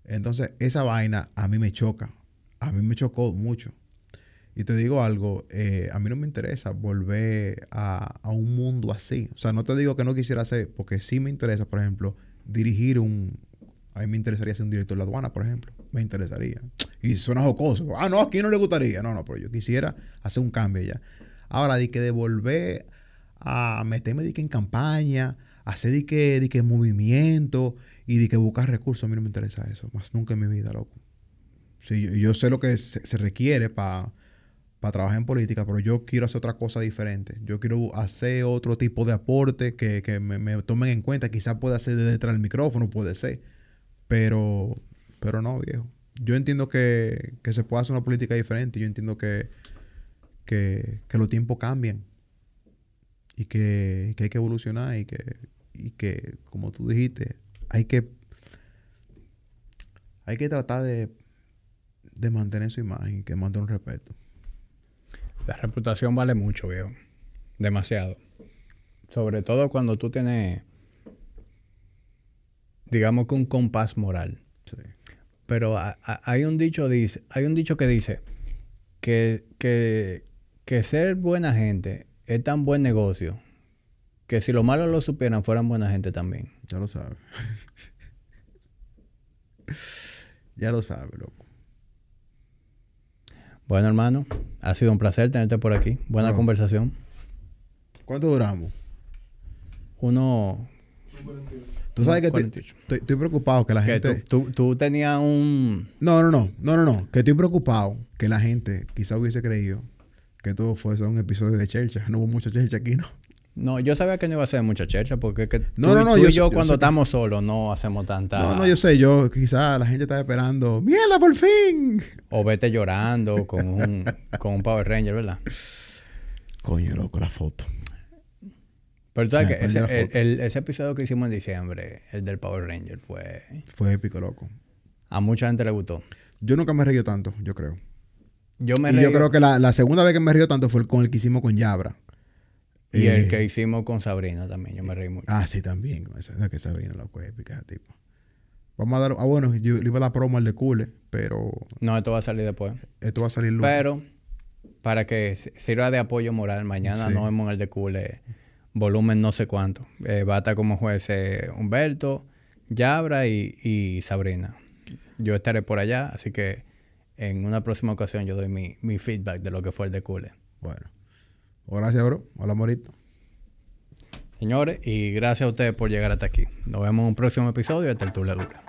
Entonces, esa vaina a mí me choca. A mí me chocó mucho. Y te digo algo, eh, a mí no me interesa volver a, un mundo así. O sea, no te digo que no quisiera hacer, porque sí me interesa, por ejemplo, dirigir un... A mí me interesaría ser un director de la aduana, por ejemplo. Me interesaría. Y suena jocoso. Ah, no, aquí no le gustaría. No, no, pero yo quisiera hacer un cambio ya. Ahora, de que de volver a meterme de que en campaña, hacer de que, movimiento y de que buscar recursos, a mí no me interesa eso. Más nunca en mi vida, loco. Sí, yo, sé lo que se, requiere para trabajar en política, pero yo quiero hacer otra cosa diferente. Yo quiero hacer otro tipo de aporte que, que me, me tomen en cuenta. Quizás pueda ser de detrás del micrófono, puede ser. Pero, pero no, viejo. Yo entiendo que, que se puede hacer una política diferente. Yo entiendo que, que, que los tiempos cambian. Y que, que hay que evolucionar y que, y que, como tú dijiste, hay que, hay que tratar de, de mantener su imagen, que mantener un respeto. La reputación vale mucho, viejo. Demasiado. Sobre todo cuando tú tienes, digamos que un compás moral. Sí. Pero a- a- hay un dicho dice, hay un dicho que dice que, que, que ser buena gente es tan buen negocio que si los malos lo supieran fueran buena gente también. Ya lo sabes. ya lo sabes, loco. Bueno, hermano, ha sido un placer tenerte por aquí. Buena conversación. ¿Cuánto duramos? Uno Tú sabes que estoy, 48. estoy- estoy preocupado que la Que gente... tú, tú, tú tenías un... No, no, no, no, no, no. Que estoy preocupado que la gente quizá hubiese creído que todo fuese un episodio de Chercha. No hubo mucha Chercha aquí, ¿no? No, yo sabía que no iba a ser mucha chercha porque que No, tú, no, no, tú yo y yo yo cuando sé que- estamos solos no hacemos tanta... No, no, yo sé, yo quizá la gente estaba esperando. ¡Mierda, por fin! O vete llorando con un, con un Power Ranger, ¿verdad? Coño, loco, la foto. Pero tú sabes que el- el- ese episodio que hicimos en diciembre, el del Power Ranger, fue... Fue épico, loco. A mucha gente le gustó. Yo nunca me reí tanto, yo creo. Yo me y yo creo que la, la segunda vez que me río tanto fue con el que hicimos con Yabra. Y Eh, el que hicimos con Sabrina también, yo me reí mucho. Ah, sí, también. esa- que Sabrina, loco, épica, ese tipo. Vamos a dar... Ah, bueno, yo le iba a dar promo al de Cule, pero No, esto va a salir después. esto va a salir lunes. Pero, para que si- sirva de apoyo moral, mañana Sí. nos vemos en el de Cule, volumen no sé cuánto. Eh, va a estar como juez eh, Humberto, Yabra y, y Sabrina. Yo estaré por allá, así que en una próxima ocasión yo doy mi, mi feedback de lo que fue el de Cule. Bueno. Gracias, bro. Hola, Morito. Señores, y gracias a ustedes por llegar hasta aquí. Nos vemos en un próximo episodio de Tertulia Dura.